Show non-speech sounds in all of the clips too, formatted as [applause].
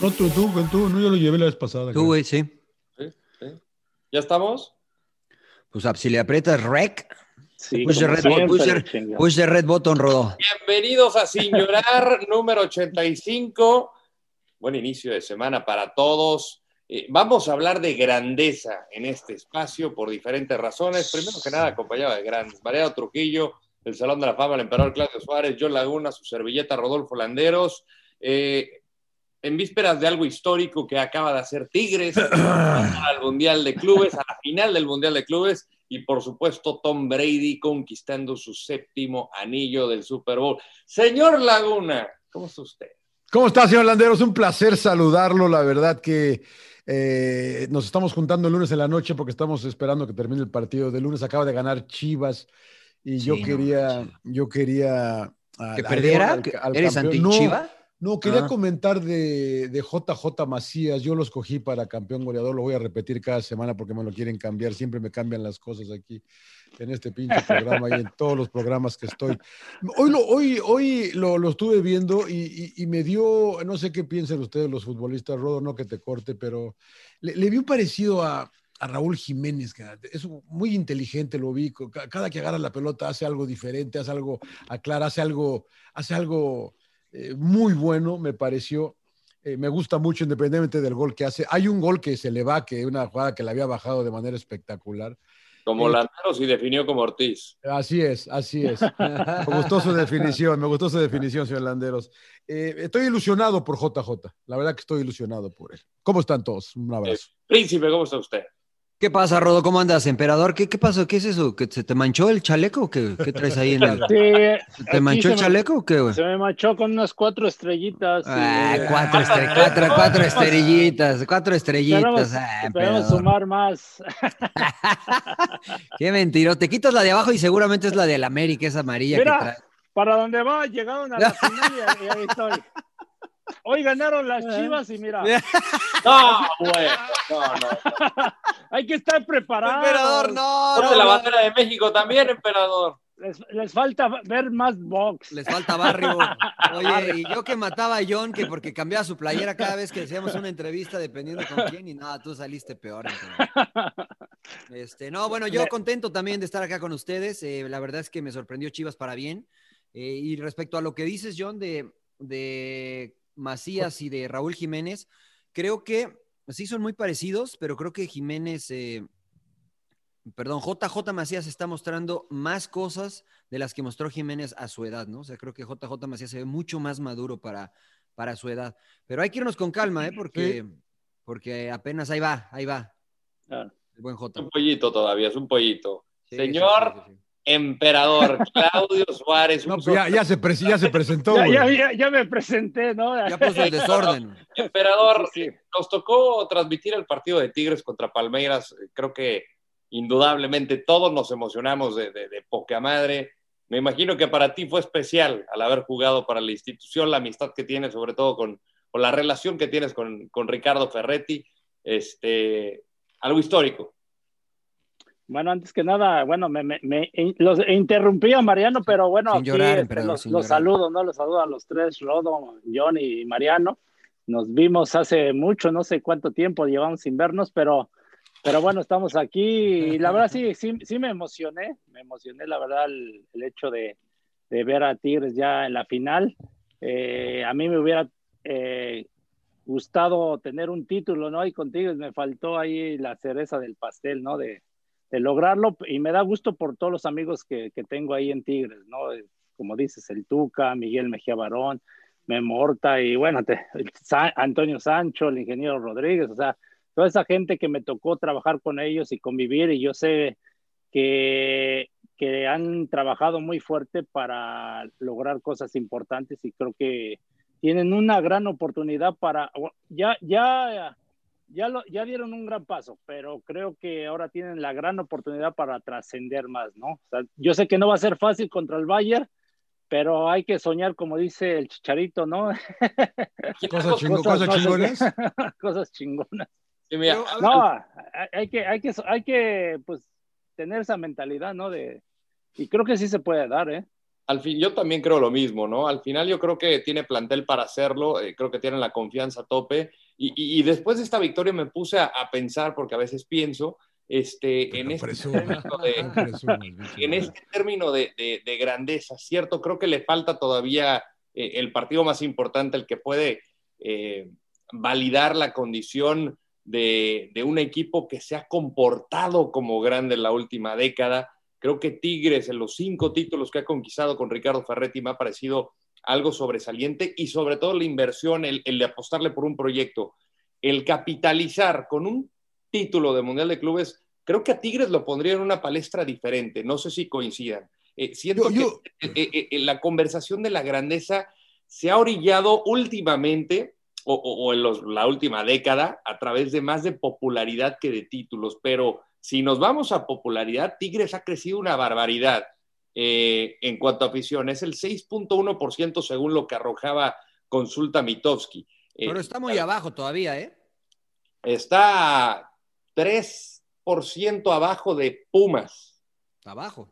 No, tú, tú, tú, no, yo lo llevé la vez pasada. Tú, güey, sí. ¿Ya estamos? Pues ah, si le aprietas rec, Sí, push, the red, siempre, push the- push the red button, Rodó. Bienvenidos a Sin Llorar, [laughs] número 85. Buen inicio de semana para todos. Eh, vamos a hablar de grandeza en este espacio por diferentes razones. Primero que nada, acompañado de grandes. Mariano Trujillo, el Salón de la Fama, el Emperador Claudio Suárez, John Laguna, su servilleta Rodolfo Landeros. Eh, en vísperas de algo histórico que acaba de hacer Tigres, [clears throat] al Mundial de Clubes, a la final del Mundial de Clubes, y por supuesto Tom Brady conquistando su séptimo anillo del Super Bowl. Señor Laguna, ¿cómo está usted? ¿Cómo está, señor Landeros? Un placer saludarlo. La verdad que eh, nos estamos juntando el lunes en la noche porque estamos esperando que termine el partido. De lunes acaba de ganar Chivas y yo Sí, quería, yo quería ¿Que perdiera? ¿Eres campeón. No, anti-Chiva? No, quería Ah. comentar de, de JJ Macías. Yo lo escogí para campeón goleador. Lo voy a repetir cada semana porque me lo quieren cambiar. Siempre me cambian las cosas aquí en este pinche programa y en todos los programas que estoy. Hoy lo, hoy, hoy lo, lo estuve viendo y, y- y me dio, no sé qué piensan ustedes los futbolistas, Rodo, no que te corte, pero le, le vi un parecido a, a Raúl Jiménez, que es muy inteligente, lo vi. Ca- Cada que agarra la pelota hace algo diferente, hace algo, aclara, hace algo, hace algo eh, muy bueno, me pareció. Eh, me gusta mucho, independientemente del gol que hace. Hay un gol que se le va, que una jugada que le había bajado de manera espectacular. Como Eh, Landeros y definió como Ortiz. Así es, así es. Me gustó su definición, me gustó su definición, señor Landeros. Eh, estoy ilusionado por JJ, la verdad que estoy ilusionado por él. ¿Cómo están todos? Un abrazo. Príncipe, ¿cómo está usted? ¿Qué pasa, Rodo? ¿Cómo andas, emperador? ¿Qué, qué pasó? ¿Qué es eso? ¿Que se te manchó el chaleco o qué, qué traes ahí en el... Sí, ¿Se te manchó el me- chaleco o qué, güey? Se me manchó con unas cuatro estrellitas. y- Ah, [laughs] cuatro, estre- cuatro, cuatro estrellitas, cuatro estrellitas. Esperemos, ah, sumar más. [laughs] Qué mentiroso. Te quitas la de abajo y seguramente es la del América, esa amarilla que trae. Para donde va, llegaron a la final y ahí estoy. Hoy ganaron las chivas y mira, [laughs] No, bueno, no, no. [laughs] hay que estar preparados. Emperador, no, Ponte no, la bandera de México también, emperador. Les, les falta ver más box. Les falta barrio. [laughs] Oye, y yo que mataba a John, que porque cambiaba su playera cada vez que hacíamos una entrevista, dependiendo con quién, y nada, tú saliste peor. Este, no, bueno, yo contento también de estar acá con ustedes. eh, la verdad es que me sorprendió Chivas para bien. Eh, y respecto a lo que dices, John, de, de Macías y de Raúl Jiménez, creo que sí son muy parecidos, pero creo que Jiménez, eh, perdón, JJ Macías está mostrando más cosas de las que mostró Jiménez a su edad, ¿no? O sea, creo que JJ Macías se ve mucho más maduro para, para su edad. Pero hay que irnos con calma, ¿eh? Porque, porque apenas ahí va, ahí va. Claro. El buen Es J. un pollito todavía, es un pollito. Sí, Señor sí, sí, sí. Emperador Claudio Suárez. No, pues ya, ya, se ya, se presentó. ya, ya, ya, me presenté, ¿no? Ya puso el desorden. [laughs] Emperador, nos tocó transmitir el partido de Tigres contra Palmeiras. Creo que indudablemente todos nos emocionamos de, de, de poca madre. Me imagino que para ti fue especial al haber jugado para la institución, la amistad que tienes, sobre todo con, con la relación que tienes con, con Ricardo Ferretti. Este, algo histórico. Bueno, antes que nada, bueno, me, me, me los interrumpí a Mariano, pero bueno, sin llorar, este, los, los saludo, ¿no? Los saludo a los tres, Rodo, John y Mariano. Nos vimos hace mucho, no sé cuánto tiempo llevamos sin vernos, pero, pero bueno, estamos aquí y la verdad sí, sí, sí me emocioné, me emocioné la verdad el, el hecho de, de, ver a Tigres ya en la final. Eh, a mí me hubiera eh, gustado tener un título, ¿no? Y con Tigres me faltó ahí la cereza del pastel, ¿no? De, de lograrlo y me da gusto por todos los amigos que, que, tengo ahí en Tigres, ¿no? Como dices, el Tuca, Miguel Mejía Barón, Memo Horta y bueno, Antonio Sancho, el ingeniero Rodríguez, o sea, toda esa gente que me tocó trabajar con ellos y convivir y yo sé que, que han trabajado muy fuerte para lograr cosas importantes y creo que tienen una gran oportunidad para, ya, ya ya, lo, ya dieron un gran paso, pero creo que ahora tienen la gran oportunidad para trascender más, ¿no? O sea, yo sé que no va a ser fácil contra el Bayern, pero hay que soñar, como dice el chicharito, ¿no? Cosas, chingo, cosas, cosas chingonas. [laughs] cosas chingonas. Sí, mira, no, hay que, hay que, hay que, pues, tener esa mentalidad, ¿no? De, y creo que sí se puede dar, ¿eh? Al fin, yo también creo lo mismo, ¿no? Al final yo creo que tiene plantel para hacerlo, eh, creo que tienen la confianza a tope y, y, y, después de esta victoria me puse a, a pensar, porque a veces pienso, este, en, este término [laughs] de, en este término de, de, de, grandeza, ¿cierto? Creo que le falta todavía eh, el partido más importante, el que puede eh, validar la condición de, un equipo que se ha comportado como grande en la última década. Creo que Tigres, en los cinco títulos que ha conquistado con Ricardo Ferretti, me ha parecido algo sobresaliente y sobre todo la inversión, el, el, de apostarle por un proyecto, el capitalizar con un título de Mundial de Clubes, creo que a Tigres lo pondría en una palestra diferente, no sé si coincidan. Eh, siento yo, yo... que eh, eh, la conversación de la grandeza se ha orillado últimamente o, o, o en los, la última década a través de más de popularidad que de títulos, pero si nos vamos a popularidad, Tigres ha crecido una barbaridad eh, en cuanto a afición. Es el 6.1% según lo que arrojaba Consulta Mitowski. Eh, Pero está muy abajo todavía, ¿eh? Está 3% abajo de Pumas. Abajo.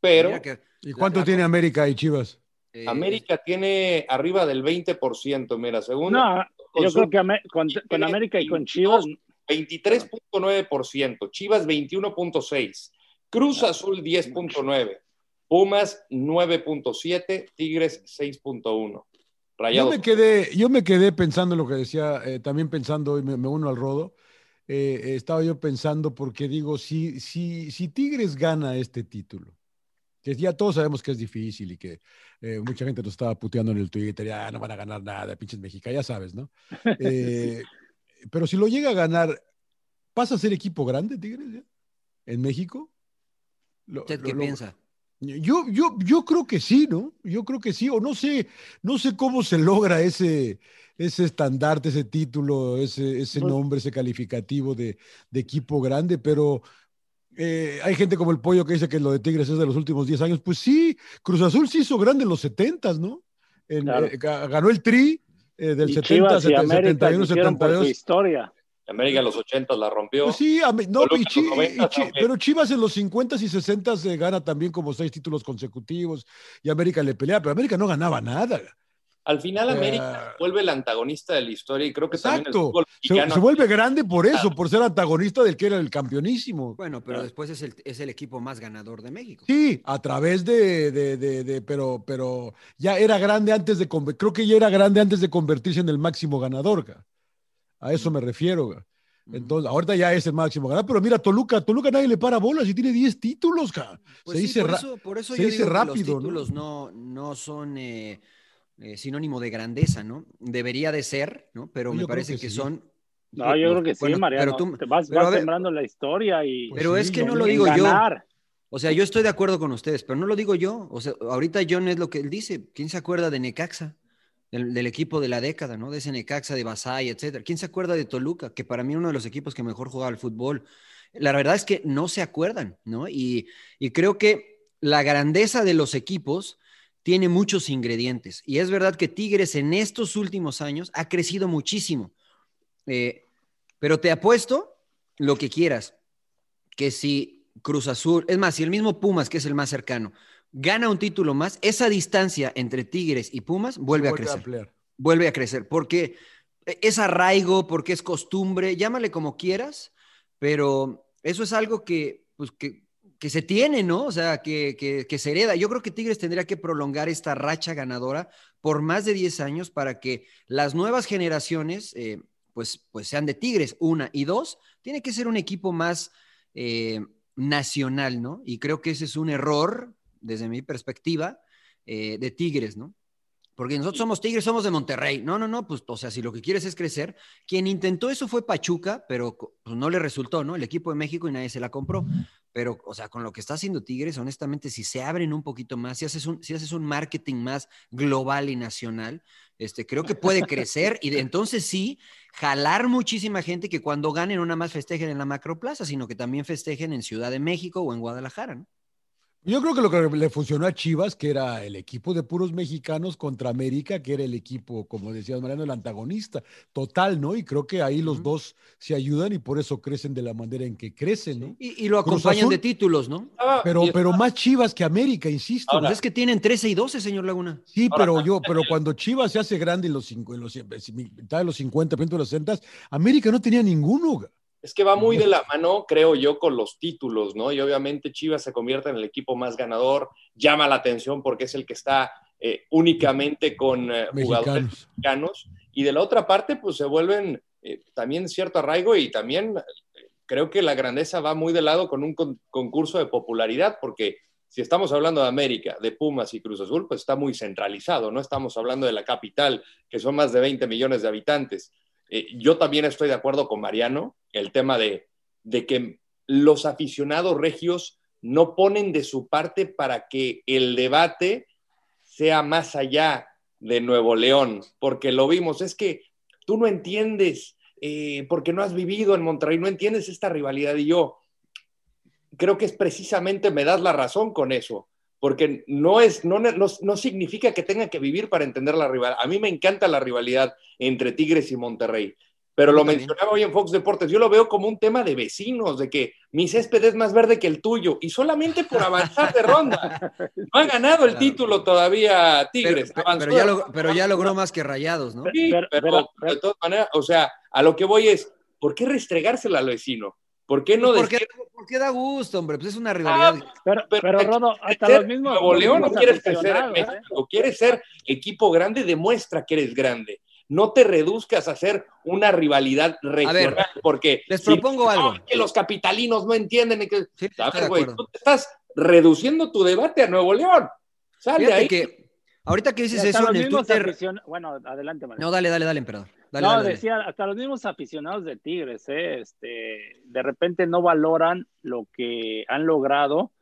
Pero. Que, ¿Y cuánto tiene América y Chivas? Eh, América tiene arriba del 20%, mira, según. No, yo creo que con, con América y con Chivas. 23.9%, Chivas 21.6%, Cruz Azul 10.9%. Pumas 9.7, Tigres 6.1. Yo me, quedé, yo me quedé pensando en lo que decía, eh, también pensando, y me, me uno al rodo, eh, estaba yo pensando porque digo, si, si, si Tigres gana este título, que ya todos sabemos que es difícil y que eh, mucha gente nos estaba puteando en el Twitter, ya no van a ganar nada, pinches mexicanos, ya sabes, ¿no? [laughs] Eh, pero si lo llega a ganar, ¿pasa a ser equipo grande Tigres ya? en México? Lo, ¿Usted qué lo, piensa? Yo, yo, yo creo que sí, ¿no? Yo creo que sí, o no sé, no sé cómo se logra ese, ese estandarte, ese título, ese, ese nombre, ese calificativo de, de equipo grande, pero eh, hay gente como el pollo que dice que lo de Tigres es de los últimos 10 años. Pues sí, Cruz Azul se hizo grande en los 70, ¿no? En, claro. eh, ganó el Tri eh, del y 70, Chivas 70, y América 71, 72. historia. América en los 80 la rompió. Pues sí, no, y Chi, y Chi, pero Chivas en los 50 y 60 se gana también como seis títulos consecutivos y América le pelea, pero América no ganaba nada. Al final América uh, vuelve el antagonista de la historia y creo que exacto. también el se, se, vuelve grande por eso, por ser antagonista del que era el campeonísimo. Bueno, pero después es el, es el equipo más ganador de México. Sí, a través de, de, de, de pero, pero ya era grande antes de, creo que ya era grande antes de convertirse en el máximo ganador. A eso me refiero. Entonces, ahorita ya es el máximo ganador, pero mira, Toluca, Toluca nadie le para bolas y tiene 10 títulos, cara. Pues se sí, dice, por eso, por eso se yo dice digo rápido. Que los títulos ¿no? no, no son eh, eh, sinónimo de grandeza, ¿no? Debería de ser, ¿no? Pero Yo me parece que que, sí. son. No, yo creo que sí, Mariano. pero tú- Te vas, pero vas ver- sembrando la historia y Pero sí, es que no, no lo digo yo. ganar. O sea, yo estoy de acuerdo con ustedes, pero no lo digo yo. O sea, ahorita John es lo que él dice. ¿Quién se acuerda de Necaxa? Del, equipo de la década, ¿no? De ese de Basay, etcétera. ¿Quién se acuerda de Toluca? Que para mí uno de los equipos que mejor jugaba al fútbol. La verdad es que no se acuerdan, ¿no? Y, y creo que la grandeza de los equipos tiene muchos ingredientes. Y es verdad que Tigres en estos últimos años ha crecido muchísimo. Eh, pero te apuesto lo que quieras, que si Cruz Azul, es más, si el mismo Pumas, que es el más cercano, gana un título más, esa distancia entre Tigres y Pumas vuelve, a crecer. vuelve a crecer, porque es arraigo, porque es costumbre, llámale como quieras, pero eso es algo que, pues, que, que se tiene, ¿no? O sea, que, que- que se hereda. Yo creo que Tigres tendría que prolongar esta racha ganadora por más de 10 años para que las nuevas generaciones, eh, pues, pues sean de Tigres, una. Y dos, tiene que ser un equipo más eh, nacional, ¿no? Y creo que ese es un error, desde mi perspectiva, eh, de Tigres, ¿no? Porque nosotros somos Tigres, somos de Monterrey. No, no, no, pues, o sea, si lo que quieres es crecer, quien intentó eso fue Pachuca, pero pues, no le resultó, ¿no? El equipo de México y nadie se la compró. Pero, o sea, con lo que está haciendo Tigres, honestamente, si se abren un poquito más, si haces un, si haces un marketing más global y nacional, este, creo que puede crecer y de, [laughs] entonces sí, jalar muchísima gente que cuando ganen no nada más festejen en la macroplaza, sino que también festejen en Ciudad de México o en Guadalajara, ¿no? Yo creo que lo que le funcionó a Chivas, que era el equipo de puros mexicanos contra América, que era el equipo, como decías Mariano, el antagonista total, ¿no? Y creo que ahí los dos se ayudan y por eso crecen de la manera en que crecen, ¿no? Y, y lo acompañan Azul, de títulos, ¿no? Pero, pero más Chivas que América, insisto. Pues es que tienen 13 y 12, señor Laguna. Sí, pero yo, pero cuando Chivas se hace grande en los, cinco, en los, en mitad de los 50, principios de los 60, América no tenía ninguno. Es que va muy de la mano, creo yo, con los títulos, ¿no? Y obviamente Chivas se convierte en el equipo más ganador, llama la atención porque es el que está eh, únicamente con eh, jugadores Mexicanos. mexicanos. Y de la otra parte, pues se vuelven eh, también cierto arraigo y también creo que la grandeza va muy de lado con un con- concurso de popularidad, porque si estamos hablando de América, de Pumas y Cruz Azul, pues está muy centralizado, no estamos hablando de la capital, que son más de 20 millones de habitantes. Eh, yo también estoy de acuerdo con Mariano, el tema de, de que los aficionados regios no ponen de su parte para que el debate sea más allá de Nuevo León, porque lo vimos, es que tú no entiendes, eh, porque no has vivido en Monterrey, no entiendes esta rivalidad y yo creo que es precisamente, me das la razón con eso, porque no, es, no, no, no significa que tenga que vivir para entender la rivalidad. A mí me encanta la rivalidad entre Tigres y Monterrey, pero lo mencionaba hoy en Fox Deportes, yo lo veo como un tema de vecinos, de que mi césped es más verde que el tuyo, y solamente por avanzar de ronda. No ha ganado el título todavía Tigres. Pero, ya, log- pero ya logró más que Rayados, ¿no? Sí, pero, de todas maneras, o sea, a lo que voy es, ¿por qué restregársela al vecino? ¿Por qué no porque, decir, porque da gusto, hombre, pues es una rivalidad. Pero, pero, Rodo, hasta ser los mismos. Nuevo León no quieres crecer en ¿eh? México, quieres ser equipo grande, demuestra que eres grande. No te reduzcas a ser una rivalidad regional, porque les propongo algo. que los capitalinos no entienden. que, de ¿sabes, güey? Tú te estás reduciendo tu debate a Nuevo León. Sal de Fíjate ahí. que ahorita que dices eso en el Twitter. Bueno, adelante, Mario. No, dale, dale, dale, emperador. Dale, no, dale, dale. decía, hasta los mismos aficionados de Tigres, ¿eh? este, de repente no valoran lo que han logrado,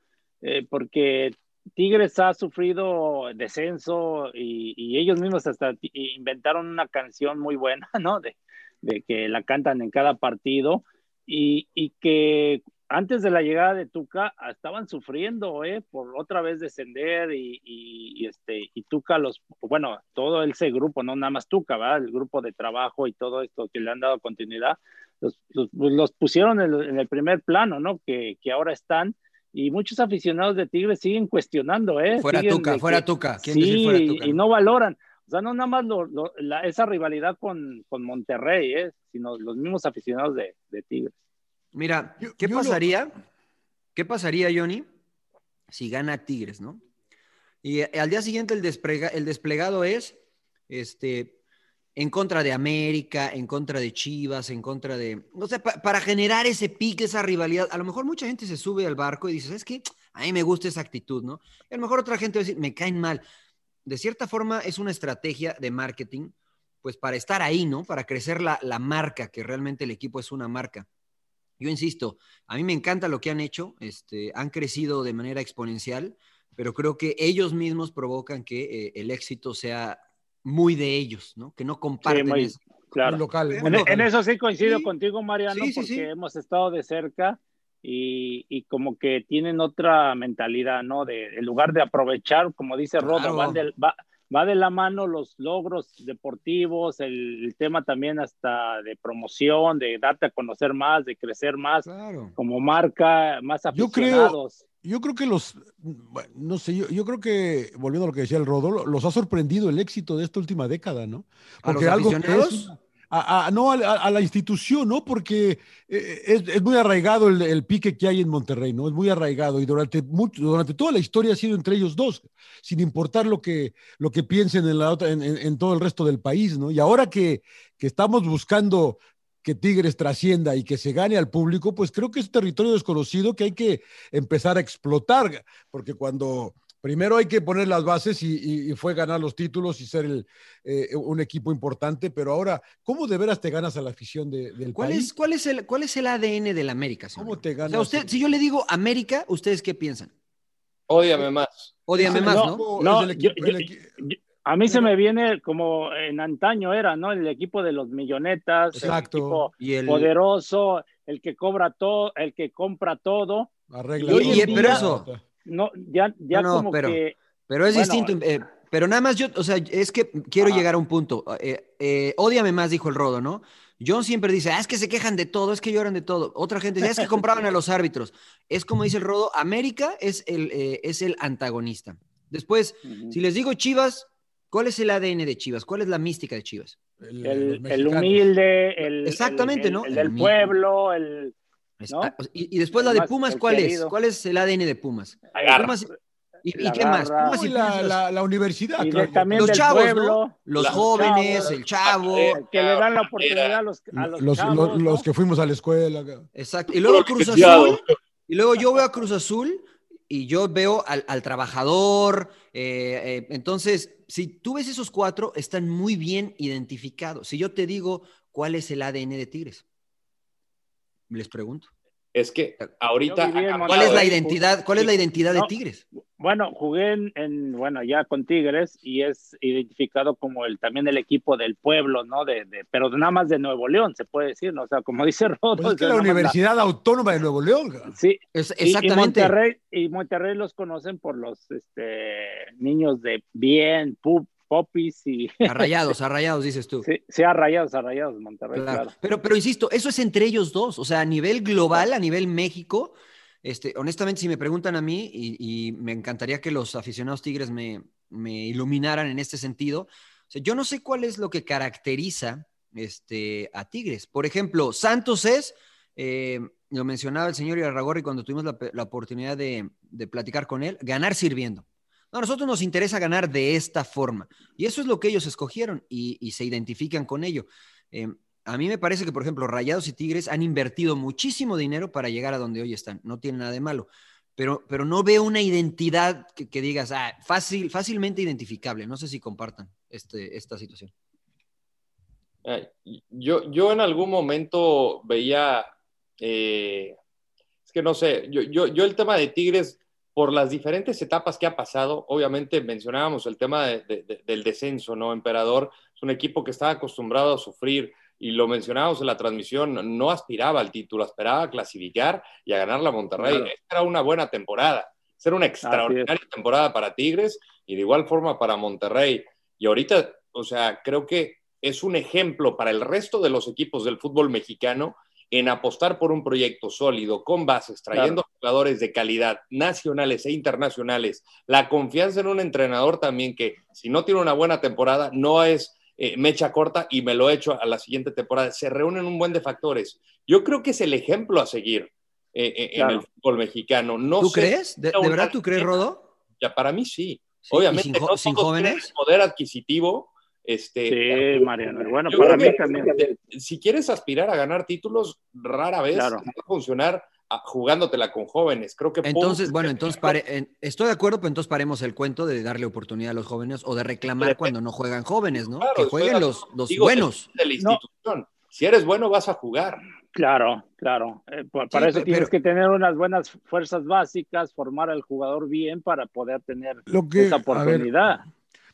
eh, porque Tigres ha sufrido descenso y, y ellos mismos hasta inventaron una canción muy buena, [laughs] ¿no? De, de que la cantan en cada partido y, y que antes de la llegada de Tuca estaban sufriendo, ¿eh? Por otra vez descender y, y- y, este, y Tuca los, bueno, todo ese grupo, no nada más Tuca, ¿verdad? El grupo de trabajo y todo esto que le han dado continuidad, los, los, pues, los pusieron en el, en el primer plano, ¿no? Que, que ahora están y muchos aficionados de Tigres siguen cuestionando, ¿eh? Fuera Siguen Tuca, fuera que- Tuca. ¿Quién sí, fuera Tuca? y no valoran. O sea, no nada más lo- lo- la- esa rivalidad con, con Monterrey, ¿eh? Sino los mismos aficionados de, de Tigres. Mira, ¿qué yo pasaría? ¿Qué pasaría, Johnny, si gana Tigres, no? Y eh, al día siguiente el, desplegado es este, en contra de América, en contra de Chivas, en contra de... O sea, pa- para generar ese pique, esa rivalidad, a lo mejor mucha gente se sube al barco y dice, ¿sabes qué? A mí me gusta esa actitud, ¿no? Y a lo mejor otra gente va a decir, me caen mal. De cierta forma es una estrategia de marketing, pues para estar ahí, ¿no? Para crecer la, la marca, que realmente el equipo es una marca. Yo insisto, a mí me encanta lo que han hecho, este, han crecido de manera exponencial, pero creo que ellos mismos provocan que eh, el éxito sea muy de ellos, ¿no? Que no comparten muy- eso. Claro. Muy local, En, muy local. en eso sí coincido Sí. contigo, Mariano, Sí, sí, porque sí. hemos estado de cerca y, y como que tienen otra mentalidad, ¿no? De, en lugar de aprovechar, como dice Rodo, Claro. van del- va, va de la mano los logros deportivos, el, el tema también hasta de promoción, de darte a conocer más, de crecer más Claro. como marca, más Yo creo- aficionados. Yo creo que los, bueno, no sé, yo, yo creo que, volviendo a lo que decía el Rodo, los ha sorprendido el éxito de esta última década, ¿no? ¿A los que aficionados? es- no, a, la institución, ¿no? Porque eh, es, muy arraigado el, pique que hay en Monterrey, ¿no? Es muy arraigado y durante, durante toda la historia ha sido entre ellos dos, sin importar lo que, lo que piensen en todo el resto del país, ¿no? Y ahora que, que estamos buscando que Tigres trascienda y que se gane al público, pues creo que es territorio desconocido que hay que empezar a explotar, porque cuando primero hay que poner las bases y, y- y fue ganar los títulos y ser el, eh, un equipo importante, pero ahora, ¿cómo de veras te ganas a la afición de- del ¿Cuál país? es, cuál, es el, ¿Cuál es el ADN del América? señor? ¿Cómo te O ganas? sea, usted, si yo le digo América, ¿ustedes qué piensan? Ódiame más. Ódiame más, ¿no? el equipo- yo- yo- a mí se me viene como en antaño era, ¿no? El equipo de los millonetas, Exacto. el equipo Y el, poderoso, el que cobra todo, el que compra todo. arregla Y todo. pero eso- No, ya, ya No, no, como pero- que Pero es Bueno, distinto. eh, pero nada más yo, o sea, es que quiero llegar a un punto. Eh, eh, ódiame más, dijo el Rodo, ¿no? John siempre dice, ah, es que se quejan de todo, es que lloran de todo. Otra gente dice, "Ah, es que [laughs] compraban a los árbitros. Es como dice el Rodo, América es el, eh, es el antagonista. Después, si les digo Chivas, ¿cuál es el ADN de Chivas? ¿Cuál es la mística de Chivas? El- el, humilde, el, Exactamente, el- ¿no? el El del humilde. pueblo, el ¿No? ah, Y, y después la de Pumas, ¿cuál es? ¿Cuál es el ADN de Pumas? Agarra. Pumas- ¿Y, y La qué más? Pumas y la, la- la universidad. y de- claro. también los del chavos, pueblo, ¿no? Los jóvenes, chavos, el chavo. que le dan la oportunidad a los, a los, los, chavos, los- ¿no? los que fuimos a la escuela. Exacto. Y luego Cruz. Azul. Y luego yo veo a Cruz Azul y yo veo al, al trabajador. eh, eh, entonces, si tú ves esos cuatro, están muy bien identificados. Si yo te digo cuál es el ADN de Tigres, les pregunto. Es que ahorita. ¿Cuál es la identidad? ¿Cuál es la identidad de No. Tigres? Bueno, jugué en, en, bueno, ya con Tigres y es identificado como el también el equipo del pueblo, ¿no? De, de- pero nada más de Nuevo León, se puede decir, ¿no? O sea, como [laughs] dice Rodo. Pues es que la Universidad Autónoma de Nuevo León. Sí, Es- y- Y, exactamente. Monterrey, y Monterrey los conocen por los este, niños de bien, pup, popis y... [laughs] Arrayados, arrayados, dices tú. sí, sí, arrayados, arrayados Monterrey, Claro. claro. Pero, pero insisto, eso es entre ellos dos. O sea, a nivel global, a nivel México, este, honestamente, si me preguntan a mí, y, y me encantaría que los aficionados tigres me, me iluminaran en este sentido, o sea, yo no sé cuál es lo que caracteriza este, a Tigres. Por ejemplo, Santos es, eh, lo mencionaba el señor Irarragorri cuando tuvimos la, la oportunidad de, de platicar con él, ganar sirviendo. No, a nosotros nos interesa ganar de esta forma. Y eso es lo que ellos escogieron y, se identifican con ello. Eh, a mí me parece que, por ejemplo, Rayados y Tigres han invertido muchísimo dinero para llegar a donde hoy están. No tiene nada de malo. Pero, pero no veo una identidad que, que digas, ah, fácil, fácilmente identificable. No sé si compartan este, esta situación. Eh, Yo, yo en algún momento veía, eh, es que no sé, yo, yo, yo el tema de Tigres, por las diferentes etapas que ha pasado, obviamente mencionábamos el tema de- de- de- del descenso, ¿no? Emperador es un equipo que estaba acostumbrado a sufrir y lo mencionábamos en la transmisión, no aspiraba al título, aspiraba a clasificar y a ganar la Monterrey. Claro. Esta era una buena temporada, era una extraordinaria temporada para Tigres y de igual forma para Monterrey. Y ahorita, o sea, creo que es un ejemplo para el resto de los equipos del fútbol mexicano en apostar por un proyecto sólido, con bases, trayendo jugadores de calidad nacionales e internacionales, la confianza en un entrenador también que si no tiene una buena temporada, no es eh, mecha corta y me lo echo a la siguiente temporada. Se reúnen un buen de factores. Yo creo que es el ejemplo a seguir eh, eh, Claro. en el fútbol mexicano. No ¿Tú sé crees? ¿De, de verdad tú crees. Rodo? Ya, para mí sí. Sí, ¿y Obviamente, sin no sin jóvenes? poder adquisitivo. Este, Sí, Mariano. Bueno, para mí que, también. Si quieres aspirar a ganar títulos, rara vez Claro. va a funcionar ah, jugándotela con jóvenes. Creo que Entonces, bueno, entonces [laughs] pare- en- estoy de acuerdo, pero entonces paremos el cuento de darle oportunidad a los jóvenes o de reclamar cuando no juegan jóvenes, ¿no? Claro, que jueguen de los, los buenos. de la No. institución. Si eres bueno, vas a jugar. Claro, claro. Eh, para eso tienes que tener unas buenas fuerzas básicas, formar al jugador bien para poder tener esa oportunidad.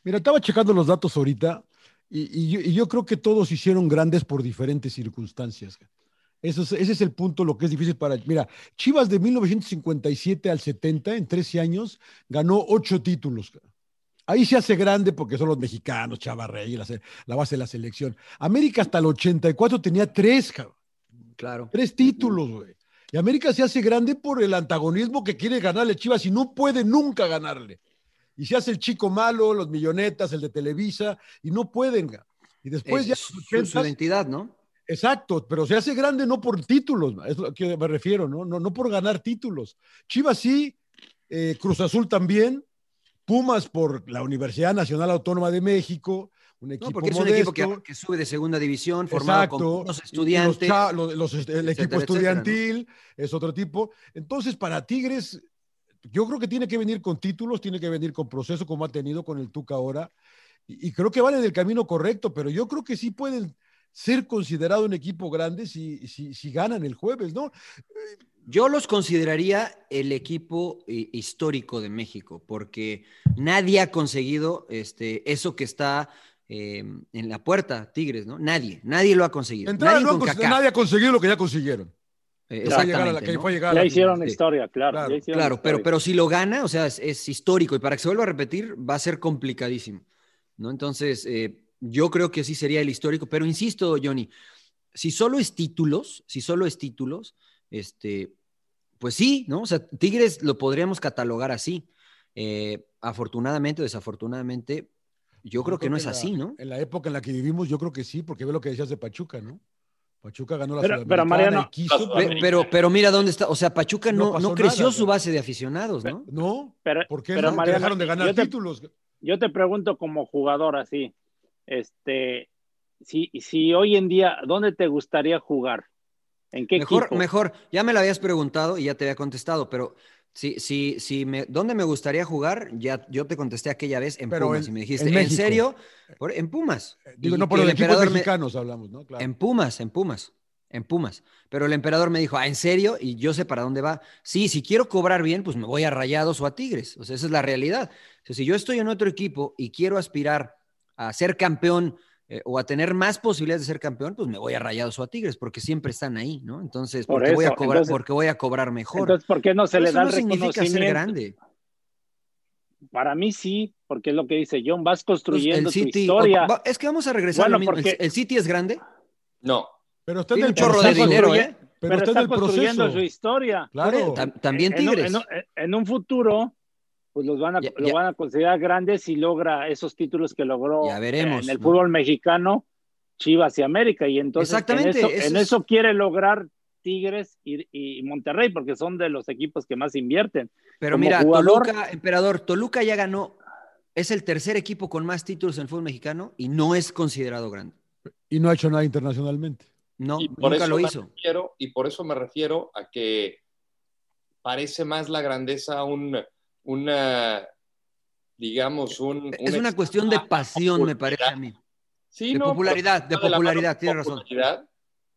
Mira, estaba checando los datos ahorita y, yo, creo que todos hicieron grandes por diferentes circunstancias. Eso ese es el punto, lo que es difícil para... Mira, Chivas de 1957 al 70, en 13 años, ganó ocho títulos. Ahí se hace grande porque son los mexicanos, Chavarrey, la, la base de la selección. América hasta el 84 tenía tres, Claro. Tres títulos, güey. Y América se hace grande por el antagonismo que quiere ganarle Chivas y no puede nunca ganarle. Y se hace el chico malo, los millonetas, el de Televisa, y no pueden. Y después ya. su identidad, ¿no? Exacto, pero se hace grande no por títulos, es lo que me refiero, ¿no? No, no por ganar títulos. Chivas sí, eh, Cruz Azul también, Pumas por la Universidad Nacional Autónoma de México, un equipo porque es un equipo que, sube de segunda división, formado con los estudiantes. el equipo estudiantil es otro tipo. Entonces, para Tigres, yo creo que tiene que venir con títulos, tiene que venir con proceso como ha tenido con el Tuca ahora. Y, creo que van en el camino correcto, pero yo creo que sí pueden ser considerado un equipo grande si, si, si ganan el jueves, ¿no? Yo los consideraría el equipo eh, histórico de México, porque nadie ha conseguido este, eso que está eh, en la puerta, Tigres, ¿no? Nadie, nadie lo ha conseguido. nadie, ha conseguido lo que ya consiguieron. Eh, exactamente, ya hicieron historia, claro. Claro, Pero, pero si lo gana, o sea, es, histórico y para que se vuelva a repetir va a ser complicadísimo, ¿no? Entonces, eh, yo creo que sí sería el histórico, pero insisto, Johnny, si solo es títulos, si solo es títulos, este, pues sí, ¿no? O sea, Tigres lo podríamos catalogar así. afortunadamente o desafortunadamente, yo, creo, que no es así, ¿no? En la época en la que vivimos, yo creo que sí, porque ve lo que decías de Pachuca, ¿no? Pachuca ganó la pero, pero Mariano, pero, pero, mira dónde está, o sea, Pachuca no, no, creció su base de aficionados, ¿no? No, ¿por qué no? dejaron de ganar títulos. Yo te pregunto como jugador así, este, si, si hoy en día, ¿dónde te gustaría jugar? ¿En qué mejor, equipo? Mejor, ya me lo habías preguntado y ya te había contestado, pero Sí, sí, sí. Me, ¿Dónde me gustaría jugar? Ya, yo te contesté aquella vez en Pumas y me dijiste, ¿en, serio? en Pumas. Eh, digo, no por los equipos mexicanos hablamos, ¿no? En Pumas, en Pumas, en Pumas. Pero el emperador me dijo, ah, ¿en serio? Y yo sé para dónde va. Sí, si quiero cobrar bien, pues me voy a Rayados o a Tigres. O sea, esa es la realidad. O sea, si yo estoy en otro equipo y quiero aspirar a ser campeón eh, o a tener más posibilidades de ser campeón, pues me voy a Rayados o a Tigres, porque siempre están ahí, ¿no? Entonces, porque, voy, a cobrar, porque voy a cobrar mejor. Entonces, ¿por qué no se le da no significa ser grande. Para mí sí, porque es lo que dice John, vas pues, construyendo tu historia. es que vamos a regresar lo mismo. ¿El, City es grande? No. Pero está en el chorro de dinero, ¿eh? Pero, está, construyendo su historia. Claro. También Tigres. en un futuro pues los van a, lo van a considerar grandes si logra esos títulos que logró en el fútbol mexicano, Chivas y América. Y entonces Exactamente, en, eso, quiere lograr Tigres y, Monterrey, porque son de los equipos que más invierten. Pero mira, Toluca, emperador, Toluca ya ganó, es el tercer equipo con más títulos en el fútbol mexicano y no es considerado grande. Y no ha hecho nada internacionalmente. No, nunca lo hizo. y por eso me refiero a que parece más la grandeza un una, digamos, un... Es una cuestión de pasión, me parece a mí. Sí, de popularidad, de popularidad, tiene razón.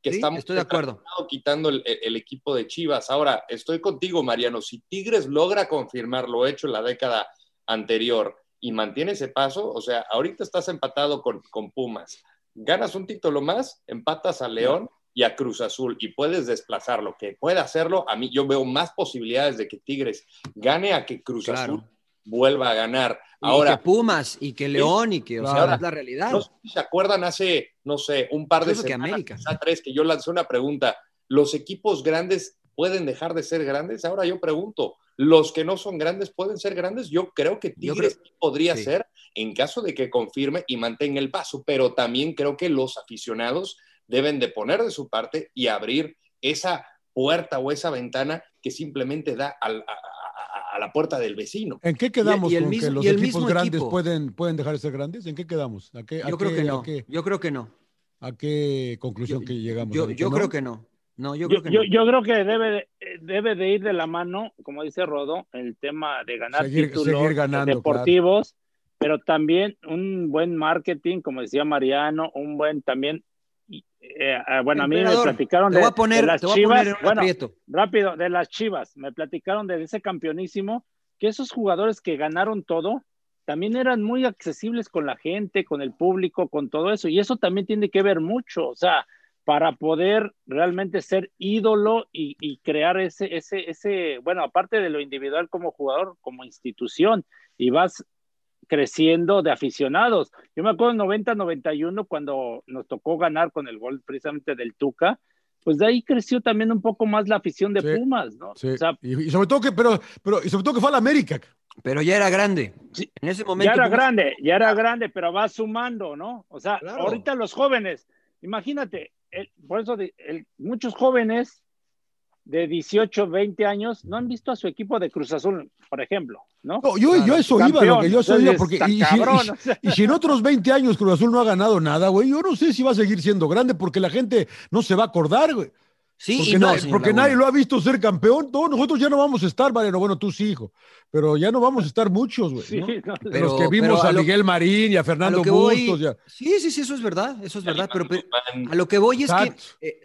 Que estamos estoy de acuerdo. quitando el, equipo de Chivas. Ahora, estoy contigo, Mariano. Si Tigres logra confirmar lo hecho en la década anterior y mantiene ese paso, o sea, ahorita estás empatado con, con Pumas. Ganas un título más, empatas a León y a Cruz Azul y puedes desplazarlo, que pueda hacerlo, a mí yo veo más posibilidades de que Tigres gane a que Cruz Azul vuelva a ganar. Ahora, y que Pumas y que León y que, o sea, es la realidad. No se acuerdan hace, no sé, un par de semanas, que América. tres, que yo lancé una pregunta, ¿los equipos grandes pueden dejar de ser grandes? Ahora yo pregunto, ¿los que no son grandes pueden ser grandes? Yo creo que Tigres podría ser en caso de que confirme y mantenga el paso, pero también creo que los aficionados deben de poner de su parte y abrir esa puerta o esa ventana que simplemente da a, la puerta del vecino. ¿En qué quedamos con que los equipos grandes pueden, pueden dejar de ser grandes? ¿En qué quedamos? ¿A qué, yo creo que no. yo creo que no. ¿A qué conclusión que llegamos? Yo, creo que no. No, yo creo que no. Yo, creo que debe, debe de ir de la mano, como dice Rodo, el tema de ganar títulos deportivos, pero también un buen marketing, como decía Mariano, un buen también Eh, eh, bueno, a mí me platicaron de, poner- las chivas. bueno, rápido, de las chivas. Me platicaron de ese campeonísimo, que esos jugadores que ganaron todo también eran muy accesibles con la gente, con el público, con todo eso. Y eso también tiene que ver mucho. O sea, para poder realmente ser ídolo y, y crear ese, ese, ese, bueno, aparte de lo individual como jugador, como institución, y vas creciendo de aficionados. Yo me acuerdo en 90-91 cuando nos tocó ganar con el gol precisamente del Tuca, pues de ahí creció también un poco más la afición de Sí, Pumas, ¿no? Sí. O sea, y, y sobre todo que, pero, pero, y sobre todo que fue a la América. Pero ya era grande. En ese momento. ya era Pumas- grande, ya era grande, pero va sumando, ¿no? O sea, Claro. ahorita los jóvenes, imagínate, el- por eso de- el- muchos jóvenes de 18, 20 años no han visto a su equipo de Cruz Azul, por ejemplo, ¿no? No, yo, yo eso iba, lo Campeón, que yo eso iba, porque y, si- cabrón, y- o sea. y si en otros 20 años Cruz Azul no ha ganado nada, güey, yo no sé si va a seguir siendo grande porque la gente no se va a acordar, güey. Sí porque y no, nadie, porque nadie lo ha visto ser campeón. Todos nosotros ya no vamos a estar, Mariano. Bueno, tú sí, hijo. Pero ya no vamos a estar muchos, güey. Sí, ¿no? no, Pero- los que vimos a, a lo- Miguel Marín y a A Fernando lo que voy- Bustos. ya. Sí, sí, sí, eso es verdad, eso es verdad, pero, pero a lo que voy es Exacto. que, eh,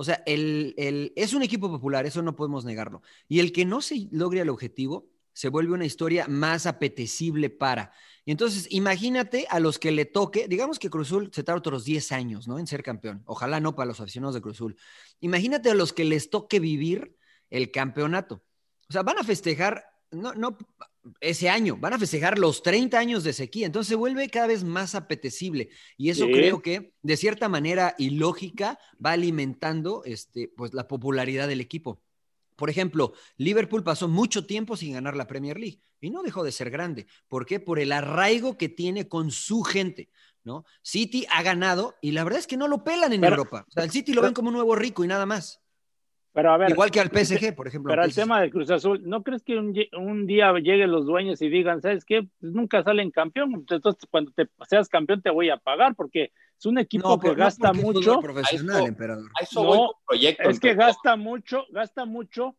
o sea, el, el- es un equipo popular, eso no podemos negarlo. Y el que no se logre el objetivo se vuelve una historia más apetecible para. Y entonces, imagínate a los que le toque, digamos que Cruzul se tarda otros 10 años, ¿no? En ser campeón. Ojalá no para los aficionados de Cruzul. Imagínate a los que les toque vivir el campeonato. O sea, van a festejar, no, no ese año, van a festejar los 30 años de sequía. Entonces se vuelve cada vez más apetecible. Y eso Sí. creo que, de cierta manera y lógica, va alimentando este, pues, la popularidad del equipo. Por ejemplo, Liverpool pasó mucho tiempo sin ganar la Premier League y no dejó de ser grande. ¿Por qué? Por el arraigo que tiene con su gente. ¿no? City ha ganado y la verdad es que no lo pelan en Pero- Europa. O sea, el City lo ven como un nuevo rico y nada más. Pero a ver, Igual que al PSG, por ejemplo. Pero el tema del Cruz Azul, ¿no crees que un, día lleguen los dueños y digan, ¿sabes qué? Pues nunca salen campeón, entonces cuando te seas campeón te voy a pagar porque es un equipo No, que no gasta mucho. profesional, A eso- emperador. A eso No, proyecto. Es que emperador. gasta mucho, gasta mucho.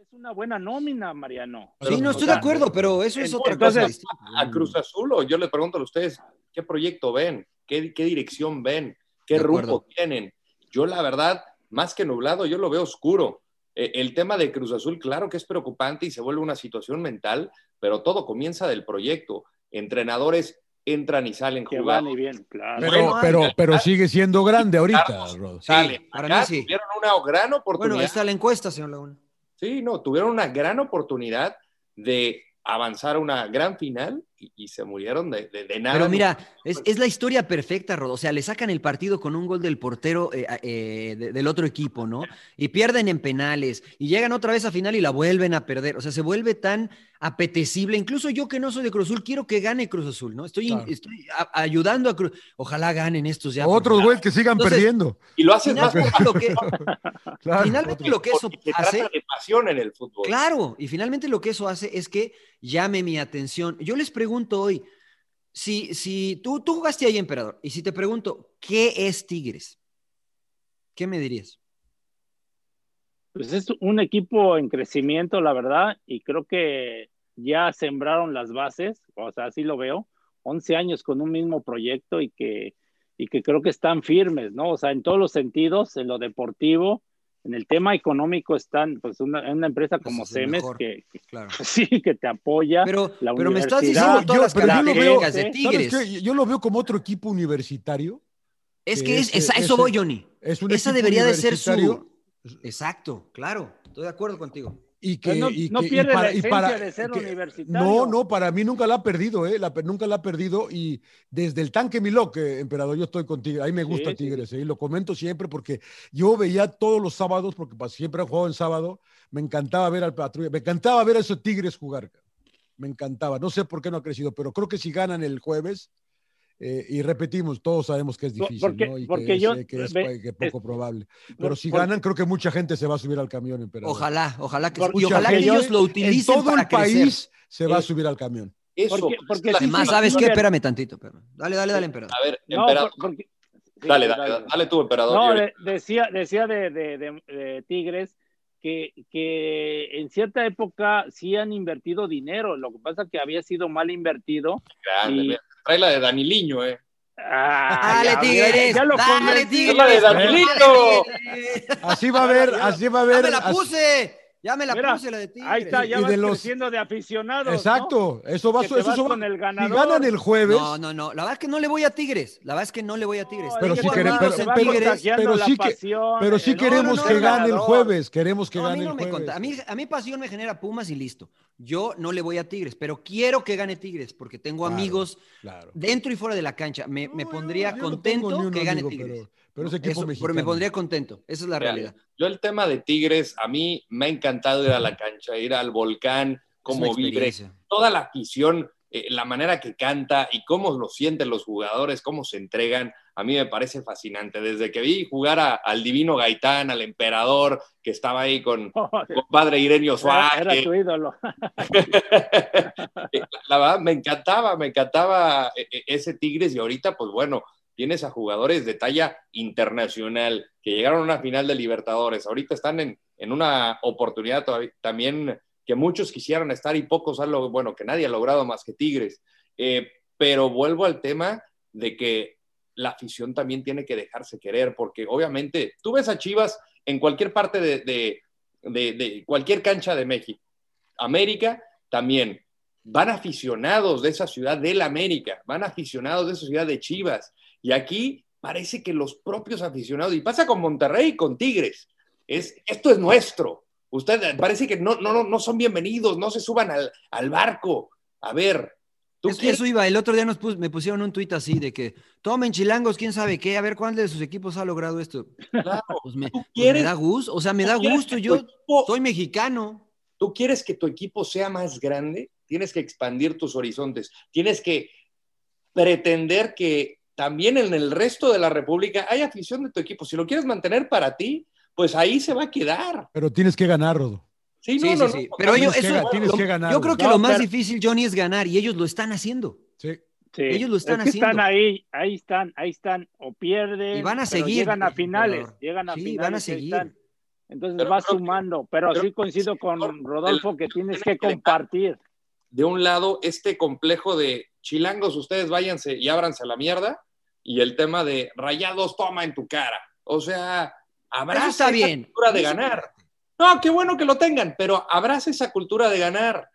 Es una buena nómina, Mariano. Sí, no O estoy sea, de acuerdo, pero eso es otra cosa distinta. a Cruz Azul o yo les pregunto a ustedes, ¿qué proyecto ven? ¿Qué, qué dirección ven? ¿Qué De acuerdo. rumbo tienen? Yo la verdad, más que nublado, yo lo veo oscuro. Eh, el tema de Cruz Azul, claro que es preocupante y se vuelve una situación mental, pero todo comienza del proyecto. Entrenadores entran y salen jugando. van y bien, claro. Pero, Bueno, pero, pero sigue siendo grande ahorita, Rod. Salen. Sí, para Acá mí sí. tuvieron una gran oportunidad. Bueno, está la encuesta, señor Laguna. Sí, no, tuvieron una gran oportunidad de avanzar a una gran final y, y se murieron de, de- de nada. Pero mira, es, es la historia perfecta, Rod. O sea, le sacan el partido con un gol del portero eh, eh, de- del otro equipo, ¿no? [laughs] Y pierden en penales y llegan otra vez a final y la vuelven a perder. O sea, se vuelve tan apetecible. Incluso yo que no soy de Cruz Azul, quiero que gane Cruz Azul, ¿no? Estoy, Claro. estoy a- ayudando a Cruz. Ojalá ganen estos ya. Otros güeyes que sigan Entonces, perdiendo. y lo haces más Finalmente lo que, [laughs] Claro, finalmente lo que eso porque se hace trata de pasión en el fútbol. Claro, y finalmente lo que eso hace es que llame mi atención. Yo les pregunto hoy, si, si tú, tú jugaste ahí, emperador, y si te pregunto, ¿qué es Tigres? ¿Qué me dirías? Pues es un equipo en crecimiento, la verdad, y creo que ya sembraron las bases, o sea, así lo veo, 11 años con un mismo proyecto y que, y que creo que están firmes, ¿no? O sea, en todos los sentidos, en lo deportivo, en el tema económico están, pues, una, una empresa como Ese es Cemes que, que- Claro. [laughs] sí, que te apoya. Pero, la pero me estás diciendo todas las pero yo lo veo- características de ¿sabes Tigres. Yo lo veo como otro equipo universitario. Es que que es, es- eso voy, Johnny. Es un Esa debería de ser su... Exacto, claro. Estoy de acuerdo contigo. Y que, no, y no que- y pierde para- la y esencia para- de ser que- universitario. No, no, para mí nunca la ha perdido, ¿eh? La, nunca la ha perdido y desde el tanque Milok, eh, emperador, yo estoy contigo. Ahí me gusta Sí, sí, Tigres, ¿eh? y lo comento siempre porque yo veía todos los sábados, porque siempre he jugado en sábado, me encantaba ver al patrulla, me encantaba ver a esos Tigres jugar. Me encantaba. No sé por qué no ha crecido, pero creo que si ganan el jueves, eh, y repetimos, todos sabemos que es No, difícil, porque- ¿no? Y porque que es, yo- eh, que es, ve- que poco es- probable. Pero si ganan, creo que mucha gente se va a subir al camión, emperador. Ojalá, ojalá que, y ojalá yo- que ellos lo utilicen en todo para el crecer. país se va a Es- subir al camión. Eso, Porque- porque Además, sí, ¿sabes sí, qué? Espérame tantito. espérame. Dale, dale, dale, emperador. A ver, No, emperador. sí, dale, dale, dale, dale. tú, emperador. No, decía, decía de, de- de- de Tigres que, que en cierta época sí han invertido dinero, lo que pasa que había sido mal invertido. Grande, Trae la de Daniliño, ¿eh? Ah, Dale, ya, Tigres. ya lo dale. Tigres. Es la de Danilito. Así va a ver, así va a Ya ver. me la así- puse. Ya me la Mira, puse la de Tigres. Ahí está, ya Y vas de los- creciendo de aficionados. ¿no? Exacto, eso va Que te eso, vas eso va- con el Si ganador. ganan el jueves, No, no, no. La verdad es que no le voy a Tigres. La verdad es que no le voy a Tigres. No, Pero sí que queremos- pero- pero- contagiando pero sí que- pero sí el- queremos no, que no, gane el jueves, queremos que No, a gane mí el jueves. conta- A mí, a mí pasión me genera Pumas y listo. Yo no le voy a Tigres, pero quiero que gane Tigres porque tengo Claro, amigos Claro. dentro y fuera de la cancha. Me, me pondría yo- yo no contento que gane amigo, Tigres. Pero, es equipo Eso, pero me pondría contento. Esa es la Mira, realidad. Yo el tema de Tigres, a mí me ha encantado ir a la cancha, ir al volcán, cómo vibre, toda la afición, eh, la manera que canta y cómo lo sienten los jugadores, cómo se entregan, a mí me parece fascinante. Desde que vi jugar a- al divino Gaitán, al emperador, que estaba ahí con [laughs] compadre Irenio Era, Suárez, era tu ídolo. la, [laughs] la verdad, me encantaba, me encantaba eh, eh, ese Tigres y ahorita, pues bueno, tienes a jugadores de talla internacional que llegaron a una final de Libertadores. Ahorita están en, en una oportunidad todavía, también que muchos quisieran estar y pocos han logrado, bueno, que nadie ha logrado más que Tigres. Eh, pero vuelvo al tema de que la afición también tiene que dejarse querer, porque obviamente tú ves a Chivas en cualquier parte de, de- cualquier cancha de México. América también. Van aficionados de esa ciudad del América, van aficionados de esa ciudad de Chivas. Y aquí parece que los propios aficionados, y pasa con Monterrey y con Tigres, es, esto es nuestro. Ustedes parece que no, no, no, son bienvenidos, no se suban al, al barco. A ver, tú Es que quieres- eso iba. El otro día nos pus- me pusieron un tuit así de que tomen chilangos, quién sabe qué, a ver cuál de sus equipos ha logrado esto. Claro, Pues me, tú pues quieres- me da gusto, o sea, me da gusto. Yo equipo- soy mexicano. tú quieres que tu equipo sea más grande, tienes que expandir tus horizontes, tienes que pretender que también en el resto de la República hay afición de tu equipo. Si lo quieres mantener para ti, pues ahí se va a quedar. Pero tienes que ganar, Rodo. Sí, Sí, no, sí, no, sí. no, Pero ellos, eso, ganar. tienes lo- que ganar, yo creo que No, lo más pero- difícil, Johnny, es ganar y ellos lo están haciendo. Sí. Sí. Ellos lo están Es que haciendo. Están ahí, ahí están, ahí están. O pierden. Y van a pero seguir, Llegan a finales, emperador. llegan a Sí, finales. van a seguir. están. Entonces Pero va creo que- sumando. Pero creo sí coincido con Rodolfo que tienes tiene que compartir. De un lado, este complejo de chilangos, ustedes váyanse y ábranse a la mierda, y el tema de rayados, toma en tu cara. O sea, está esa bien. cultura de ganar. No, qué bueno que lo tengan, pero abraza esa cultura de ganar.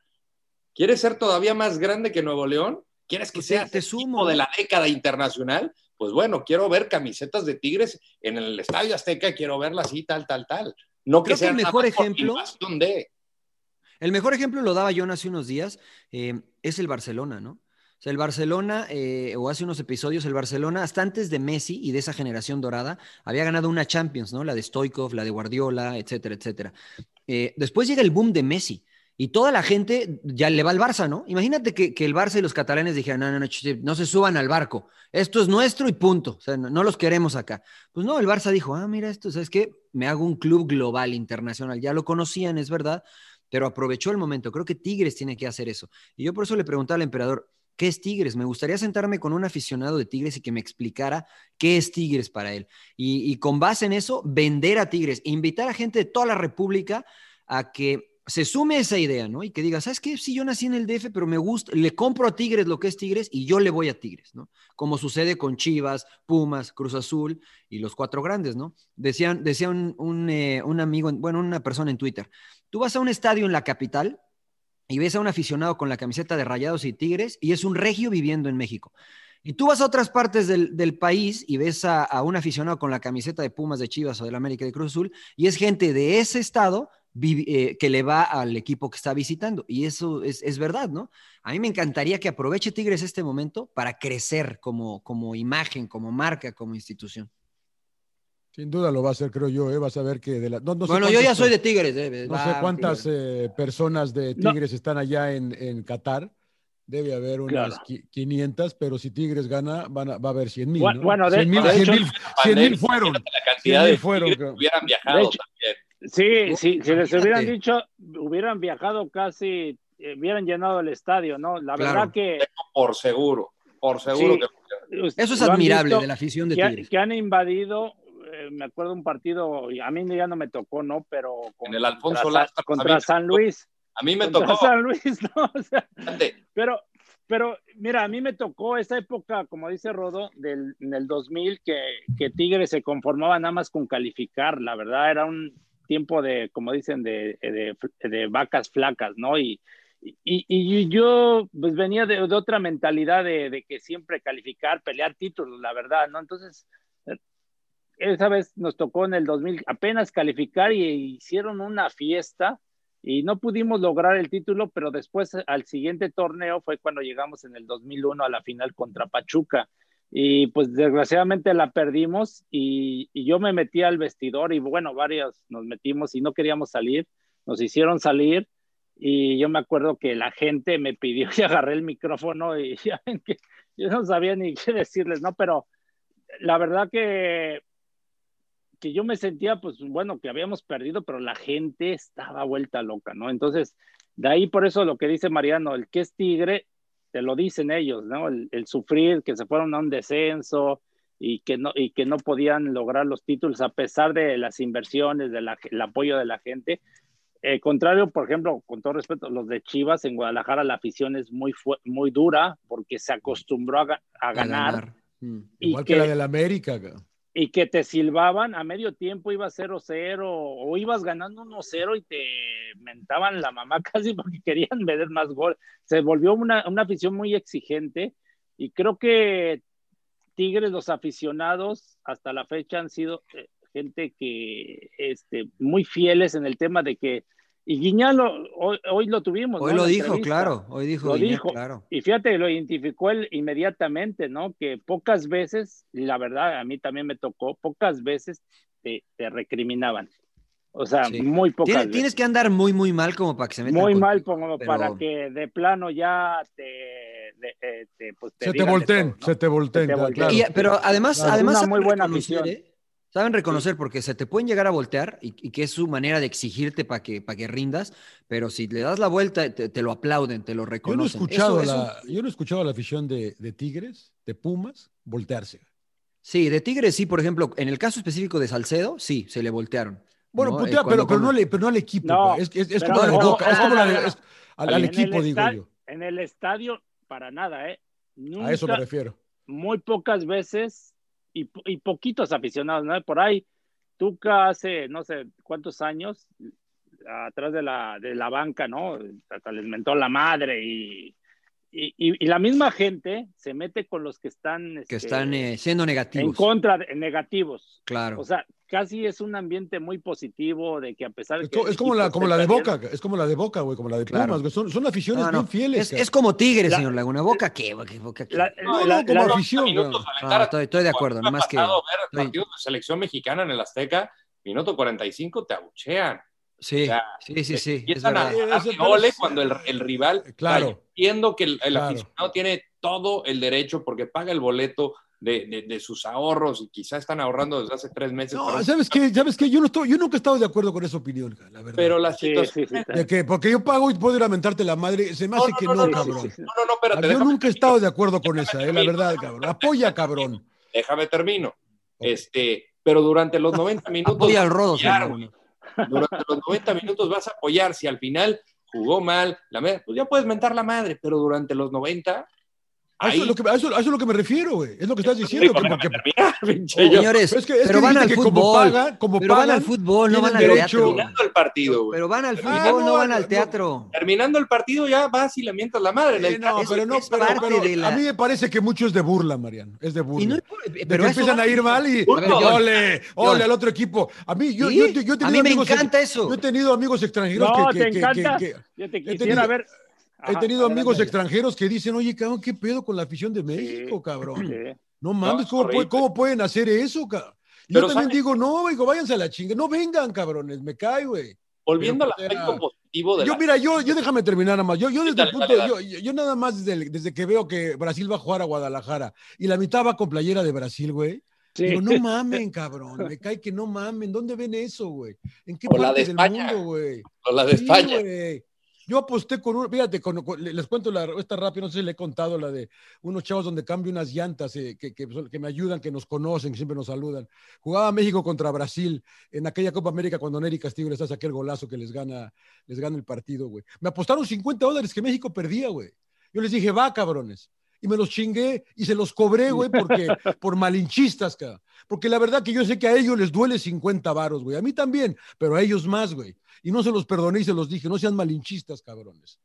¿Quieres ser todavía más grande que Nuevo León? ¿Quieres que Pues te- sumo, de la década internacional? Pues bueno, quiero ver camisetas de Tigres en el Estadio Azteca, quiero verlas así, tal, tal, tal. No Creo que sea el mejor ejemplo- de. El mejor ejemplo lo daba John hace unos días, eh, es el Barcelona, ¿no? O sea, el Barcelona, eh, o hace unos episodios, el Barcelona, hasta antes de Messi y de esa generación dorada, había ganado una Champions, ¿no? La de Stoikov, la de Guardiola, etcétera, etcétera. Eh, después llega el boom de Messi y toda la gente ya le va al Barça, ¿no? Imagínate que, que el Barça y los catalanes dijeran, no, no, no, no se suban al barco, esto es nuestro y punto, no, no los queremos acá. Pues no, el Barça dijo, ah, mira esto, ¿sabes qué? Me hago un club global, internacional, ya lo conocían, es verdad, pero aprovechó el momento. Creo que Tigres tiene que hacer eso. Y yo por eso le preguntaba al emperador, ¿qué es Tigres? Me gustaría sentarme con un aficionado de Tigres y que me explicara qué es Tigres para él. Y, y con base en eso, vender a Tigres, invitar a gente de toda la República a que se sume esa idea, ¿no? Y que diga, ¿sabes qué? Sí, yo nací en el DF, pero me gusta, le compro a Tigres lo que es Tigres y yo le voy a Tigres, ¿no? Como sucede con Chivas, Pumas, Cruz Azul y los cuatro grandes, ¿no? Decían, decía un, eh, un amigo, en- bueno, una persona en Twitter, tú vas a un estadio en la capital y ves a un aficionado con la camiseta de Rayados y Tigres y es un regio viviendo en México. Y tú vas a otras partes del, del país y ves a, a un aficionado con la camiseta de Pumas, de Chivas o del América de Cruz Azul y es gente de ese estado eh, que le va al equipo que está visitando. Y eso es, es verdad, ¿no? A mí me encantaría que aproveche Tigres este momento para crecer como, como imagen, como marca, como institución. Sin duda lo va a hacer, creo yo, ¿eh? Vas a ver que de la... no- no sé bueno, yo ya soy de Tigres. eh, No sé cuántas eh, personas de No. Tigres están allá en, en Qatar. Debe haber unas Claro. qui- 500, pero si Tigres gana, van a- va a haber 100 mil. Bueno, bueno, de- 100 mil fueron. La cantidad 100,000 de fueron, hubieran viajado De hecho- también. Sí, sí, si les hubieran dicho, hubieran viajado casi, eh, hubieran llenado el estadio, ¿no? La Claro. verdad que... Por seguro, por seguro Sí. que Eso es lo han admirable visto, de la afición de que, Tigres. que han invadido, eh, me acuerdo un partido, y a mí ya no me tocó, ¿no? Pero con- En el Alfonso contra, mí contra San. Luis. a mí me contra tocó. San Luis, [laughs] ¿no? O sea, fíjate, pero pero mira, a mí me tocó esa época, como dice Rodo, del, en el 2000, que, que Tigres se conformaba nada más con calificar. La verdad, era un tiempo de, como dicen, de, de, de vacas flacas, ¿no? Y, y, y yo pues venía de, de otra mentalidad de, que siempre calificar, pelear títulos, la verdad, ¿no? Entonces, esa vez nos tocó en el 2000 apenas calificar y hicieron una fiesta y no pudimos lograr el título, pero después al siguiente torneo fue cuando llegamos en el 2001 a la final contra Pachuca y pues desgraciadamente la perdimos y, yo me metí al vestidor y bueno, varios nos metimos y no queríamos salir, nos hicieron salir y yo me acuerdo que la gente me pidió [laughs] y agarré el micrófono y ya ven que yo no sabía ni qué decirles, ¿no? Pero la verdad que que yo me sentía, pues bueno, que habíamos perdido, pero la gente estaba vuelta loca, ¿no? Entonces, de ahí por eso lo que dice Mariano, el que es tigre, te lo dicen ellos, ¿no? El, el sufrir, que se fueron a un descenso y que, no, y que no podían lograr los títulos a pesar de las inversiones, del de apoyo de la gente. Eh, contrario, por ejemplo, con todo respeto, los de Chivas en Guadalajara, la afición es muy, muy dura porque se acostumbró a, a ganar. A ganar. Mm. Igual que, que, la del América y que te silbaban a medio tiempo, iba 0-0 o ibas ganando 1-0 y te mentaban la mamá [laughs] casi porque querían ver más gol. Se volvió una, una, afición muy exigente y creo que Tigres, los aficionados, hasta la fecha han sido eh, gente que este, muy fieles en el tema de que y Guiñán lo, hoy, hoy, lo tuvimos. Hoy ¿no? lo dijo, claro. Hoy dijo, lo Guiñán, dijo. claro. Y fíjate, lo identificó él inmediatamente, ¿no? Que pocas veces, y la verdad a mí también me tocó, pocas veces te, te recriminaban. O sea, sí. muy pocas ¿Tienes, veces. Tienes que andar muy, muy mal como para que se metan Muy mal como pero... para que de plano ya te... De, eh, te, pues te se, te volteen, todo, ¿no? se te volteen, se te volteen. Y, pero además, claro. además una muy buena misión. ¿eh? Saben reconocer porque se te pueden llegar a voltear y, y que es su manera de exigirte para que, pa que rindas, pero si le das la vuelta te, te, lo aplauden, te lo reconocen. Yo no he escuchado, eso, la, eso... Yo no he escuchado la afición de, de, Tigres, de Pumas, voltearse. Sí, de Tigres sí, por ejemplo, en el caso específico de Salcedo, sí, se le voltearon. Bueno, ¿no? putea, eh, pero, cuando, pero, no le, pero no al equipo. No, es, es, como, no, la de Boca, no, es como la de, no, es, al, al equipo, digo yo. En el estadio, para nada, ¿eh? Nunca, a eso me refiero. Muy pocas veces y, y poquitos aficionados, ¿no? Por ahí Tuca hace no sé cuántos años atrás de la, de la banca, ¿no? Hasta les mentó la madre y, y, y, la misma gente se mete con los que están... Que este, están eh, siendo negativos. En contra de negativos. Claro. O sea, casi es un ambiente muy positivo de que a pesar de es, que... Es como la, como la de Boca, es como la de Boca, güey, como la de Pumas, claro. Son, son aficiones no, no. bien fieles. Es, es, como Tigres, la, señor Laguna. ¿Boca qué? ¿Boca qué? La, no, no, como la, afición. No, estoy, estoy, de acuerdo, nomás que... ver partidos de selección mexicana en el Azteca, minuto 45 te abuchean. Sí, o sea, sí, sí, sí. Empiezan a, a gole cuando el, el, rival. Claro. Entiendo que el, el claro. aficionado tiene todo el derecho porque paga el boleto de, de, de, sus ahorros y quizá están ahorrando desde hace tres meses. No, pero... ¿sabes qué? ¿Sabes qué? Yo, no estoy, yo nunca he estado de acuerdo con esa opinión, la verdad. Pero la situación... Sí, sí, sí, de que porque yo pago y puedo ir a mentarte la madre, se me hace no, que no, no, no, cabrón. No, no, no, espérate. Yo nunca he estado de acuerdo con esa, eh, la verdad, cabrón. Apoya, cabrón. Déjame termino. Este, pero durante los 90 minutos... Apoya al rodo, durante los 90 minutos vas a apoyar. Si al final jugó mal, la pues ya puedes mentar la madre, pero durante los 90. A eso, es lo que, a, eso, a eso es lo que me refiero, güey. Es lo que estás diciendo. Que, porque, [laughs] señores, es que, es pero que van al que fútbol. Como paga, como pero pagan, van al fútbol, no van al derecho. teatro. el partido, pero van al fútbol, ah, no, no, van al no, teatro. Terminando el partido ya vas y le mientas la madre. Eh, no, pero no, pero, pero la... a mí me parece que mucho es de burla, Mariano. Es de burla. No, de pero empiezan a ir mal y ver, ole, ole al otro equipo. A mí, yo, ¿Sí? yo, yo, yo he tenido a mí me amigos, encanta eso. Yo he tenido amigos extranjeros no, que, te que, encanta. yo te quisiera ver. He tenido amigos extranjeros que dicen, oye, cabrón, ¿qué pedo con la afición de México, sí, cabrón? Sí. No mames, ¿cómo, puede, ¿cómo, pueden hacer eso, cabrón? Yo Pero también ¿sabes? digo, no, digo, váyanse a la chinga, no vengan, cabrones, me cae, güey. Volviendo al aspecto positivo de Yo, la... mira, yo, yo déjame terminar nada más. Yo, yo desde dale, el punto, dale, dale. Yo, yo, nada más desde, desde, que veo que Brasil va a jugar a Guadalajara y la mitad va con playera de Brasil, güey. Sí. Digo, no mamen, [laughs] cabrón. Me cae que no mamen. ¿Dónde ven eso, güey? ¿En qué o parte de del mundo, güey? O la de sí, España. Wey. Yo aposté con un, fíjate, con, con, les cuento la, esta rápida, no sé si le he contado la de unos chavos donde cambio unas llantas eh, que, que, que, me ayudan, que nos conocen, que siempre nos saludan. Jugaba México contra Brasil en aquella Copa América cuando Nery Castillo les hace aquel golazo que les gana, les gana el partido, güey. Me apostaron 50 dólares que México perdía, güey. Yo les dije, va, cabrones. Y me los chingué y se los cobré, güey, porque, [laughs] por malinchistas, cabrón. Porque la verdad que yo sé que a ellos les duele 50 varos, güey. A mí también, pero a ellos más, güey. Y no se los perdoné y se los dije, no sean malinchistas, cabrones.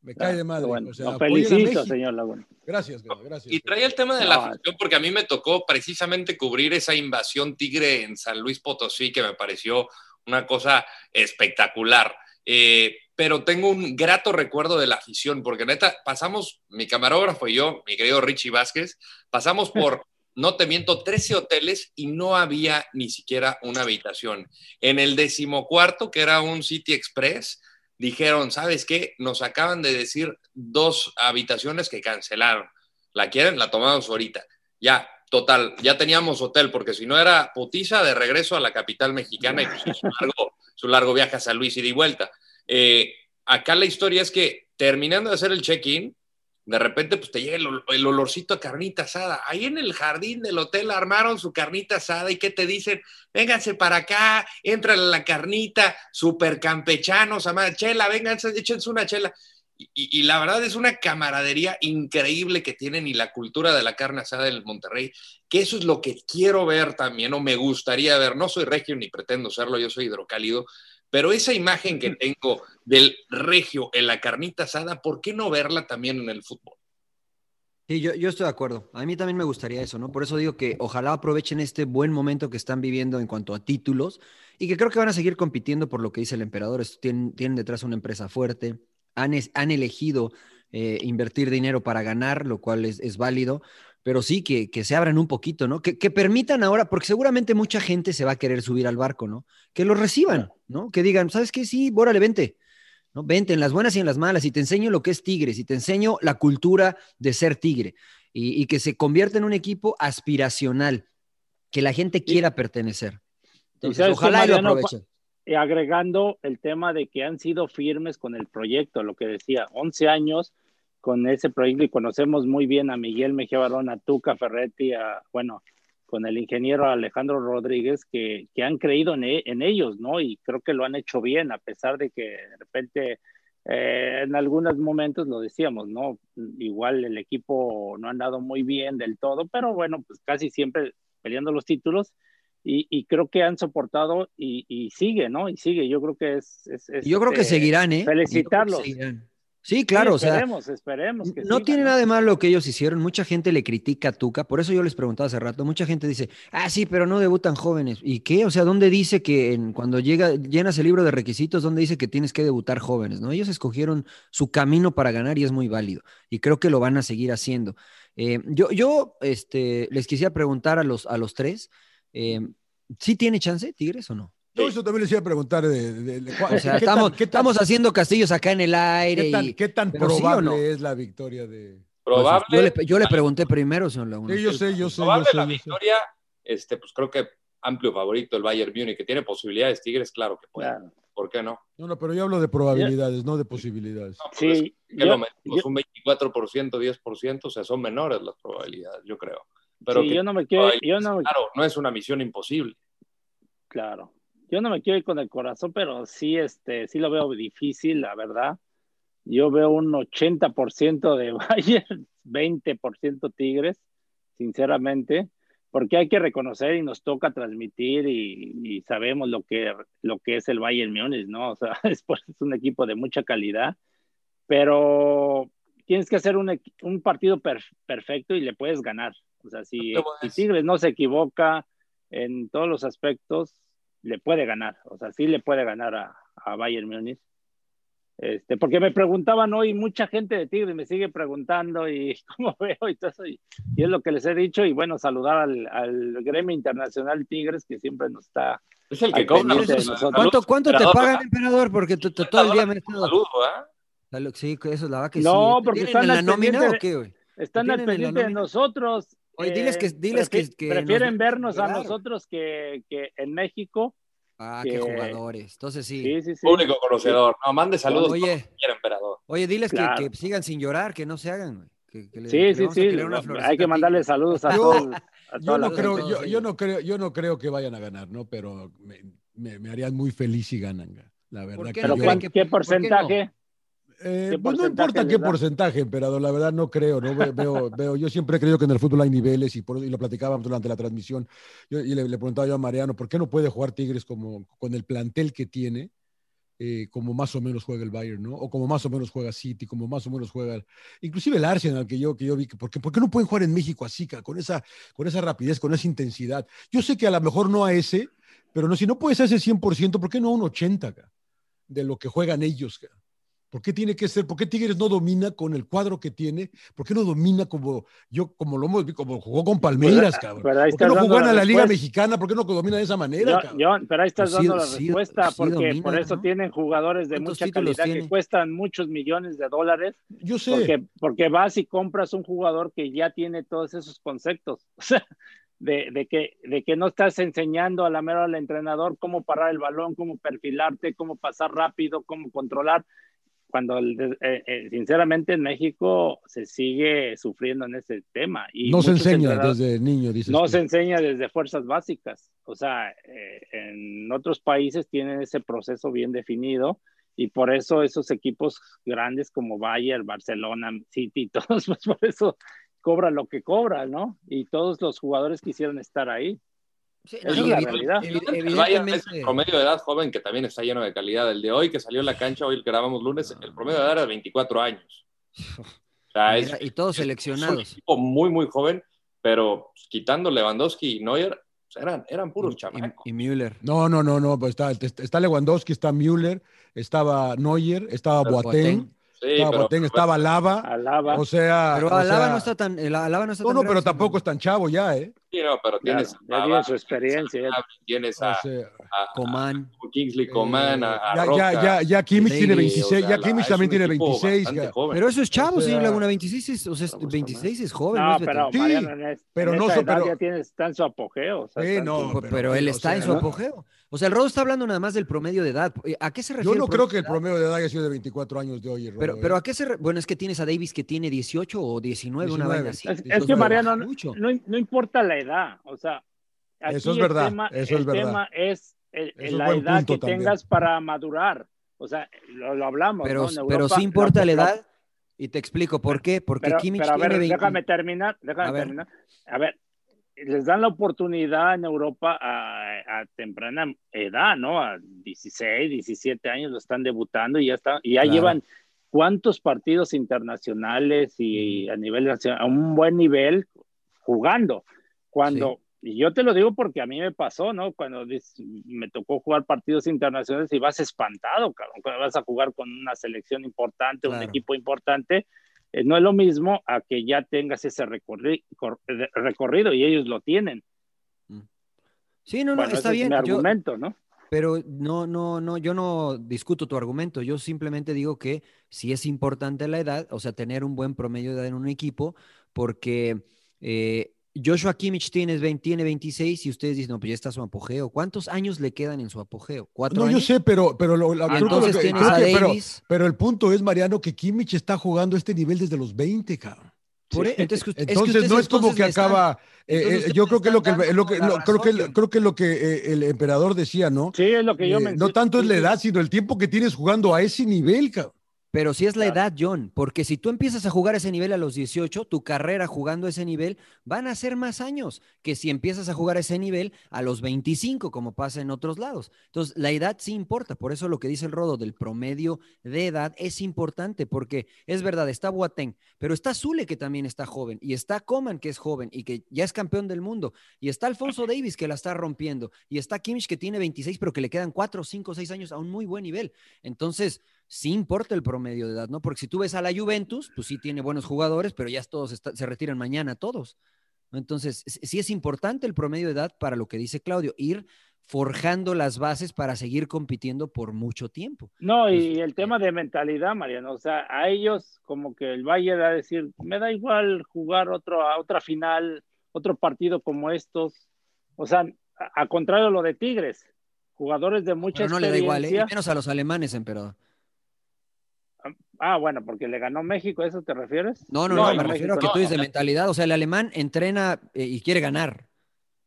Me cae de madre. Bueno, o sea, felicito, señor Laguna. Gracias, güey, gracias. Y traía el tema de la No. afición, porque a mí me tocó precisamente cubrir esa invasión tigre en San Luis Potosí, que me pareció una cosa espectacular. Eh, pero tengo un grato recuerdo de la afición, porque neta, pasamos, mi camarógrafo y yo, mi querido Richie Vázquez, pasamos por, [laughs] no te miento, 13 hoteles y no había ni siquiera una habitación. En el decimocuarto, que era un City Express, dijeron, ¿sabes qué? Nos acaban de decir dos habitaciones que cancelaron. ¿La quieren? La tomamos ahorita. Ya, total, ya teníamos hotel, porque si no era putiza de regreso a la capital mexicana y pues, es [laughs] un largo, es un largo viaje a San Luis y de vuelta. Eh, acá la historia es que terminando de hacer el check-in, de repente pues te llega el, ol- el olorcito a carnita asada. Ahí en el jardín del hotel armaron su carnita asada y ¿qué te dicen? Vénganse para acá, entra la carnita, super campechanos, amada, chela, vénganse, échense una chela. Y la verdad es una camaradería increíble que tienen y la cultura de la carne asada en Monterrey, que eso es lo que quiero ver también o me gustaría ver. No soy regio ni pretendo serlo, yo soy hidrocálido, pero esa imagen que tengo del regio en la carnita asada, ¿por qué no verla también en el fútbol? Sí, yo, yo estoy de acuerdo. A mí también me gustaría eso, ¿no? Por eso digo que ojalá aprovechen este buen momento que están viviendo en cuanto a títulos y que creo que van a seguir compitiendo por lo que dice el emperador. Tienen, tienen detrás una empresa fuerte, han, es- han elegido eh, invertir dinero para ganar, lo cual es, es válido, pero sí que, que se abran un poquito, ¿no? Que, que permitan ahora, porque seguramente mucha gente se va a querer subir al barco, ¿no? Que lo reciban, ¿no? Que digan, ¿sabes qué? Sí, órale, vente. ¿no? Vente en las buenas y en las malas y te enseño lo que es Tigres y te enseño la cultura de ser Tigre y, y que se convierta en un equipo aspiracional, que la gente quiera pertenecer. Y Entonces, qué, ojalá y lo aprovechen. Y agregando el tema de que han sido firmes con el proyecto, lo que decía, 11 años con ese proyecto y conocemos muy bien a Miguel Mejía Barón, a Tuca Ferretti, a, bueno, con el ingeniero Alejandro Rodríguez, que, que han creído en, e- en ellos, ¿no? Y creo que lo han hecho bien, a pesar de que de repente eh, en algunos momentos lo decíamos, ¿no? Igual el equipo no ha andado muy bien del todo, pero bueno, pues casi siempre peleando los títulos y, y creo que han soportado y, y sigue, ¿no? Y sigue, yo creo que es... es- es, Yo creo que este, seguirán, ¿eh? Felicitarlos. seguirán. Sí, claro, o sea, esperemos, esperemos que no sigan, tiene nada de malo lo que ellos hicieron. Mucha gente le critica a Tuca, por eso yo les preguntaba hace rato. Mucha gente dice, ah, sí, pero no debutan jóvenes. ¿Y qué? O sea, ¿dónde dice que en- cuando llega, llenas el libro de requisitos, dónde dice que tienes que debutar jóvenes? ¿no? Ellos escogieron su camino para ganar y es muy válido. Y creo que lo van a seguir haciendo. Eh, yo yo este, les quisiera preguntar a los, a los tres, eh, ¿sí tiene chance Tigres o no? Yo eso también les iba a preguntar de, de- de- O sea, ¿qué tan- estamos, qué tan- estamos haciendo castillos acá en el aire. ¿Qué tan, y- qué tan pero sí o probable no? es la victoria de...? Pues, Probable, yo, le, yo le pregunté primero, señor Laguna. Sí, yo sé, yo sé, yo probable sé, la victoria, este, pues creo que amplio favorito el Bayern Múnich, que tiene posibilidades, Tigres, claro que puede. Claro. ¿Por qué no? No, no, pero yo hablo de probabilidades, no de posibilidades. No, pues Sí, es que yo- lo metimos yo- un 24%, 10%, o sea, son menores las probabilidades, yo creo. Pero Sí, que yo no me quiero, yo no me- claro, no es una misión imposible. Claro. Yo no me quiero ir con el corazón, pero sí, este, sí lo veo difícil, la verdad. Yo veo un 80% de [laughs] Bayern, 20% Tigres, sinceramente, porque hay que reconocer y nos toca transmitir y, y sabemos lo que, lo que es el Bayern Múnich, ¿no? O sea, [laughs] es, es un equipo de mucha calidad, pero tienes que hacer un, un partido per- perfecto y le puedes ganar. O sea, si, si Tigres no se equivoca en todos los aspectos, le puede ganar. O sea, sí le puede ganar a, a Bayern Múnich. Este, porque me preguntaban hoy, mucha gente de Tigres me sigue preguntando y [laughs] cómo veo y todo eso, y, y es lo que les he dicho, y bueno, saludar al, al gremio internacional Tigres que siempre nos está Es el que cobra. ¿Cuánto, cuánto te pagan, emperador? Porque todo el día me he estado... saludo, ¿ah? Salud, Sí, que eso es la verdad que No, sí. ¿Te porque están en la al nómina pendiente o de- qué, güey? están al pendiente de nosotros. Oye, diles que- diles que- prefi- que prefieren nos- vernos a nosotros que, que en México. Ah, que- qué jugadores. Entonces sí. Sí, sí, sí. Público conocedor. No, mande saludos. Oye. como quiera, emperador. Oye, diles que- Claro. que, sigan sin llorar, que no se hagan, güey. Que, que le- Sí, le sí, sí. Hay que mandarle saludos a Yo- todos. A Yo no, creo, todos yo, no creo, yo no creo que vayan a ganar, ¿no? Pero me, me- me harían muy feliz si ganan, ga. la verdad. ¿Por que qué Pero no yo- creen ¿cuán- que- ¿qué por qué no? porcentaje? Eh, pues no importa qué porcentaje, emperador, la verdad no creo, ¿no? Veo, [laughs] veo, yo siempre he creído que en el fútbol hay niveles y, por, y lo platicábamos durante la transmisión. Yo, y le, le, preguntaba yo a Mariano, ¿por qué no puede jugar Tigres como, con el plantel que tiene? Eh, como más o menos juega el Bayern, ¿no? O como más o menos juega City, como más o menos juega, inclusive el Arsenal que yo, que yo vi, ¿por qué, ¿por qué no pueden jugar en México así, con esa, con esa rapidez, con esa intensidad? Yo sé que a lo mejor no a ese, pero no, si no puedes a ese 100%, ¿por qué no a un 80% de lo que juegan ellos? ¿Por qué tiene que ser? ¿Por qué Tigres no domina con el cuadro que tiene? ¿Por qué no domina como yo, como lo hemos como jugó con Palmeiras, cabrón? ¿Por qué no jugó en la, la Liga Mexicana? ¿Por qué no domina de esa manera, yo, yo, pero ahí estás dando la respuesta, porque domina, por eso ¿no? tienen jugadores de mucha calidad que cuestan muchos millones de dólares. Yo sé. Porque, porque vas y compras un jugador que ya tiene todos esos conceptos. [laughs] O sea, de, de, que, de que no estás enseñando a la mera al entrenador cómo parar el balón, cómo perfilarte, cómo pasar rápido, cómo controlar cuando eh, eh, sinceramente en México se sigue sufriendo en ese tema. Y no se enseña desde niño, dices. No tú. se enseña desde fuerzas básicas. O sea, eh, en otros países tienen ese proceso bien definido y por eso esos equipos grandes como Bayern, Barcelona, City, [laughs] todos, pues por eso cobran lo que cobran, ¿no? Y todos los jugadores quisieron estar ahí. Sí, es la realidad. Evidentemente... Es el promedio de edad joven que también está lleno de calidad. El de hoy que salió en la cancha, hoy que grabamos lunes, el promedio de edad era de 24 años. [laughs] O sea, es, y todos seleccionados. Es un equipo muy, muy joven, pero quitando Lewandowski y Neuer, pues eran, eran puros chamacos. Y, y, Müller. No, no, no, no, pues está, está Lewandowski, está Müller, estaba Neuer, estaba Boateng. Sí, estaba, pero, Boateng, estaba Alaba, Alaba. O sea. Pero o Alaba sea, no está tan. Alaba no, está no, tan no, pero tampoco es tan chavo ya, ¿eh? Sí, no, pero tienes. Claro, ya tiene su experiencia. Tienes a, O sea, a- Coman. a Kingsley Coman, a, a ya, Roca. ya, ya, ya Kimmich tiene Davis, 26, o sea, ya Kimmich también tiene equipo 26. bastante ca- joven. Pero eso es chavo, O sea, señor Laguna. 26 es, o sea, No, pues, 26 es joven. No, es pero. Sí, Mariano, en, es- pero en no esa edad pero- ya tiene, está en su apogeo. O sea, Sí, no, Pero, pero- él o está en su apogeo. O sea, el Rodo está hablando nada más del promedio de edad. Eh, ¿A qué se refiere? Yo no creo que el promedio de edad haya sido de 24 años de hoy. Rodo, Pero, pero a qué se re- bueno es que tienes a Davis que tiene 18 o 19, una 19. vaina así. Es, que no, Mariano, no, no, no importa la edad, o sea, aquí Eso es el verdad, tema, eso el es verdad. tema es el- Eso es la edad que también. tengas para madurar. O sea, lo, lo hablamos. Pero, ¿no? En pero sí importa la edad. Y te explico por qué. Porque Pero, Kimmich pero a ver, tiene 20 déjame terminar, déjame A ver. terminar. A ver, les dan la oportunidad en Europa a, a temprana edad, ¿no? A 16, 17 años lo están debutando y ya están, y ya Claro. llevan cuántos partidos internacionales y a nivel nacional, a un buen nivel jugando. Cuando, y yo te lo digo porque a mí me pasó, ¿no? Cuando me tocó jugar partidos internacionales y vas espantado, cabrón, cuando vas a jugar con una selección importante, un Claro. equipo importante, eh, no es lo mismo a que ya tengas ese recorri- cor- eh, recorrido y ellos lo tienen. Sí, no, no, Bueno, está ese es bien. mi yo- argumento, ¿no? Pero no, no, no, yo no discuto tu argumento. Yo simplemente digo que sí es importante la edad, o sea, tener un buen promedio de edad en un equipo, porque eh, Joshua Kimmich tiene, 20 tiene 26 y ustedes dicen, no, pues ya está su apogeo. ¿Cuántos años le quedan en su apogeo? ¿Cuatro No, yo años? sé, pero, pero, lo- entonces que- tienes a que- Davis. Pero, el punto es, Mariano, que Kimmich está jugando este nivel desde los 20, cabrón. Por e- entonces, es que Entonces ustedes no es como que están- acaba. eh, eh, yo creo que lo que, lo que creo que creo que lo que eh, el emperador decía, ¿no? Sí, es lo que yo Eh, mencioné. no tanto es la Sí, sí. edad, sino el tiempo que tienes jugando a ese nivel, cabrón. Pero si es la edad, John, porque si tú empiezas a jugar ese nivel a los 18, tu carrera jugando ese nivel van a ser más años que si empiezas a jugar ese nivel a los 25, como pasa en otros lados. Entonces, la edad sí importa, por eso lo que dice el Rodo del promedio de edad es importante, porque es verdad, está Boateng, pero está Zule que también está joven, y está Coman que es joven y que ya es campeón del mundo, y está Alfonso Davis que la está rompiendo, y está Kimmich que tiene 26, pero que le quedan 4, 5, 6 años a un muy buen nivel. Entonces, sí importa el promedio de edad, ¿no? Porque si tú ves a la Juventus, pues sí tiene buenos jugadores, pero ya todos está- se retiran mañana todos. ¿no? Entonces, sí es importante el promedio de edad para lo que dice Claudio, ir forjando las bases para seguir compitiendo por mucho tiempo. No, y el tema de mentalidad, Mariano, o sea, a ellos como que el Bayern va a decir, me da igual jugar otro, a otra final, otro partido como estos, o sea, a, a contrario de lo de Tigres, jugadores de mucha Pero no le da igual, ¿eh? Experiencia. menos a los alemanes, emperador. Ah, bueno, porque le ganó México, ¿a eso te refieres? No, no, No, no, me México refiero a que no. tú dices de mentalidad. O sea, el alemán entrena eh, y quiere ganar.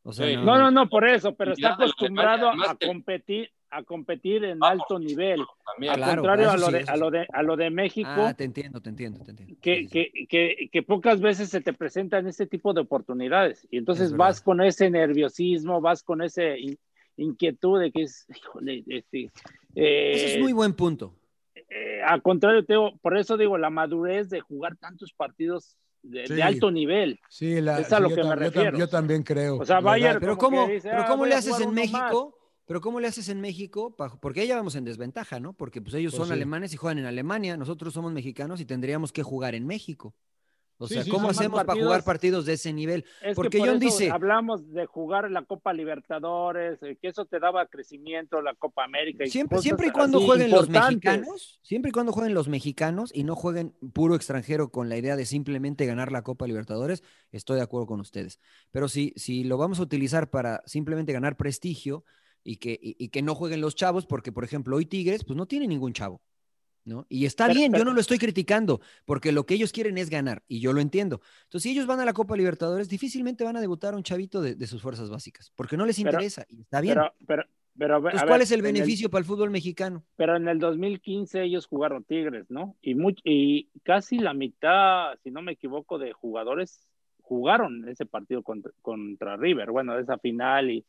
O sea, Sí. No, no, no, por eso, pero está acostumbrado a competir, a competir en alto nivel. También. Al Claro, contrario a lo, sí, de, a, lo de, a lo de México, Ah, te entiendo, te entiendo, te entiendo. que, Sí, sí, que, que, que pocas veces se te presentan este tipo de oportunidades. Y entonces Es vas verdad. con ese nerviosismo, vas con ese in- inquietud de que es, híjole, este, eh, Ese es muy buen punto. Eh, al contrario, Teo, por eso digo, la madurez de jugar tantos partidos de, alto nivel. Sí, la, Es a sí, lo que me tam- yo tam- refiero. Yo también creo. O sea, Bayern-. Pero como ¿cómo, dice, pero ah, ¿cómo le haces en México? Pero ¿cómo le haces en México? Porque ahí ya vamos en desventaja, ¿no? Porque pues ellos Pues son sí. alemanes y juegan en Alemania, nosotros somos mexicanos y tendríamos que jugar en México. O Sí, sea, sí, ¿cómo Más para jugar partidos. de ese nivel? Es Porque que por John dice, hablamos de jugar la Copa Libertadores, eh, que eso te daba crecimiento, la Copa América. Y siempre, siempre y cuando jueguen los mexicanos, siempre y cuando jueguen los mexicanos y no jueguen puro extranjero con la idea de simplemente ganar la Copa Libertadores, estoy de acuerdo con ustedes. Pero si, si lo vamos a utilizar para simplemente ganar prestigio y que, y, y que no jueguen los chavos, porque por ejemplo hoy Tigres pues no tiene ningún chavo. ¿No? Y está Pero- bien, yo no lo estoy criticando, porque lo que ellos quieren es ganar, y yo lo entiendo. Entonces, si ellos van a la Copa Libertadores, difícilmente van a debutar a un chavito de, de sus fuerzas básicas, porque no les Pero- interesa, y está bien. Pero, pero, Entonces, ¿cuál ver, es el en beneficio para el fútbol mexicano? pero en el 2015 ellos jugaron Tigres, ¿no? Y casi la mitad, si no me equivoco, de jugadores jugaron ese partido contra, contra River, bueno, esa final. Y,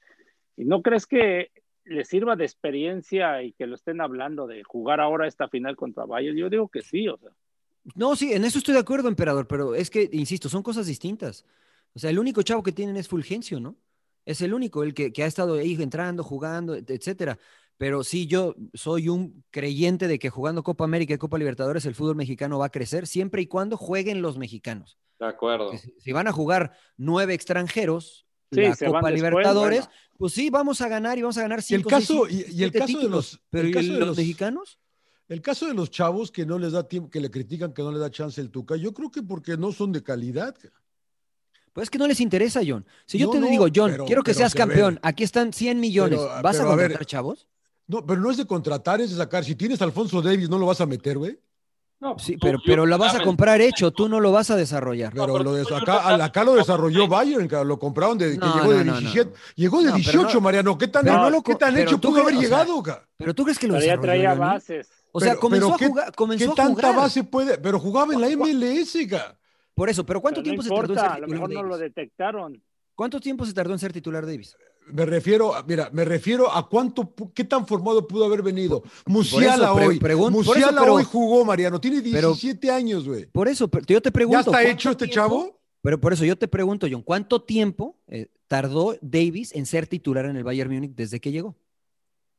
y no crees que les sirva de experiencia y que lo estén hablando de jugar ahora esta final contra Bayern? Yo digo que sí, o sea. No, sí, en eso estoy de acuerdo, emperador, pero es que, insisto, son cosas distintas. O sea, el único chavo que tienen es Fulgencio, ¿no? Es el único, el que, que ha estado ahí entrando, jugando, et- etcétera. Pero sí, yo soy un creyente de que jugando Copa América y Copa Libertadores el fútbol mexicano va a crecer siempre y cuando jueguen los mexicanos. De acuerdo. Si van a jugar nueve extranjeros, Sí, la se van Copa después, Libertadores, bueno. pues sí, vamos a ganar y vamos a ganar Y el cinco, caso, seis, y, y el caso de los, Pero el ¿y caso el- de los los mexicanos? El caso de los chavos que no les da tiempo, que le critican que no le da chance el Tuca, yo creo que porque no son de calidad. Pues es que no les interesa, John. Si yo No, te no, digo, John, pero- quiero que seas campeón, aquí están 100 millones, Pero, ¿vas pero, a a ver, contratar chavos? No, pero no es de contratar, es de sacar. Si tienes a Alfonso Davis, ¿no lo vas a meter, güey? No, Sí, tú- pero, yo- pero la vas a comprar hecho, tú no lo vas a desarrollar. Pero pero lo de, acá, lo desarrolló Bayern, lo compraron de que No, llegó de no, no, 17. no. Llegó de No, pero 18, no- Mariano. ¿Qué tan, lo ¿qué tan hecho pudo haber o sea, llegado, cabrón? Pero tú crees que lo Pero ya desarrolló, traía bases. O sea, Pero- comenzó pero a ¿qué- jugar, comenzó ¿Qué a tanta jugar. base puede? Pero jugaba en la MLS, cabrón. Por eso, pero ¿cuánto Pero tiempo no se tardó en ser a lo titular mejor no lo detectaron. ¿Cuánto tiempo se tardó en ser titular Davis? Me refiero, a- mira, me refiero a cuánto, qué tan formado pudo haber venido. Musiala pre- hoy. eso, Musiala pero- hoy jugó, Mariano. Tiene pero- 17 años, güey. Por eso, pero yo te pregunto. ¿Ya está ¿cuánto hecho este tiempo- chavo? Pero por eso yo te pregunto, John, ¿cuánto tiempo eh, tardó Davis en ser titular en el Bayern Múnich desde que llegó?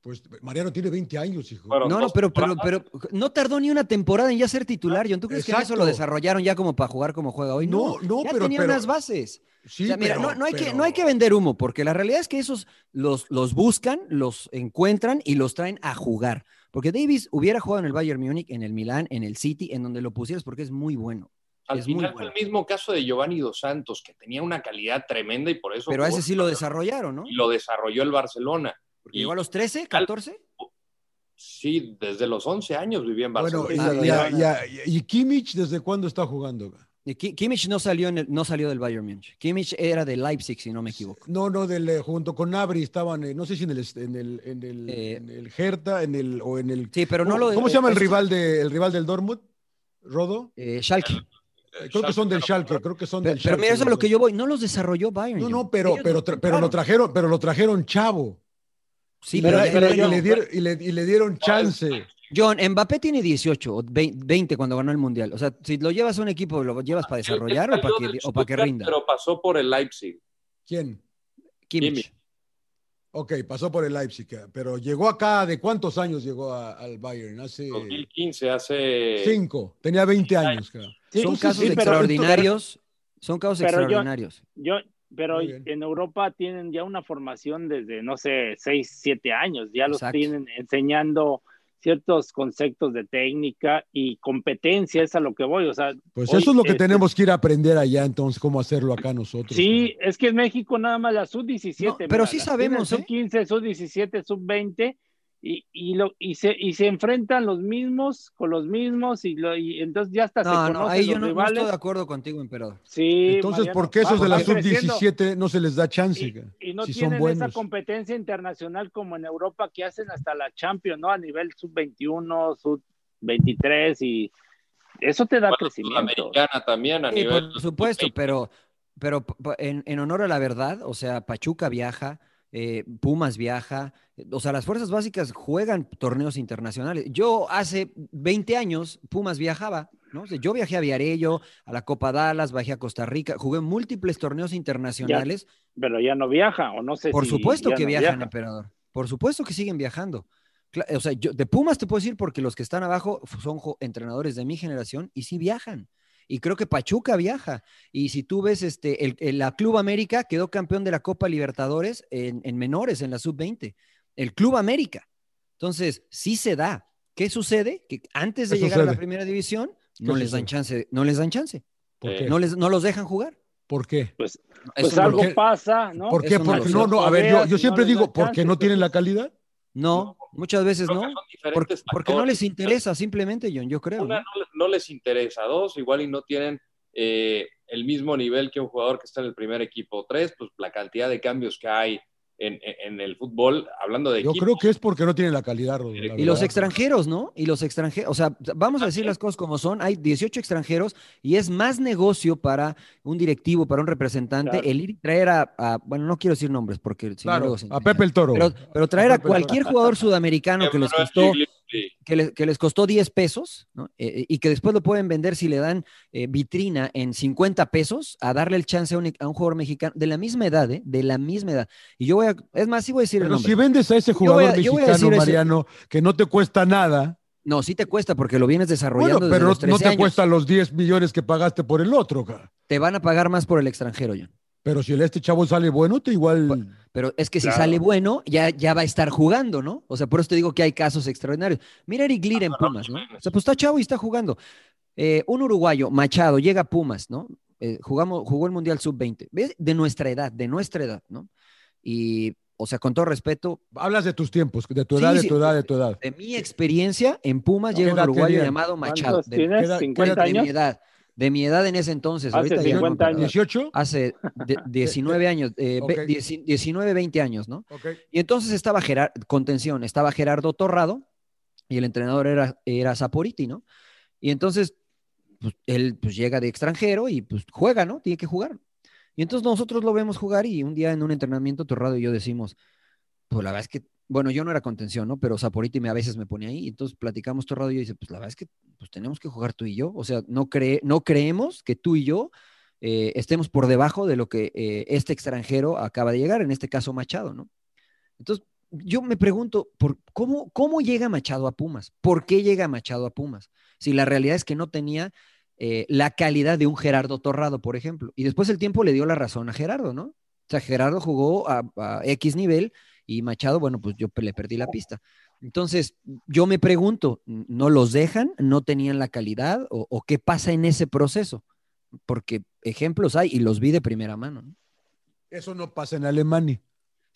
Pues Mariano tiene 20 años, hijo. No, no, pero, pero, pero no tardó ni una temporada en ya ser titular, John. ¿Tú crees que eso lo desarrollaron ya como para jugar como juega hoy? No, no, ya pero- tenía pero- unas bases. Sí, O sea, mira, pero- no, no hay que, pero- no hay que vender humo, porque la realidad es que esos los, los buscan, los encuentran y los traen a jugar. Porque Davis hubiera jugado en el Bayern Múnich, en el Milán, en el City, en donde lo pusieras, porque es muy bueno. Al es muy final bueno. fue el mismo caso de Giovanni Dos Santos, que tenía una calidad tremenda y por eso. Pero a ese sí lo desarrollaron, ¿no? Y lo desarrolló el Barcelona. Porque Y- llegó a los 13, 14. Sí, desde los 11 años vivía en Bueno, Barcelona. y, y a- y a- y Kimmich, ¿desde cuándo está jugando? Kimmich no salió, en el- no salió del Bayern Múnich. Kimmich era de Leipzig, si no me equivoco. No, no, del, eh, junto con Nabri estaban, eh, no sé si en el, en el, en el, Eh, en el Hertha, en el, o en el. Sí, pero no ¿Cómo, lo. ¿Cómo se llama el es- rival de, el rival del Dortmund? ¿Rodo? eh, Schalke. Eh, Creo que son del Schalke, creo que son Pero, del pero Schalke. mira, eso es a lo que yo voy. No los desarrolló Bayern. No, no, pero, pero, tra- pero lo trajeron, pero lo trajeron chavo. Sí, Y pero, le- y le- pero y John, le dieron, y, le, y le dieron chance. John, Mbappé tiene 18 o 20 cuando ganó el Mundial. O sea, si lo llevas a un equipo, ¿lo llevas para desarrollar o para que, del o para que Stuttgart, rinda? Pero pasó por el Leipzig. ¿Quién? Kimmich. Kimmich. Ok, pasó por el Leipzig, pero llegó acá, ¿de cuántos años llegó a- al Bayern? Hace 2015, hace. cinco, tenía 20 años. Sí, Son casos sí, pero- extraordinarios. Son casos Pero extraordinarios. Yo, pero en Europa tienen ya una formación desde, no sé, 6, 7 años. Ya los tienen enseñando ciertos conceptos de técnica y competencia, es a lo que voy. O sea, Pues hoy, eso es lo que este, tenemos que ir a aprender allá, entonces, cómo hacerlo acá nosotros. Sí, es que en México nada más la sub-17. No, pero mira, sí sabemos, tienen ¿eh? Sub-15, sub-17, sub-20 y, y, lo, y, se, y se enfrentan los mismos con los mismos y, lo, y entonces ya hasta se No, conocen no, ahí yo los no, no rivales. estoy de acuerdo contigo, emperador. Sí, Entonces, Mariano, ¿por qué esos de la vamos creciendo. sub-17 no se les da chance? ca? Y no si son tienen esa buenos. competencia internacional como en Europa que hacen hasta la Champions, ¿no? A nivel sub-21, sub-23 y eso te da crecimiento. Sudamericana también a Sí, nivel. por supuesto, pero, pero en, en honor a la verdad, o sea, Pachuca viaja, eh, Pumas viaja, o sea, las fuerzas básicas juegan torneos internacionales. Yo hace 20 años, Pumas viajaba, ¿no? O sea, yo viajé a Viarello, a la Copa Dallas, viajé a Costa Rica, jugué múltiples torneos internacionales. Pero ya no viaja, o no sé Por si supuesto que no viajan, viaja. emperador. Por supuesto que siguen viajando. O sea, yo de Pumas te puedo decir porque los que están abajo son entrenadores de mi generación y sí viajan. Y creo que Pachuca viaja. Y si tú ves, este, el, el- la Club América quedó campeón de la Copa Libertadores en, en menores, en la sub-20. El Club América. Entonces, sí se da. ¿Qué sucede? Que antes de ¿Qué llegar a la primera división, ¿Qué no les dan chance, no les dan chance. ¿Por qué? No, les, no los dejan jugar. ¿Por qué? Pues, pues algo pasa, ¿no? ¿Por qué? Porque no, no, a ver, yo, yo siempre digo, ¿por qué no tienen la calidad? No, muchas veces no. que son Por- diferentes porque no les interesa, simplemente, John, yo creo. Una, ¿no? no les interesa. Dos, igual y no tienen eh, el mismo nivel que un jugador que está en el primer equipo. Tres, pues la cantidad de cambios que hay en, el fútbol, hablando de Yo equipos. creo que es porque no tienen la calidad, Rodo, la Y los extranjeros, ¿no? Y los extranjeros, o sea, vamos a decir las cosas como son, hay 18 extranjeros y es más negocio para un directivo, para un representante, Claro. el ir y traer a, a- bueno, no quiero decir nombres porque si no Claro, luego se a. Pepe el Toro. Pero, pero traer a cualquier jugador sudamericano que les costó, Que, le- que les costó 10 pesos, ¿no? Eh, y que después lo pueden vender si le dan eh, vitrina en 50 pesos, a darle el chance a un, a un jugador mexicano de la misma edad, ¿eh? De la misma edad. Y yo voy a, es más, sí voy a decir el Pero nombre. si vendes a ese jugador a- yo voy a mexicano, ese- Mariano, que no te cuesta nada, No, sí te cuesta porque lo vienes desarrollando bueno, desde pero los no, no 13 te años. cuesta los 10 millones que pagaste por el otro, ca. Te van a pagar más por el extranjero, John. Pero si el este chavo sale bueno, te igual. Pero es que si Claro. sale bueno, ya, ya va a estar jugando, ¿no? O sea, por eso te digo que hay casos extraordinarios. Mira Eric Lira en Pumas, ¿no? O sea, pues está chavo y está jugando. Eh, un uruguayo, Machado, llega a Pumas, ¿no? Eh, jugamos, jugó el Mundial Sub-20. ¿Ves? De nuestra edad, de nuestra edad, ¿no? Y, o sea, con todo respeto, Hablas de tus tiempos, de tu Sí, edad, de sí, tu edad, de tu edad. de mi experiencia en Pumas ¿Qué llega un uruguayo tenía? llamado Machado. ¿Cuántos De, tienes? queda- ¿50 de mi años? edad. De mi edad en ese entonces. Hace ahorita ya no, 50 pero años. ¿18? Hace de- [laughs] 19 años, eh, ve- Ok. 10 19, 20 años, ¿no? Y entonces estaba Gerardo, contención, estaba Gerardo Torrado y el entrenador era, era Saporiti, ¿no? Y entonces, pues, él pues, llega de extranjero y pues juega, ¿no? Tiene que jugar. Y entonces nosotros lo vemos jugar y un día en un entrenamiento Torrado y yo decimos, pues la verdad es que, bueno, yo no era contención, ¿no? Pero Saporiti me, a veces me ponía ahí y entonces platicamos Torrado y yo dice, pues la verdad es que pues tenemos que jugar tú y yo. O sea, no, no creemos que tú y yo eh, estemos por debajo de lo que eh, este extranjero acaba de llegar, en este caso Machado, ¿no? Entonces, yo me pregunto, ¿por cómo, ¿cómo llega Machado a Pumas? ¿Por qué llega Machado a Pumas? Si la realidad es que no tenía eh, la calidad de un Gerardo Torrado, por ejemplo. Y después el tiempo le dio la razón a Gerardo, ¿no? O sea, Gerardo jugó a, a X nivel y Machado, bueno, pues yo le perdí la pista. Entonces, yo me pregunto, ¿no los dejan? ¿No tenían la calidad? ¿O, o qué pasa en ese proceso? Porque ejemplos hay y los vi de primera mano. ¿no? Eso no pasa en Alemania.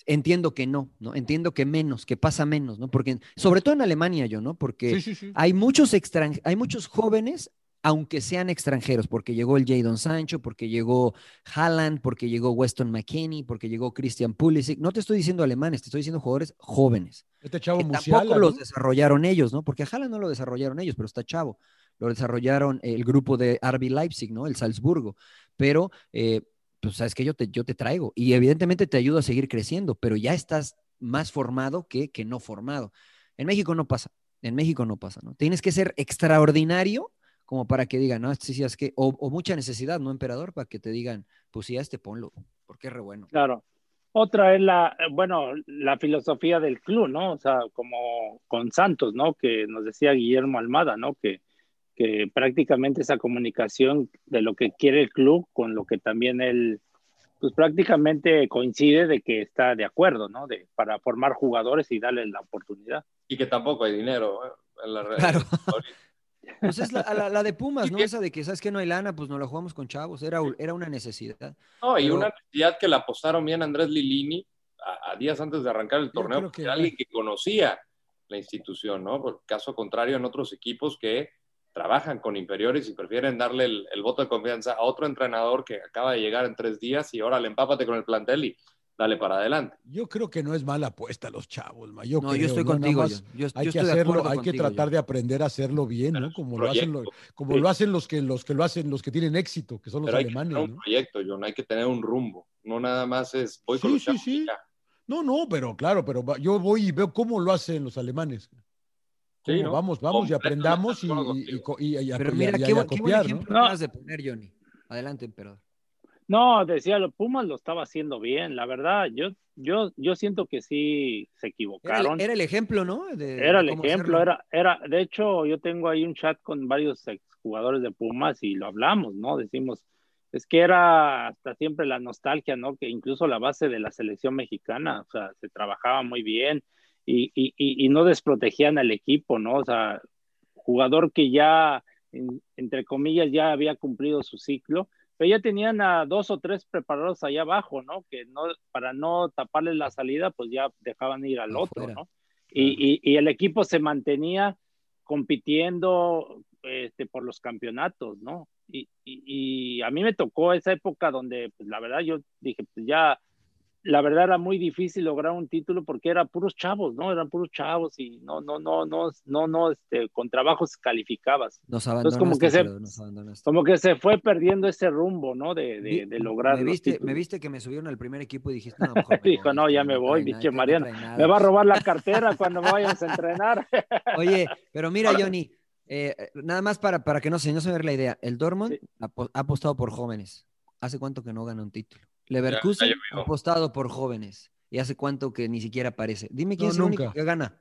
Entiendo que no, ¿no? Entiendo que menos, que pasa menos, ¿no? Porque, sobre todo en Alemania, yo, ¿no? Porque Sí, sí, sí. hay muchos extran- hay muchos jóvenes, aunque sean extranjeros, porque llegó el Jadon Sancho, porque llegó Haaland, porque llegó Weston McKinney, porque llegó Christian Pulisic. No te estoy diciendo alemanes, te estoy diciendo jugadores jóvenes. Este chavo que Musiala, tampoco los desarrollaron ellos, ¿no? Porque a Haaland no lo desarrollaron ellos, pero está chavo. Lo desarrollaron el grupo de RB Leipzig, ¿no? El Salzburgo. Pero, eh, pues sabes que yo te, yo te traigo y evidentemente te ayudo a seguir creciendo, pero ya estás más formado que, que no formado. En México no pasa, en México no pasa, ¿no? Tienes que ser extraordinario como para que digan, no, sí, sí, es que, o, o mucha necesidad, ¿no, emperador? Para que te digan, pues sí, a este ponlo, porque es re bueno. Claro. Otra es la, eh, bueno, la filosofía del club, ¿no? O sea, como con Santos, ¿no? Que nos decía Guillermo Almada, ¿no? Que, que prácticamente esa comunicación de lo que quiere el club con lo que también él, pues prácticamente coincide de que está de acuerdo, ¿no? De, para formar jugadores y darles la oportunidad. Y que tampoco hay dinero. ¿eh? En la Claro. Pues es la, la- la de Pumas, ¿no? Esa de que, ¿sabes que No hay lana, pues no la jugamos con chavos, era, era una necesidad. No, y Pero- una necesidad que la apostaron bien Andrés Lilini a, a días antes de arrancar el torneo, que porque era alguien que conocía la institución, ¿no? Por caso contrario, en otros equipos que trabajan con inferiores y prefieren darle el, el voto de confianza a otro entrenador que acaba de llegar en tres días y ahora le empápate con el plantel y dale para adelante. Yo creo que no es mala apuesta los chavos, ma. Yo No, yo creo, estoy Nada contigo. Yo- hay yo que estoy hacerlo, hay que tratar de aprender a hacerlo bien, ¿no? Como lo hacen, los, como sí. lo hacen los que los que lo hacen, los que tienen éxito, que son los Pero hay que alemanes, tener un ¿no? proyecto, John, hay que tener un rumbo. No nada más es voy con Sí, los sí, chavos sí. y ya. No, no, pero claro, pero yo voy y veo cómo lo hacen los alemanes. Sí, Cómo ¿no? Vamos, vamos y aprendamos y, y- y y- y a- Pero mira, y a- qué, buen- ejemplo ¿no? acabas de poner, Johnny. Adelante, emperador. No, decía, los Pumas lo estaba haciendo bien, la verdad, yo, yo, yo siento que sí se equivocaron. era el ejemplo, ¿no? De- Era el ejemplo, hacerlo. era, era, de hecho, yo tengo ahí un chat con varios exjugadores de Pumas y lo hablamos, ¿no? Decimos, es que era hasta siempre la nostalgia, ¿no? Que incluso la base de la selección mexicana, o sea, se trabajaba muy bien y, y, y, y no desprotegían al equipo, ¿no? O sea, jugador que ya, en- entre comillas, ya había cumplido su ciclo, pero ya tenían a dos o tres preparados allá abajo, ¿no? Que no, para no taparles la salida, pues ya dejaban ir al otro. ¿no? Y, y, y el equipo se mantenía compitiendo este, por los campeonatos, ¿no? Y, y, y a mí me tocó esa época donde, pues la verdad, yo dije, pues ya, la verdad era muy difícil lograr un título porque eran puros chavos, ¿no? Eran puros chavos y no, no, no, no, no, no, este, con trabajos calificabas. Nos Entonces, abandonaste, como que se, como que se fue perdiendo ese rumbo, ¿no? De, de, de lograr me viste, me viste que me subieron al primer equipo y dijiste, no, mejor [laughs] me Dijo, voy, no, este ya me voy, biche este nada". Me va a robar la cartera cuando me vayas a entrenar. [laughs] Oye, pero mira, Johnny, eh, nada más para, para que no se, no se me vea la idea. El Dortmund Sí. ha, apo- ha apostado por jóvenes. ¿Hace cuánto que no gana un título? Leverkusen ya apostado por jóvenes. ¿Y hace cuánto que ni siquiera aparece? Dime quién No, es el único que gana.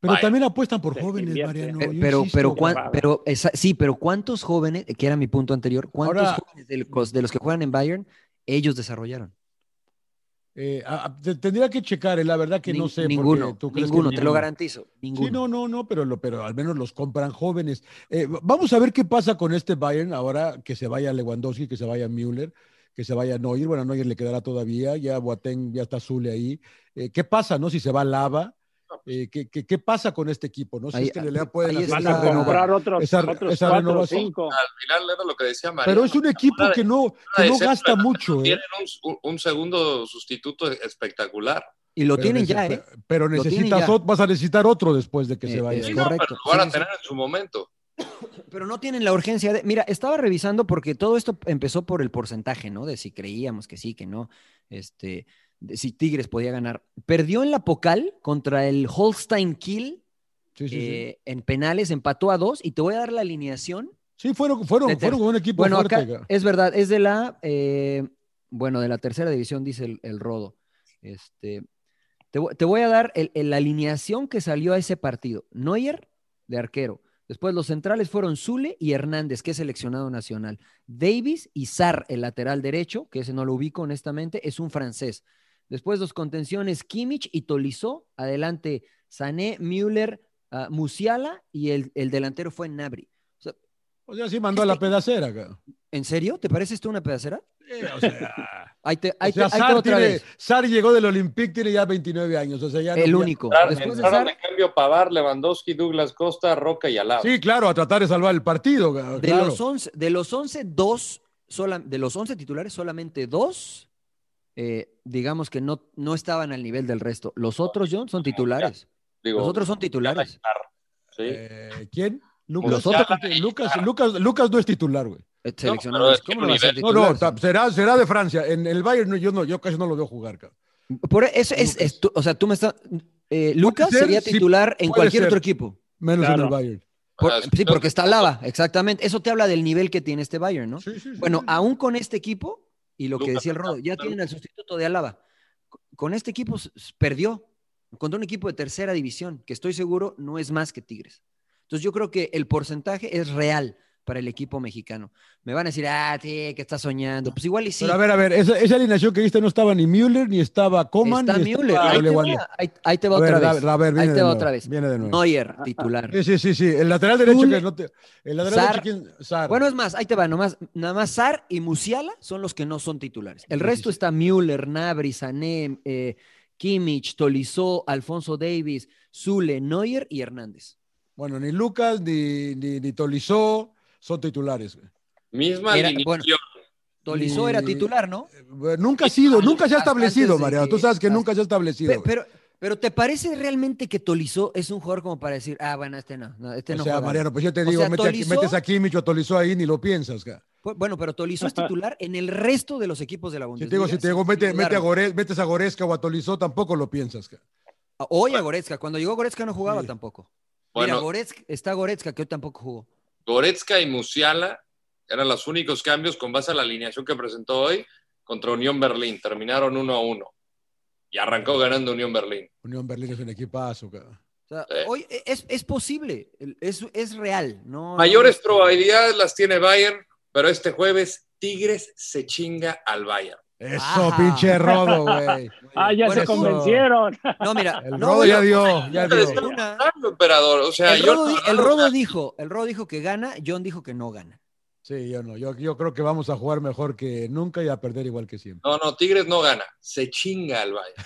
Pero Vaya. también apuestan por jóvenes. Mariano. Eh, yo pero, pero, pero esa- sí, pero ¿cuántos jóvenes, que era mi punto anterior, cuántos Ahora- jóvenes de los, de los que juegan en Bayern, ellos desarrollaron? Eh, a- a- te- tendría que checar, eh, la verdad que no sé. porque ninguno, tú crees que ninguno, te lo garantizo. Ninguno. Sí, no, no, no, pero, lo- pero al menos los compran jóvenes. Eh, vamos a ver qué pasa con este Bayern ahora que se vaya Lewandowski, que se vaya Müller, que se vaya Neuer. Bueno, a Neuer le quedará todavía, ya Boateng, ya está Zule ahí. Eh, ¿Qué pasa, no? Si se va Lava, eh, ¿qué, qué, qué pasa con este equipo, no? Si Ahí- es que le hacer Van a comprar otros, esa- otros esa cuatro o renovación. cinco. Al final era lo que decía María. Pero es un equipo que no, que no gasta mucho, ¿eh? Tienen un, un- un segundo sustituto espectacular. Y lo Pero tienen ya, ¿eh? Pero necesitas, ya. vas a necesitar otro después de que Eh, se vaya. Sí, correcto. pero lo van a sí, tener en su momento. Pero no tienen la urgencia de. Mira, estaba revisando porque todo esto empezó por el porcentaje, ¿no? De si creíamos que sí, que no. Este, de si Tigres podía ganar. Perdió en la Pocal contra el Holstein Kiel Sí, sí, sí. eh, en penales, empató a dos y te voy a dar la alineación. Sí, fueron, fueron, fueron un equipo Bueno, fuerte. acá ga. es verdad, es de la. eh, bueno, de la tercera división, dice el, el Rodo. Este, te, voy- te voy a dar la alineación que salió a ese partido. Neuer, de arquero. Después los centrales fueron Zule y Hernández, que es seleccionado nacional. Davis y Sar, el lateral derecho, que ese no lo ubico honestamente, es un francés. Después los contenciones Kimmich y Tolizó. Adelante Sané, Müller, ah, Musiala y el, el delantero fue Nabri. O sea, O sea, sí mandó a la pedacera. ga. ¿En serio? ¿Te parece esto una pedacera? O sea, [laughs] Ahí te, o ahí te- sea, ahí te Sar, otra tiene- vez. Sar llegó del Olympique, tiene ya 29 años. O sea, ya El único. Después de Sar, Pavar, Lewandowski, Douglas Costa, Roca y Alaba. Sí, claro, a tratar de salvar el partido. de, los 11, de los 11, dos, sola- de los 11 titulares, solamente dos, eh, digamos que no, no estaban al nivel del resto. Los otros, John, son titulares. Digo, Los otros son titulares. Sí. Eh, ¿Quién? Lucas, Los otros- Lucas, Lucas, Lucas no es titular, güey. Eh, ¿Cómo no No, no, titular? ta- será, será de Francia. En el Bayern no, yo, no, yo casi no lo veo jugar. ca. Por eso es, es tú- o sea, tú me estás. Eh, Lucas ser, sería sí, titular en cualquier ser. otro equipo. Menos en el Bayern. Por- sí, porque está Lava, exactamente. Eso te habla del nivel que tiene este Bayern, ¿no? Sí, sí, Bueno, sí. aún con este equipo, y lo que decía el Rodo, ya tienen al sustituto de Álava. Con este equipo perdió contra un equipo de tercera división, que estoy seguro no es más que Tigres. Entonces yo creo que el porcentaje es real para el equipo mexicano. Me van a decir, ah, sí, que está soñando. Pues igual y sí. Pero a ver, a ver, esa, esa alineación que viste no estaba ni Müller, ni estaba Coman, está ni Müller. estaba Ahí te, va, ahí, ahí te va A ver, otra vez. a ver, ahí te va nuevo, otra vez. viene de nuevo. Neuer, titular. Sí, sí, sí, sí. El lateral derecho que no te. El lateral Sar. derecho, ¿quién? Sar. Bueno, es más, ahí te va, nomás, nada más Sar y Musiala son los que no son titulares. El Sí, resto sí, sí. está Müller, Nabri, Sané, eh, Kimmich, Tolizó, Alfonso Davis, Zule, Neuer y Hernández. Bueno, ni Lucas ni, ni, ni Tolizó son titulares. güey. Misma Era- alineación. bueno, Tolizó era Ni- titular, ¿no? Eh, Nunca ha sido, nunca se ha establecido, de Mariano. Tú sabes que nunca se ha establecido. Pero, pero ¿te parece realmente que Tolizó es un jugador como para decir, ah, bueno, este no, no, este o no sea, juega"? Mariano, pues yo te O digo, sea, mete aquí- Tolizó- metes a Kimmich o a Tolizó ahí, ni lo piensas. güey. Pu- Bueno, pero Tolizó es titular en el resto de los equipos de la Si Bundesliga. te digo, si te digo, mete, mete a. Gore- metes a Goretzka o a Tolizó, tampoco lo piensas. güey. Hoy a Goretzka. Cuando llegó Goretzka no jugaba Sí. tampoco. Mira, Bueno. Goretzka, está Goretzka, que hoy tampoco jugó. Goretzka y Musiala eran los únicos cambios con base a la alineación que presentó hoy contra Unión Berlín. Terminaron 1 a 1. Y arrancó ganando Unión Berlín. Unión Berlín es un equipazo. güey. O sea, Eh. hoy es, es posible, es, es real. No, Mayores no- probabilidades las tiene Bayern, pero este jueves Tigres se chinga al Bayern. Eso, Ajá. pinche rodo, güey. [laughs] Ah, ya se Eso. convencieron. [laughs] No, mira, El no, rodo bueno, ya dio, ya dio. emperador. O sea, el, yo Rodo, el Rodo dijo, el Rodo dijo que gana, John dijo que no gana. Sí, yo no. Yo, yo creo que vamos a jugar mejor que nunca y a perder igual que siempre. No, no, Tigres no gana. Se chinga al Bayern.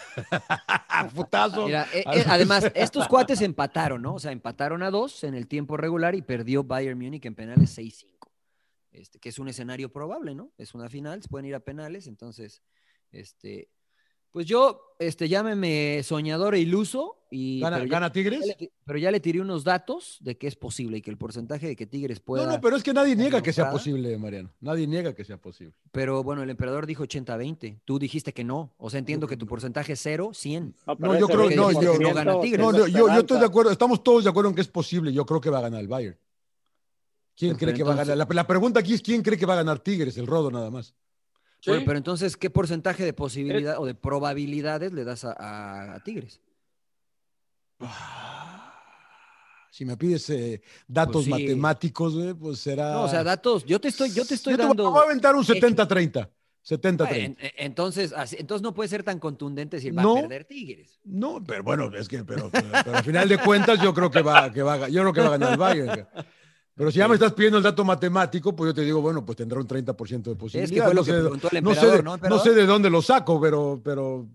¡Ah, [laughs] putazo! Mira, eh, eh, además, estos cuates empataron, ¿no? O sea, empataron a dos en el tiempo regular y perdió Bayern Múnich en penales 6-5. Este, que es un escenario probable, ¿no? Es una final, se pueden ir a penales, entonces, este, pues yo, este, llámeme soñador e iluso y ¿Gana, pero, ya, gana Tigres? ya le ti- pero ya le tiré unos datos de que es posible y que el porcentaje de que Tigres pueda. No, no, pero es que nadie niega que sea posible, Mariano. Nadie niega que sea posible. Pero bueno, el emperador dijo 80-20. Tú dijiste que no. O sea, entiendo que tu porcentaje es 0, 100. pero No, yo creo- no, 20% yo- no gana Tigres. No, no, yo, yo estoy de acuerdo. Estamos todos de acuerdo en que es posible. Yo creo que va a ganar el Bayern. ¿Quién cree que va a ganar? La, la pregunta aquí es quién cree que va a ganar Tigres, el rodo nada más. Sí. Bueno, pero entonces, ¿qué porcentaje de posibilidad o de probabilidades le das a, a- a Tigres? Si me pides eh, datos Pues sí. matemáticos, pues será. No, o sea, datos. Yo te estoy, yo te estoy Yo te dando. voy a aventar un hechos. 70-30. 70-30. En- en- entonces, así- entonces no puede ser tan contundente decir va No. a perder Tigres. No, pero bueno, es que, pero, pero, pero al final de cuentas, yo creo que va, que va, a- yo creo que va a ganar el Bayern. Pero si ya me estás pidiendo el dato matemático, pues yo te digo, bueno, pues tendrá un 30% de posibilidad. fue lo no, que preguntó el no sé emperador, de- ¿no, no emperador? sé de dónde lo saco, pero, pero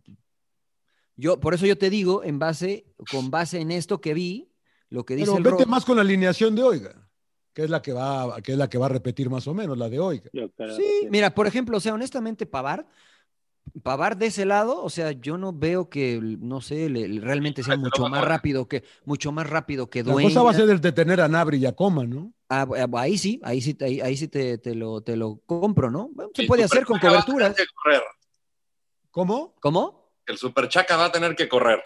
Yo, por eso yo te digo, en base, con base en esto que vi, lo que dice Pero el vete más con la alineación de Oiga, que es la que va, que es la que va a repetir más o menos, la de Oiga. Yo Sí, que sí. mira, por ejemplo, o sea, honestamente, Pavard, Pavard de ese lado, o sea, yo no veo que, no sé, le- realmente sea mucho más rápido que, mucho más rápido que La Dueña. cosa va a ser el de tener a Nabri y a Coma, ¿no? Ah, ah, ahí sí, ahí sí, ahí, ahí sí te, te lo, te lo compro, ¿no? Bueno, se puede hacer con Superchaca va a tener coberturas. que correr. ¿Cómo? ¿Cómo? El Superchaca va a tener que correr.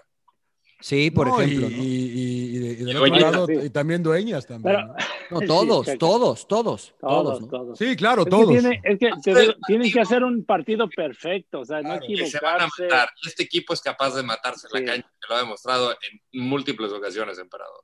Sí, por No, ejemplo. Y, ¿no? y- y- y de- y del Y otro Dueñas, lado, sí. y también Dueñas también. Pero- ¿no? [laughs] No, Sí, todos, que- todos, todos, todos, Todos, ¿no? todos. Sí, claro, Es que, todos. tiene- es que te tienen que hacer un partido perfecto, o sea, Claro, no Que se van a equivocarse. matar. Este equipo es capaz de matarse en Sí. la cancha, que lo ha demostrado en múltiples ocasiones, emperador.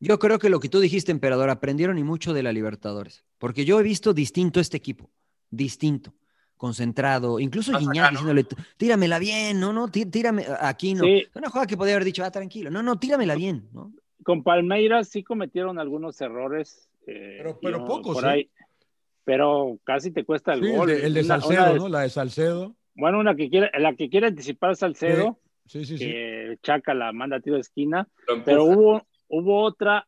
Yo creo que lo que tú dijiste, emperador, aprendieron y mucho de la Libertadores. Porque yo he visto distinto este equipo. Distinto. Concentrado. Incluso Más Guiñac acá, ¿no? diciéndole, tíramela bien, no, no, tí- tírame. Aquí no. Sí. Una jugada que podía haber dicho, ah, tranquilo. No, no, tíramela bien, ¿no? Con Palmeiras sí cometieron algunos errores. eh, Pero- pero yo- pocos, por ¿eh? ahí. Pero casi te cuesta el Sí, el gol. de, el de Una- Salcedo, una de- ¿no? La de Salcedo. Bueno, una que quiere, la que quiere anticipar Salcedo, Sí, sí, sí. que Chaca la manda a tiro de esquina, pero hubo, hubo otra,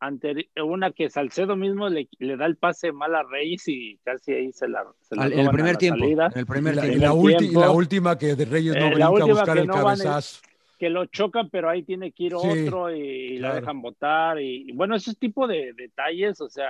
anteri- una que Salcedo mismo le, le da el pase mal a Reyes y casi ahí se la, se la Al- en el primer la tiempo. salida. En el Y primer la, y tiempo. la primer ulti- y la última que de Reyes no Eh, brinca a buscar el no van es- cabezazo. que lo chocan, pero ahí tiene que ir Sí, otro y la claro. dejan votar. Y, y bueno, ese tipo de detalles, o sea,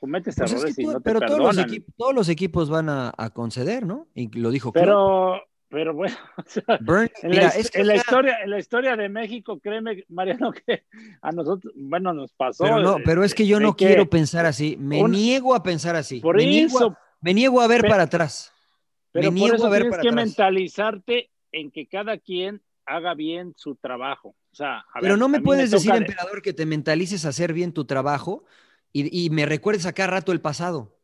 cometes Pues es que errores y no te pero todos los, perdonan. equipos, todos los equipos van a, a conceder, ¿no? Y lo dijo. Pero, pero bueno, [laughs] o sea, Burn- en, mira, la, es que, en la o sea, historia, en la historia de México, créeme, Mariano, [laughs] que a nosotros, bueno, nos pasó. Pero, no, pero es que yo de no que quiero pensar así. Me un- niego a pensar así. Por me, niego eso, a, me niego a ver para atrás. pero me por niego eso a ver tienes para que atrás. mentalizarte en que cada quien haga bien su trabajo. O sea, a Pero ver, no me puedes decir, de- emperador, que te mentalices a hacer bien tu trabajo y, y me recuerdes a cada rato el pasado.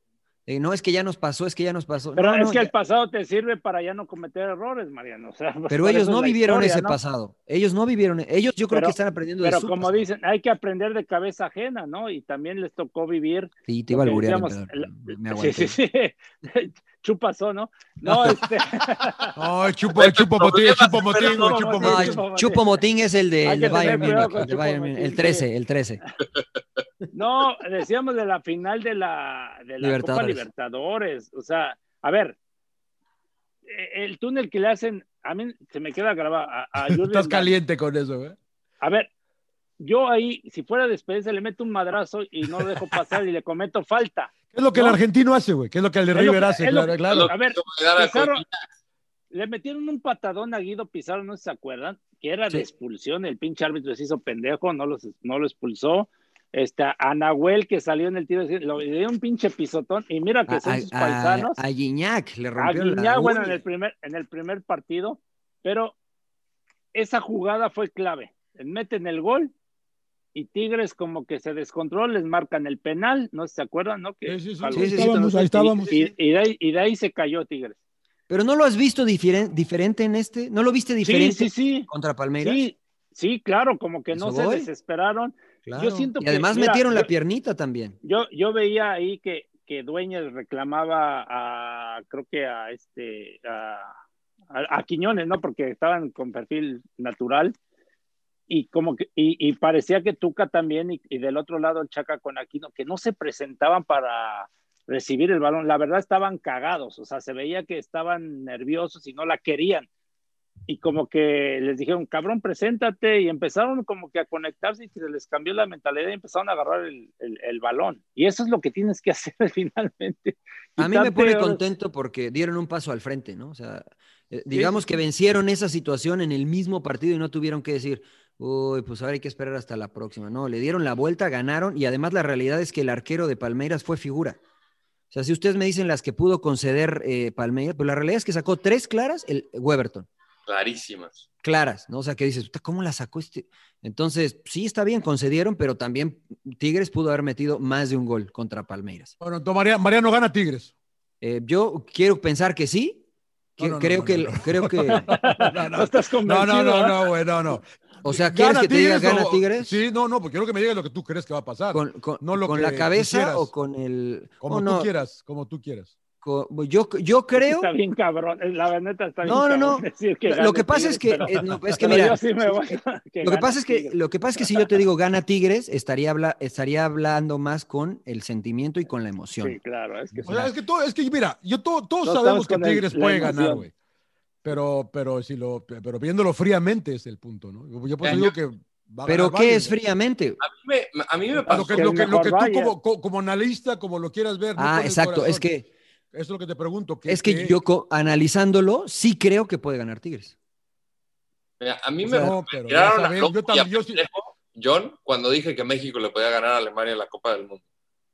Eh, no, es que ya nos pasó, es que ya nos pasó. Pero No, es no, que ya- el pasado te sirve para ya no cometer errores, Mariano. O sea, pues, [laughs] Pero ellos no vivieron historia, ese ¿no? pasado. Ellos no vivieron. Ellos yo creo Pero- que están aprendiendo de Pero como pasado. dicen, hay que aprender de cabeza ajena, ¿no? Y también les tocó vivir. Sí, te iba a alburear, decíamos, emperador, el- me sí, sí, sí. [laughs] Chupasó, ¿no? No, [laughs] este. Ay, chupo, chupo motín, chupo motín, chupo No, motín. Chupo- Chupo Motín es el de, el Bayern Múnich, el de Chupo Bayern Motín, Múnich, el sí. 13, el 13. No, decíamos de la final de la, de la Copa Libertadores. O sea, a ver, eh, el túnel que le hacen, a mí se me queda grabado. A, a [laughs] Estás caliente con eso, güey. A ver, yo ahí, si fuera despedirse, le meto un madrazo y no lo dejo pasar y le cometo falta. ¿Qué es lo que el No. argentino hace, güey? ¿Qué es lo que el de River que- hace? Claro, que- claro. A ver, le Pizarro- metieron un patadón a Guido Pizarro, no sé si se acuerdan, que era Sí. de expulsión, el pinche árbitro se hizo pendejo, no, los, no lo expulsó. Este, a Nahuel que salió en el tiro, lo le dio un pinche pisotón, y mira que A, son sus paisanos. a, a Gignac le A rompió la Guiñac, bueno, en el, primer, en el primer partido, pero esa jugada fue clave. Meten el gol y Tigres como que se descontrola, les marcan el penal, no sé si se acuerdan, ¿no? Que Sí, sí, sí, jaló sí, un sí, poquito, estábamos, no ahí estábamos. Y, y de ahí, y de ahí se cayó Tigres. Pero no lo has visto diferen- diferente en este. ¿No lo viste diferente sí, sí. contra Palmeiras? Sí, sí, claro, como que no ¿Hizo se desesperaron. Claro. Yo siento y que, además mira, metieron la piernita también. Yo, yo veía ahí que, que Dueñas reclamaba a, creo que a este, a, a- a Quiñones, ¿no? Porque estaban con perfil natural. Y como que, y, y parecía que Tuca también, y, y del otro lado el Chaca con Aquino, que no se presentaban para recibir el balón. La verdad estaban cagados, o sea, se veía que estaban nerviosos y no la querían. Y como que les dijeron, cabrón, preséntate, y empezaron como que a conectarse y se les cambió la mentalidad y empezaron a agarrar el, el- el balón. Y eso es lo que tienes que [laughs] hacer finalmente. A mí me pone contento porque dieron un paso al frente, ¿no? O sea, eh, digamos que vencieron esa situación en el mismo partido y no tuvieron que decir, uy, pues ahora hay que esperar hasta la próxima. No, le dieron la vuelta, ganaron y además la realidad es que el arquero de Palmeiras fue figura. O sea, si ustedes me dicen las que pudo conceder eh, Palmeiras, pues la realidad es que sacó tres claras el Weberton. Clarísimas. Claras, ¿no? O sea, que dices, "Puta, ¿cómo la sacó este? Entonces, sí, está bien, concedieron, pero también Tigres pudo haber metido más de un gol contra Palmeiras. Bueno, entonces María- Mariano gana Tigres. Eh, yo quiero pensar que sí. que- No, no, creo, no, que, no, no. creo que. [laughs] No, No estás no, convencido. no, no, no, güey, no, no. O sea, ¿quieres que te diga gana o- Tigres? Sí, no, no, porque quiero que me digas lo que tú crees que va a pasar. ¿Con, con- no lo con que la cabeza quisieras. o con el.? Como oh, tú quieras, como tú quieras. Co- yo, yo creo. Está bien cabrón, la verdad está bien No, no, no. cabrón decir que Lo que pasa es que, pero- eh, no, es [laughs] que mira, sí voy a- Lo que pasa es que, lo que pasa es que si yo te digo gana Tigres, estaría, habla, estaría hablando más con el sentimiento y con la emoción. Sí, claro, es que O sea, es que, todo, es que mira, yo todo- todos No sabemos que el- Tigres puede ganar, güey. Pero, pero, si lo, pero viéndolo fríamente es el punto, ¿no? Yo por eso digo que va a Pero ¿qué Bayern, es fríamente? A mí me, a mí me Lo pasó. que, Que lo que, lo que mejor tú como, co- como analista, como lo quieras ver. Ah, exacto. Es que, Eso es lo que te pregunto. que- es que yo co- analizándolo, sí creo que puede ganar Tigres. Mira, a mí O me, sea, no, me pero tiraron a yo también- yo sí- John, cuando dije que México le podía ganar a Alemania en la Copa del Mundo.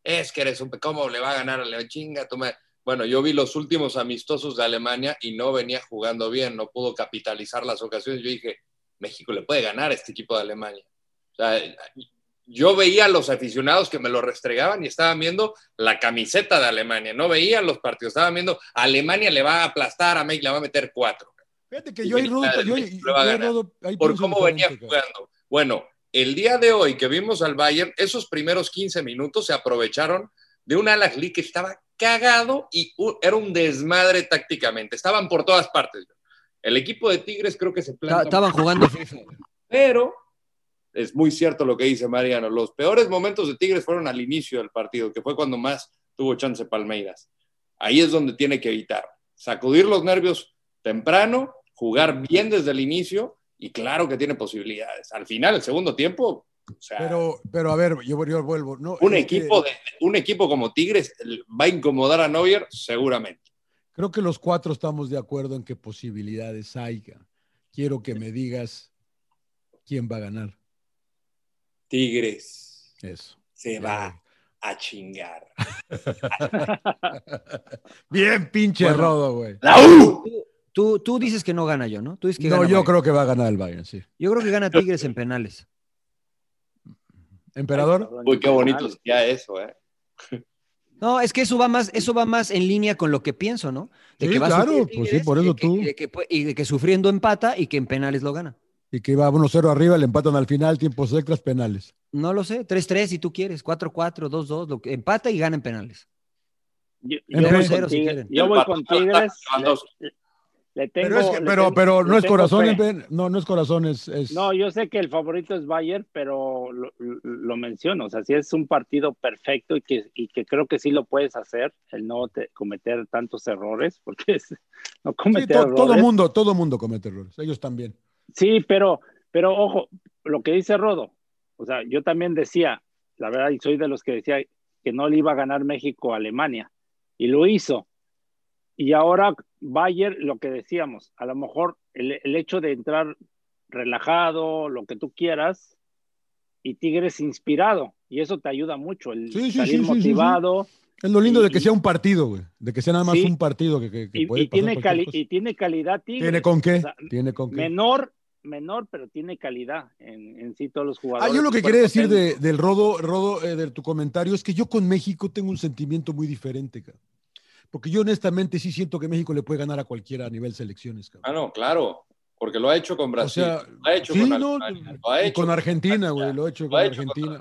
Es que eres un... ¿Cómo le va a ganar a Alemania? Chinga, tú me- Bueno, yo vi los últimos amistosos de Alemania y no venía jugando bien, no pudo capitalizar las ocasiones. Yo dije, México le puede ganar a este equipo de Alemania. O sea, yo veía a los aficionados que me lo restregaban y estaban viendo la camiseta de Alemania, no veían los partidos, estaban viendo Alemania le va a aplastar a México, le va a meter cuatro. Fíjate que Y yo ahí, Rodo, yo, yo ahí por cómo venía jugando. Bueno, el día de hoy que vimos al Bayern, esos primeros 15 minutos se aprovecharon de un Al Ahly que estaba cagado y era un desmadre tácticamente. Estaban por todas partes. El equipo de Tigres creo que se Ta- planta. Estaban jugando FIFA. Pero es muy cierto lo que dice Mariano. Los peores momentos de Tigres fueron al inicio del partido, que fue cuando más tuvo chance Palmeiras. Ahí es donde tiene que evitar. Sacudir los nervios temprano, jugar bien desde el inicio y claro que tiene posibilidades. Al final, el segundo tiempo, o sea, Pero, pero a ver, yo, yo vuelvo. No, un, que equipo de, un equipo como Tigres va a incomodar a Neuer seguramente. Creo que los cuatro estamos de acuerdo en que posibilidades haya. Quiero que me digas quién va a ganar. Tigres Eso. se va a chingar. [laughs] Bien, pinche Bueno. Rodo, güey. Tú, tú, tú dices que no gana yo, ¿no? Tú dices que No, gana yo Bayern. creo que va a ganar el Bayern, sí. Yo creo que gana Tigres en penales. ¿Emperador? Uy, qué bonito sería eso, ¿eh? No, es que eso va más, eso va más en línea con lo que pienso, ¿no? De Sí, que va a claro, sufrir pues sí, por y eso que- tú. Y de, que, y de que sufriendo empata y que en penales lo gana. Y que iba 1-0 arriba, le empatan al final, tiempos extras, penales. No lo sé, 3-3 si tú quieres, 4-4, 2-2, lo que- empata y gana en penales. Yo, yo voy con si. Yo voy con Tigres. Le, le tengo, Pero, es que- le pero, tengo- pero le no es corazón, no, no es corazón, es, es- No, yo sé que el favorito es Bayern, pero lo, lo- menciono. O sea, si es un partido perfecto y que, y que creo que sí lo puedes hacer, el no te- cometer tantos errores, porque es, no sí, cometer to- errores. todo mundo, todo mundo comete errores, ellos también. Sí, pero, pero ojo, lo que dice Rodo, o sea, yo también decía, la verdad, y soy de los que decía que no le iba a ganar México a Alemania, y lo hizo. Y ahora Bayern, lo que decíamos, a lo mejor el, el hecho de entrar relajado, lo que tú quieras, y Tigres inspirado, y eso te ayuda mucho, el Sí, sí, salir sí, motivado. Es lo lindo Y- de que sea un partido, güey, de que sea nada más Sí. un partido que, que- que Y, puede y pasar tiene cali- cosa. y tiene calidad Tigres. ¿Tiene con qué? O sea, Tiene con qué. menor, menor, pero tiene calidad en, en sí todos los Ah, jugadores. yo lo que quería decir de- del Rodo, Rodo eh, de tu comentario es que yo con México tengo un sentimiento muy diferente, cabrón. Porque yo honestamente sí siento que México le puede ganar a cualquiera a nivel selecciones, cabrón. Ah, no, claro, porque lo ha hecho con Brasil, O sea, lo ha hecho sí, con no, lo ha y hecho con Argentina, güey, lo he hecho con ha Argentina.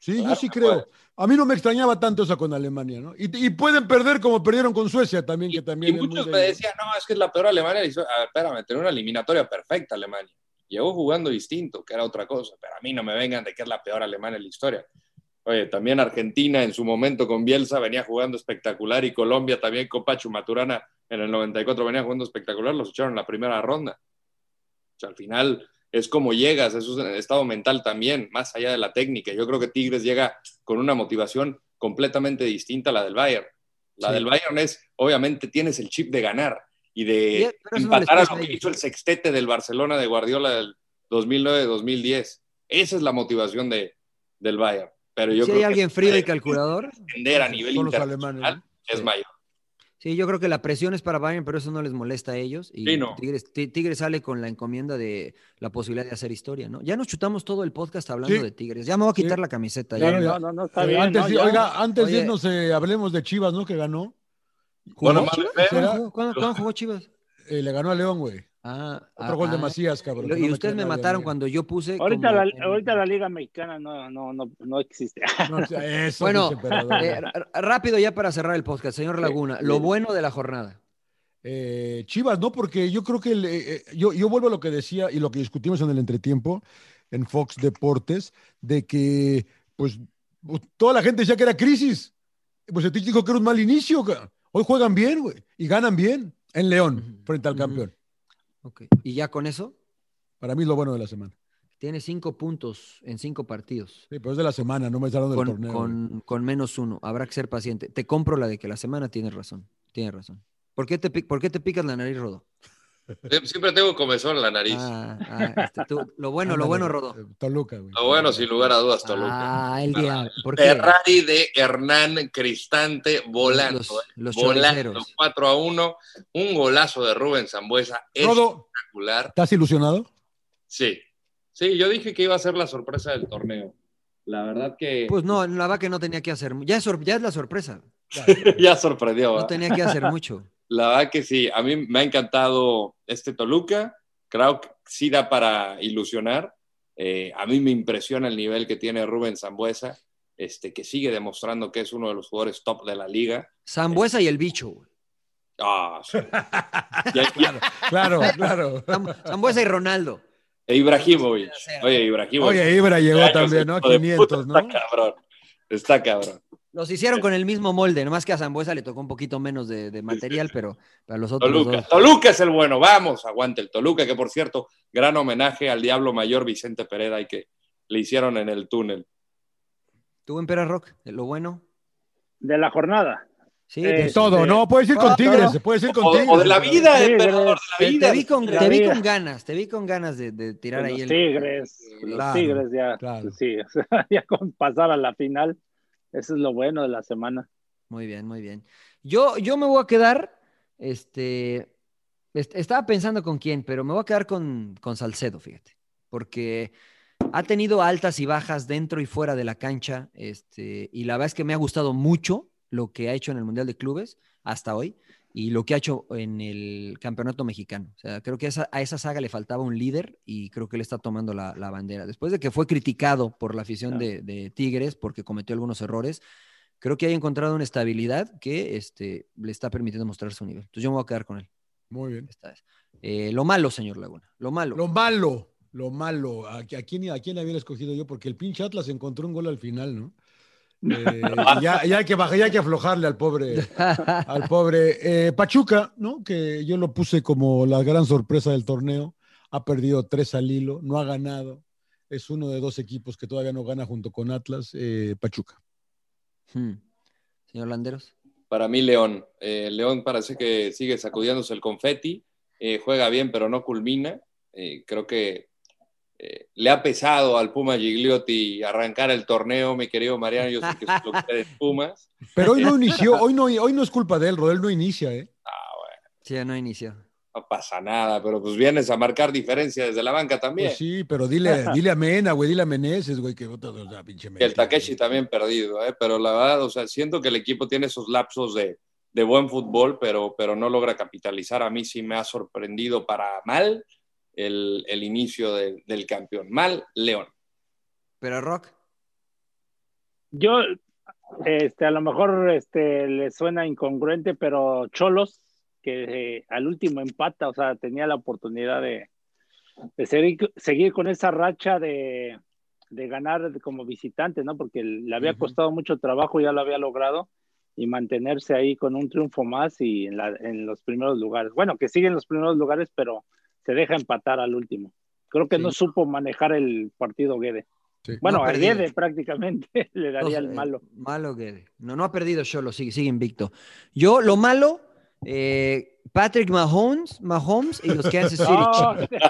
Sí, Claro yo sí que creo. puede. A mí no me extrañaba tanto esa con Alemania, ¿no? Y, y pueden perder como perdieron con Suecia también, que Y también muy muchos me decían, no, es que es la peor Alemania. Y yo, a ver, espérame, tenía una eliminatoria perfecta Alemania. Llegó jugando distinto, que era otra cosa, pero a mí no me vengan de que es la peor Alemania en la historia. Oye, también Argentina en su momento con Bielsa venía jugando espectacular y Colombia también con Pachu Maturana en el 94 venía jugando espectacular, los echaron en la primera ronda. O sea, al final es como llegas, eso es el estado mental también, más allá de la técnica. Yo creo que Tigres llega con una motivación completamente distinta a la del Bayern. La Sí. del Bayern es, obviamente, tienes el chip de ganar y de eso no empatar a lo que hizo el sextete del Barcelona de Guardiola del 2009-2010. Esa es la motivación de, del Bayern. Pero yo si creo hay que alguien frío y calculador, entender a nivel internacional alemanes, es Sí. mayor. Sí, yo creo que la presión es para Bayern, pero eso no les molesta a ellos. Y Sí, no. Tigres, Ti- Tigres sale con la encomienda de la posibilidad de hacer historia, ¿no? Ya nos chutamos todo el podcast hablando Sí. de Tigres. Ya me voy a quitar Sí. la camiseta. Claro, ya. ya. No, no, no, está Eh, bien. antes, no, de- ya. oiga, antes de Oye. irnos, eh, hablemos de Chivas, ¿no? Que ganó. Bueno, ¿Jugó mal Chivas? feo. ¿Cuándo jugó- ¿Cuándo, cuándo jugó Chivas? Eh, le ganó a León, güey. Ah, Otro ah, gol de ah. Macías, cabrón. Y, ustedes me mataron cuando yo puse. Ahorita, como la, en- ahorita la Liga Mexicana no, no, no, no existe. [laughs] No, [laughs] eso, Bueno, eh, rápido ya para cerrar el podcast, señor Laguna. Lo sí. bueno de la jornada. Eh, Chivas, ¿no? Porque yo creo que el, eh, eh, yo, yo vuelvo a lo que decía y lo que discutimos en el entretiempo en Fox Deportes, de que pues toda la gente decía que era crisis. Pues el dijo que era un mal inicio. Hoy juegan bien, güey, y ganan bien en León, frente al campeón. Ok. Y ya con eso, Para mí es lo bueno de la semana. tiene cinco puntos en cinco partidos. Sí, pero es de la semana, no me salieron del Con, torneo. con- con menos uno. Habrá que ser paciente. Te compro la de que la semana tienes razón. Tienes razón. ¿Por qué te, por qué te picas la nariz, Rodo? Sie- Siempre tengo comezón en la nariz. Ah, ah, este, tú- lo bueno, lo bueno, Rodo. eh, Toluca, güey. Lo bueno, sin lugar a dudas, Toluca. Ah, el día. ¿Por qué? Ferrari de Hernán Cristante volando. Los- eh, los volando choriceros. 4 a 1. Un golazo de Rubén Zambuesa. Rodo, Espectacular. ¿estás ilusionado? Sí. Sí, yo dije que iba a ser la sorpresa del torneo. La verdad que Pues no, la verdad que no tenía que hacer. Ya es, sor- ya es la sorpresa. [laughs] ya sorprendió. No ¿verdad? tenía que hacer mucho. La verdad que sí, a mí me ha encantado este Toluca, creo que sí da para ilusionar. Eh, a mí me impresiona el nivel que tiene Rubén Zambuesa, este, que sigue demostrando que es uno de los jugadores top de la liga. Zambuesa y el bicho. Ah, sí. [laughs] Ya- ya- Claro, [laughs] claro. Zam- Zambuesa y Ronaldo. e Ibrahimovic. Oye, Ibrahimovic. Oye, Ibra llegó también, ¿no? hijo de 500, puta, ¿no? Está cabrón. Está cabrón. Los hicieron con el mismo molde, nomás que a Zambuesa le tocó un poquito menos de, de material, pero para los otros Toluca. dos. Toluca es el bueno. Vamos, aguante el Toluca, que por cierto, gran homenaje al Diablo Mayor Vicente Pereda y que le hicieron en el túnel. ¿Tú, Empera Rock? ¿Lo bueno? De la jornada. Sí, Eh, pues, Todo, no, puedes ir con Tigres, no. se puede ir con O, Tigres. o de la vida, Tigres. emperador, de la vida. te vi con, la te vi vida. con ganas, te vi con ganas de, de tirar ahí Los el. Tigres, los Claro, Tigres ya, claro. sí, [laughs] ya con pasar a la final, eso es lo bueno de la semana. Muy bien, muy bien. Yo, yo me voy a quedar, este, est- estaba pensando con quién, pero me voy a quedar con, con Salcedo, fíjate, porque ha tenido altas y bajas dentro y fuera de la cancha, este, y la verdad es que me ha gustado mucho, lo que ha hecho en el Mundial de Clubes hasta hoy y lo que ha hecho en el Campeonato Mexicano. O sea, creo que esa- a esa saga le faltaba un líder y creo que él está tomando la, la bandera. Después de que fue criticado por la afición de, de Tigres porque cometió algunos errores, creo que ha encontrado una estabilidad que este, le está permitiendo mostrar su nivel. Entonces yo me voy a quedar con él. Muy bien. Esta vez. Eh, lo malo, señor Laguna, lo malo. Lo malo, lo malo. ¿A, a quién, ¿A quién había escogido yo? Porque el pinche Atlas encontró un gol al final, ¿no? Eh, y [laughs] ya, ya hay que bajar, ya hay que aflojarle al pobre, [laughs] al pobre eh, Pachuca, ¿no? Que yo lo puse como la gran sorpresa del torneo. Ha perdido tres al hilo, no ha ganado. Es uno de dos equipos que todavía no gana junto con Atlas, eh, Pachuca. Hmm. Señor Landeros. Para mí, León. Eh, León parece que sigue sacudiéndose el confeti. eh, juega bien, pero no culmina. Eh, creo que eh, le ha pesado al Puma Gigliotti arrancar el torneo, mi querido Mariano. Yo sé que es lo que Pumas. Pero hoy no inició, hoy no, hoy no es culpa de él, Rodel no inicia, ¿eh? Sí, no inició. No pasa nada, pero pues vienes a marcar diferencia desde la banca también. Pues sí, pero dile, dile a Mena, güey, dile a Meneses, güey, que otra, o sea, pinche Que el Takeshi también perdido, ¿eh? pero la verdad, o sea, siento que el equipo tiene esos lapsos de, de buen fútbol, pero, pero no logra capitalizar. A mí sí me ha sorprendido para mal el, el inicio de- del campeón. Mal, León. Pero Rock. Yo, este, a lo mejor este, le suena incongruente, pero Cholos, que eh, al último empata, o sea, tenía la oportunidad de, de seguir, seguir con esa racha de, de ganar como visitante, ¿no? Porque le había costado mucho trabajo, ya lo había logrado, y mantenerse ahí con un triunfo más y en, la- en los primeros lugares. Bueno, que sigue en los primeros lugares, pero se deja empatar al último. Creo que Sí. no supo manejar el partido Guede. Bueno, No ha a perdido. Guede prácticamente [laughs] le daría el eh, malo. Malo que no, no ha perdido Cholo, sigue, sigue invicto. Yo, lo malo, eh, Patrick Mahomes, Mahomes y los Kansas [laughs] City No, Chiefs.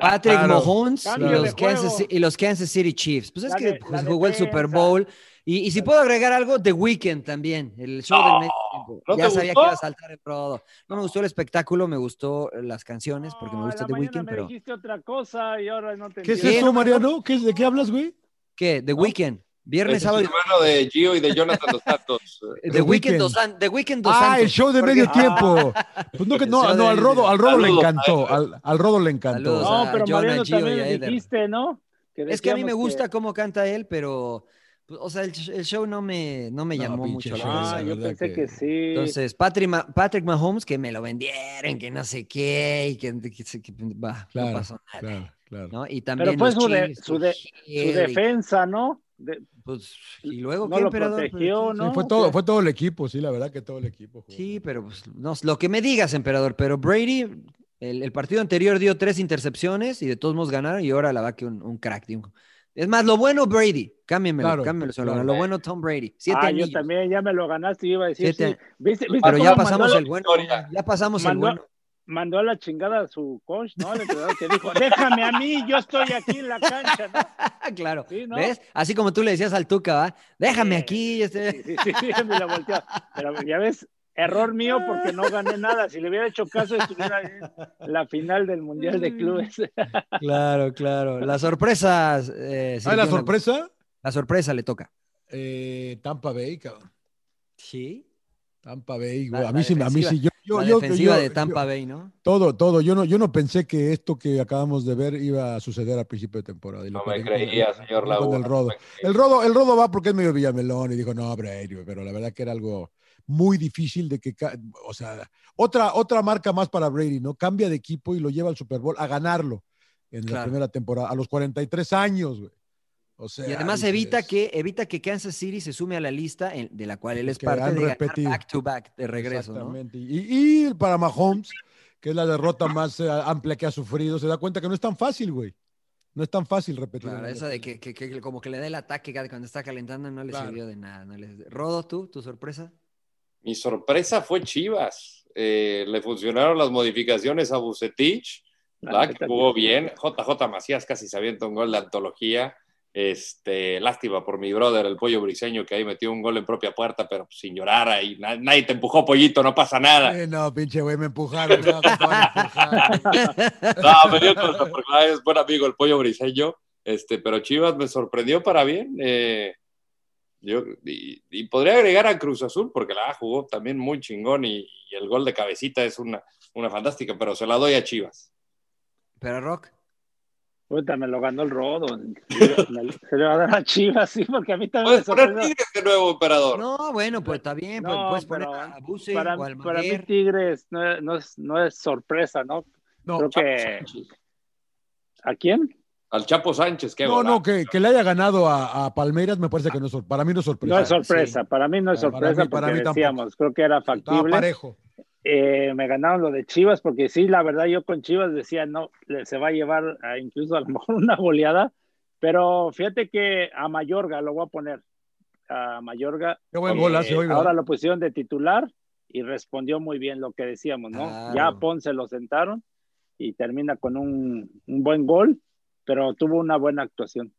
Patrick Claro. Mahomes y los, Kansas, y los Kansas City Chiefs. Pues es La que de- pues, jugó el Super. Bowl. Y, y si puedo agregar algo, The Weeknd también, el show del medio tiempo. ¿no ya sabía gustó? que iba a saltar el rodo. No me gustó el espectáculo, me gustó las canciones, porque me gusta The Weeknd, me pero... dijiste otra cosa y ahora no te ¿Qué es eso, Mariano? ¿Qué es, ¿De qué hablas, güey? ¿Qué? The Weeknd. Viernes, es sábado el y hermano de Gio y de Jonathan Dos Santos. [laughs] The, Weeknd. dos, San- The Weeknd dos Ah, Santos. el show de Porque- medio tiempo. Pues no, que, no, no, al Rodo, al Rodo le encantó. Al, al Rodo le encantó. Saludos No, pero Jonah, Mariano Gio también dijiste, ¿no? Es que a mí me gusta cómo canta él, pero, o sea, el, el show no me, no me No, llamó mucho la show, Ah, atención. la yo pensé que, que- sí. Entonces, Patrick, Ma- Patrick Mahomes, que me lo vendieron, que no sé qué, y que, que que- bah, Claro, no pasó nada. claro, claro. ¿no? Y también pero fue su, de- su, de- defensa, ¿no? De- pues, y luego, no ¿qué lo emperador? Pues, fue, todo, fue todo el equipo, sí, la verdad que todo el equipo. jugó. Sí, pero pues, no, lo que me digas, emperador, pero Brady, el, el partido anterior dio tres intercepciones y de todos modos ganaron y ahora la va que un, un crack. tío. Es más, lo bueno Brady, cámbienmelo, Claro, cámbienmelo, señor claro. Lo bueno Tom Brady, siete ah, anillos. yo también, ya me lo ganaste y iba a decir, Siete sí. ¿Viste, viste Pero ya pasamos el bueno, ya pasamos el bueno. Mandó a la chingada a su coach, ¿no? El entrenador que dijo, déjame a mí, yo estoy aquí en la cancha, ¿no? [laughs] claro, Sí, ¿no? ¿ves? Así como tú le decías al Tuca, ¿va? Déjame Sí. aquí. este- Sí, sí, sí, me la volteó. Pero ya ves, error mío porque no gané nada. Si le hubiera hecho caso, estuviera en la final del Mundial de Clubes. [laughs] Claro, claro. Las sorpresas. eh, Ah, la sorpresa, La sorpresa le toca. eh, Tampa Bay, cabrón. Sí. Tampa Bay, güey. A mí sí, a mí sí. Yo, yo, la yo- defensiva yo- de Tampa yo- Bay, ¿no? Todo, todo. Yo no, yo no pensé que esto que acabamos de ver iba a suceder al principio de temporada. Y lo No me creía, señor con Laguna. el Rodo. El Rodo, el Rodo va porque es medio Villamelón y dijo, no, Brady, güey", pero la verdad que era algo muy difícil de que, ca- o sea, otra, otra marca más para Brady, ¿no? Cambia de equipo y lo lleva al Super Bowl a ganarlo en la primera temporada, a los 43 años, güey. O sea, Y además evita que, evita que Kansas City se sume a la lista en- de la cual él es Que parte de ganar repetido. back to back de regreso, ¿no? Exactamente. Y, y para Mahomes, que es la derrota más eh, amplia que ha sufrido, se da cuenta que no es tan fácil, güey. No es tan fácil repetir. Claro, esa de que, que- que como que le da el ataque cuando está calentando no le Claro. sirvió de nada. no le- Rodo, tú, tu sorpresa. Mi sorpresa fue Chivas. Eh, le funcionaron las modificaciones a Bucetich. La Que jugó bien. JJ Macías casi se avienta un gol de antología. Este, lástima por mi brother, el pollo briseño, que ahí metió un gol en propia puerta, pero sin llorar ahí. na- nadie te empujó, pollito, no pasa nada. Eh, no, pinche güey, me empujaron. no, ¿cómo van a empujar? [laughs] No, me dio cosa, porque es buen amigo el pollo briseño. Este, pero Chivas me sorprendió para bien. Eh, Yo, y, y podría agregar a Cruz Azul, porque la jugó también muy chingón y, y el gol de cabecita es una, una fantástica, pero se la doy a Chivas. Pero Rock. Puta, me lo ganó el rodo. [laughs] Se le va a dar a Chivas, sí, porque a mí también Puedes poner. Tigres de nuevo, emperador. No, bueno, pues está bien. pues, No, puedes poner pero a Buse para, o al para mí. Tigres no, es- no es, no es sorpresa, ¿no? No, Creo que... ¿A quién? Al Chapo Sánchez, qué no, no, que, que le haya ganado a, a Palmeiras me parece que no es sor- para mí no es sorpresa. No es sorpresa, para mí no es Para sorpresa para porque mí tampoco. decíamos, creo que era Estaba factible. parejo. Eh, me ganaron lo de Chivas porque sí, la verdad yo con Chivas decía, no, se va a llevar a incluso a lo mejor una goleada, pero fíjate que a Mayorga lo voy a poner, a Mayorga. Qué buen eh, gol hace hoy, ¿verdad? ahora lo pusieron de titular y respondió muy bien lo que decíamos, ¿no? Claro. Ya a Ponce lo sentaron y termina con un, un buen gol, pero tuvo una buena actuación.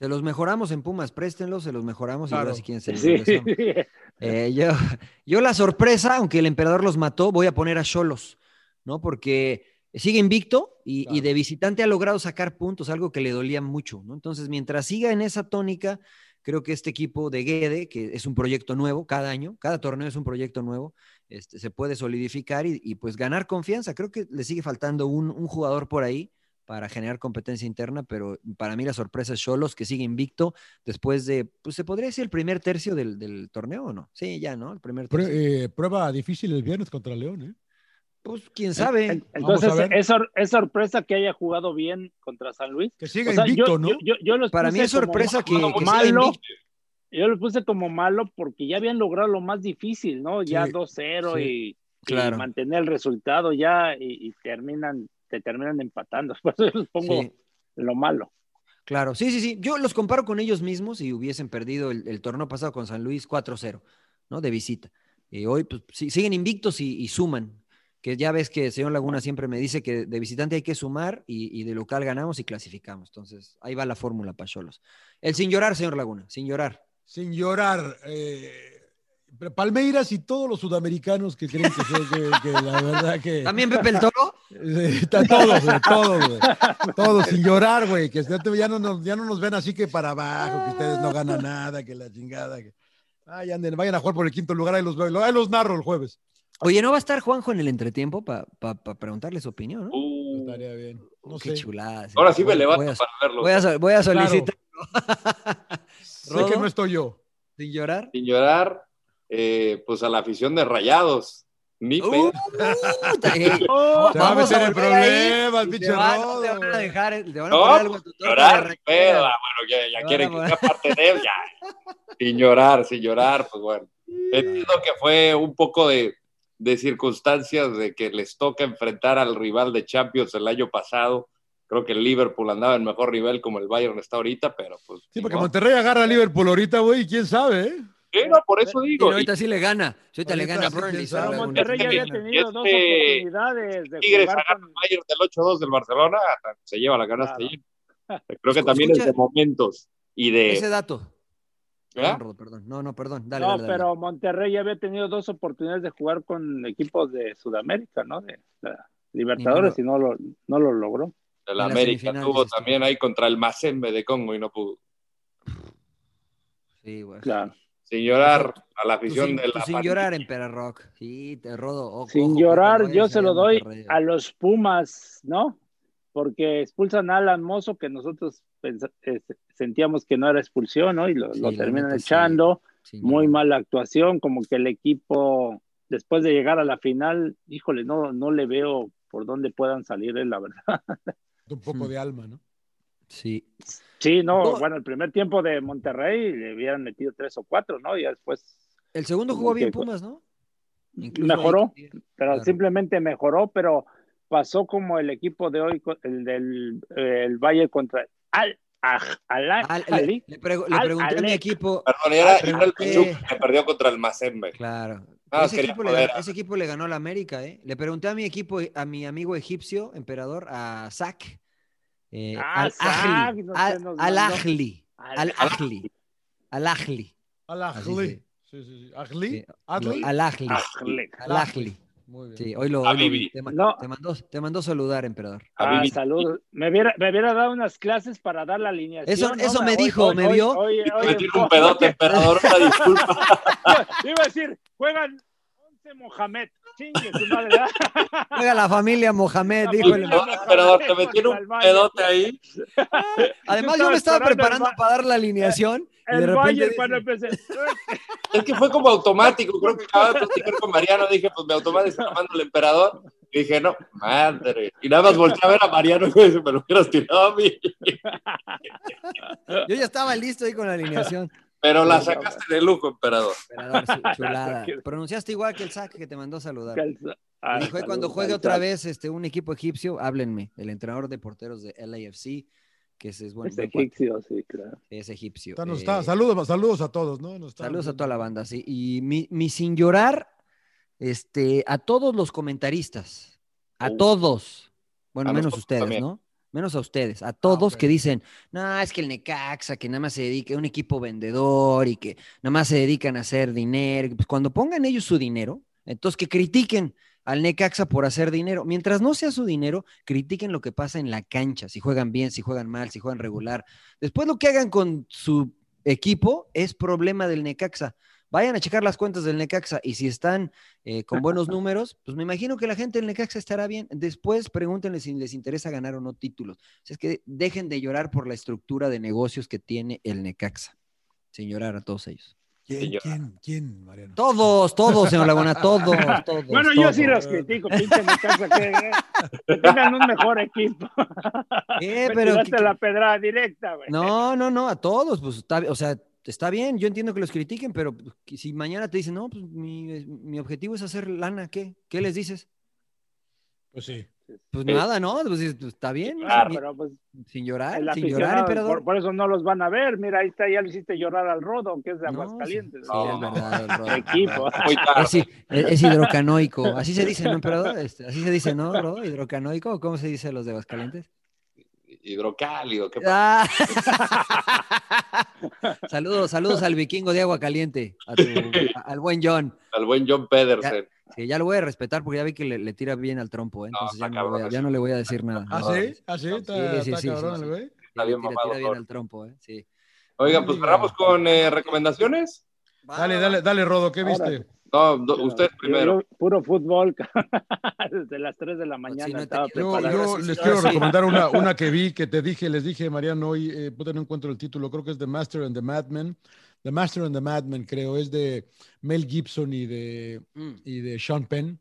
Se los mejoramos en Pumas, préstenlos, se los mejoramos y ahora si quieren se los Sí. [laughs] Eh, yo, yo la sorpresa, aunque el emperador los mató, voy a poner a Cholos, ¿no? Porque sigue invicto y, y de visitante ha logrado sacar puntos, algo que le dolía mucho, ¿no? Entonces, mientras siga en esa tónica, creo que este equipo de Guede, que es un proyecto nuevo cada año, cada torneo es un proyecto nuevo, este, se puede solidificar y, y, pues ganar confianza. Creo que le sigue faltando un, un jugador por ahí para generar competencia interna, pero para mí la sorpresa es Cholos, que sigue invicto después de, pues se podría decir el primer tercio del, del torneo o no. Sí, ya, ¿no? El primer Prue- tercio. eh, prueba difícil el viernes contra León, ¿eh? Pues quién sabe. Entonces, es, sor- es sorpresa que haya jugado bien contra San Luis. Que siga O sea, invicto, yo, ¿no? yo, yo- yo los Para mí es como sorpresa que, como que siga malo. Yo lo puse como malo porque ya habían logrado lo más difícil, ¿no? Ya Sí, 2-0 sí, y, y claro. mantener el resultado ya y, y terminan, te terminan empatando. [laughs] Por eso los pongo Sí. lo malo. Claro, sí, sí, sí. Yo los comparo con ellos mismos y hubiesen perdido el, el torneo pasado con San Luis 4-0, ¿no? De visita. Y hoy pues, sí, siguen invictos y, y suman. Que ya ves que el señor Laguna siempre me dice que de visitante hay que sumar y, y de local ganamos y clasificamos. Entonces, ahí va la fórmula, Pacholos. El sin llorar, señor Laguna, sin llorar. Sin llorar. eh, Palmeiras y todos los sudamericanos que creen que, soy- que- que la verdad que. [laughs] ¿También Pepe el Toro? Está todos, güey, todos, güey. Todos sin llorar, güey. Que ya ya no, nos, ya no nos ven así que para abajo, que ustedes no ganan nada, que la chingada. Que... Ay, anden, vayan a jugar por el quinto lugar, ahí los, veo, ahí los narro el jueves. Oye, ¿no va a estar Juanjo en el entretiempo para preguntarle su opinión? ¿no? Uh, Estaría bien. No Qué sé. chulada. ahora sí me levanto voy a- para verlo. Voy a, voy a solicitar. Sé que no estoy yo. Sin llorar. Sin llorar, eh, pues a la afición de Rayados. Ni Uh, [laughs] eh, Se va a meter en problemas, pinche te van- Rodo, Te van a dejar, te van a No, poner algo tu llorar. Ah, Bueno, ya, ya Te quieren van que a sea parte de él, ya. Sin llorar, sin llorar, pues bueno. Entiendo que fue un poco de, de circunstancias de que les toca enfrentar al rival de Champions el año pasado. Creo que el Liverpool andaba en mejor nivel como el Bayern está ahorita, pero pues. Sí, porque no. Monterrey agarra a Liverpool ahita, güey, quién sabe, ¿eh? Por eso Y digo. ahorita sí le gana. Ahorita le gana a Burnley. Pero. Monterrey ya había Este- tenido dos este- oportunidades de Tigres jugar con... el Bayern del 8-2 del Barcelona, se lleva la canasta Claro. allí. Creo que también escucha- es de momentos y de. Ese dato. Perdón. No, no, perdón. Dale, no, dale, dale. pero Monterrey ya había tenido dos oportunidades de jugar con equipos de Sudamérica, ¿no? De la Libertadores y no lo, no lo logró. El las América tuvo también ahí contra el Mazembe de Congo y no pudo. Sí, güey. Claro. Sin llorar a la afición sin, de tú la sin llorar en Rock. Sí, te rodo. Ojo, Sin ojo, llorar, yo se lo doy a los Pumas, ¿no? Porque expulsan a Alan Mozo, que nosotros pens- eh, sentíamos que no era expulsión, ¿no? Y lo, Sí, lo terminan sí. echando. Muy llorar. mala actuación, como que el equipo, después de llegar a la final, híjole, no, no le veo por dónde puedan salir, eh, la verdad. Un poco de alma, ¿no? Sí. Sí, no, No. bueno, el primer tiempo de Monterrey le hubieran metido tres o cuatro, ¿no? Y ya después El segundo jugó bien Pumas, ¿no? Incluso mejoró, pero Claro. simplemente mejoró, pero pasó como el equipo de hoy, el del el Valle contra Al Aj- Al Al- le, le pregu- le Al- pregunté a mi equipo. Perdón, era, era el que perdió contra el Mazembe. Claro. Ah, ese, quería equipo le joder ganó, a- ese equipo le ganó a la América, ¿eh? Le pregunté a mi equipo, a mi amigo egipcio, emperador, a Zach. Eh, Ah, al sé, Al, al. Al- Al Ahly. Al Ahly. Al. ¿Ahly? Al. Ajle. Al. Muy bien. Sí, hoy lo, hoy lo vi. Vivi. Te, ma- No. te mandó, te mandó saludar, emperador. Ah, salud. Me hubiera, me hubiera dado unas clases para dar la alineación. Eso- ¿no? eso me Hoy- dijo, hoy- ¿me vio? Me tiene un pedote, [laughs] emperador, una disculpa. [laughs] Iba a decir, juegan 11 Mohamed. Chingue [laughs] la familia Mohamed, La dijo el familia emperador, te metí un pedote ahí. [laughs] Además, Yo yo me estaba preparando el para dar la alineación y de El repente. Bayern dice- cuando empecé. [laughs] Es que fue como automático. Creo que acababa de platicar con Mariano. Dije, pues me automático se la mando al emperador. Y dije, no, madre. Y nada más volteé a ver a Mariano y me dice, me lo hubieras tirado a mí. Yo ya estaba listo ahí con la alineación. Pero la sacaste de lujo, emperador. Emperador, sí, [laughs] chulada. Pronunciaste igual que el sac que te mandó a saludar. Ah, Y dijo, "Y cuando juegue otra vez este, un equipo egipcio, háblenme. El entrenador de porteros de LAFC, que ese es bueno. Es egipcio, sí, claro. Es egipcio. Está- nos Eh, está- saludos, saludos a todos, ¿no? Nos está- Saludos a toda la banda, sí. Y mi, mi sin llorar, este, a todos los comentaristas, a Uh. todos, bueno, A menos ustedes, también. ¿no? Menos a ustedes, a todos ok. que dicen, no, es que el Necaxa, que nada más se dedica, es un equipo vendedor y que nada más se dedican a hacer dinero. Pues cuando pongan ellos su dinero, entonces que critiquen al Necaxa por hacer dinero. Mientras no sea su dinero, critiquen lo que pasa en la cancha, si juegan bien, si juegan mal, si juegan regular. Después lo que hagan con su equipo es problema del Necaxa. Vayan a checar las cuentas del Necaxa y si están eh, con buenos [laughs] números, pues me imagino que la gente del Necaxa estará bien. Después pregúntenle si les interesa ganar o no títulos. O sea, es que dejen de llorar por la estructura de negocios que tiene el Necaxa. Sin llorar a todos ellos. ¿Quién, quién, quién, Mariano? Todos, todos, señor Laguna, todos, [laughs] todos. Bueno, yo sí los critico, pinche mi casa, que, eh, que tengan un mejor equipo. Eh, [laughs] Me pero que- la pedrada directa, güey. No, no, no, a todos, pues está, o sea, está bien, yo entiendo que los critiquen, pero que si mañana te dicen, no, pues mi, mi objetivo es hacer lana, ¿qué? ¿Qué les dices? Pues sí. Pues Sí. nada, ¿no? Pues, dices, pues, está bien, Claro, sin- pero pues sin llorar, sin llorar, emperador. por, por eso no los van a ver. Mira, ahí está, ya le hiciste llorar al Rodo, que es de No, Aguascalientes. sí, es verdad, el Rodo. [laughs] Equipo. Muy tarde. Es, es- hidrocanoico, así se dice, ¿no, emperador? Este, así se dice, ¿no, Rodo? ¿Hidrocanoico? ¿o ¿Cómo se dice los de Aguascalientes? Hidrocálido. ¿qué pasa? Ah. [laughs] saludos, saludos al vikingo de agua caliente, a tu- a- al buen John. Al buen John Pedersen. Que ya lo voy a respetar porque ya vi que le, le tira bien al trompo, ¿eh? No, entonces ya, no le voy a, cabrón ya eso. no le voy a decir nada. ¿Ah, No, sí? ¿Ah, sí? Está, Sí, sí, está sí, cabrón sí, el sí. güey. Está le bien tira, mamado, tira bien al trompo, ¿eh? Sí. Oigan, pues cerramos con eh, recomendaciones. Dale, dale, dale, Rodo, ¿qué viste? No, primero. yo puro fútbol. [laughs] Desde las 3 de la mañana sí, no te estaba Yo, yo les quiero recomendar una, [laughs] una que vi, que te dije, les dije, Mariano, hoy, eh, puta, no encuentro el título, creo que es The Master and the Madman. The Master and the Madman, creo, es de Mel Gibson y de, Mm. y de Sean Penn.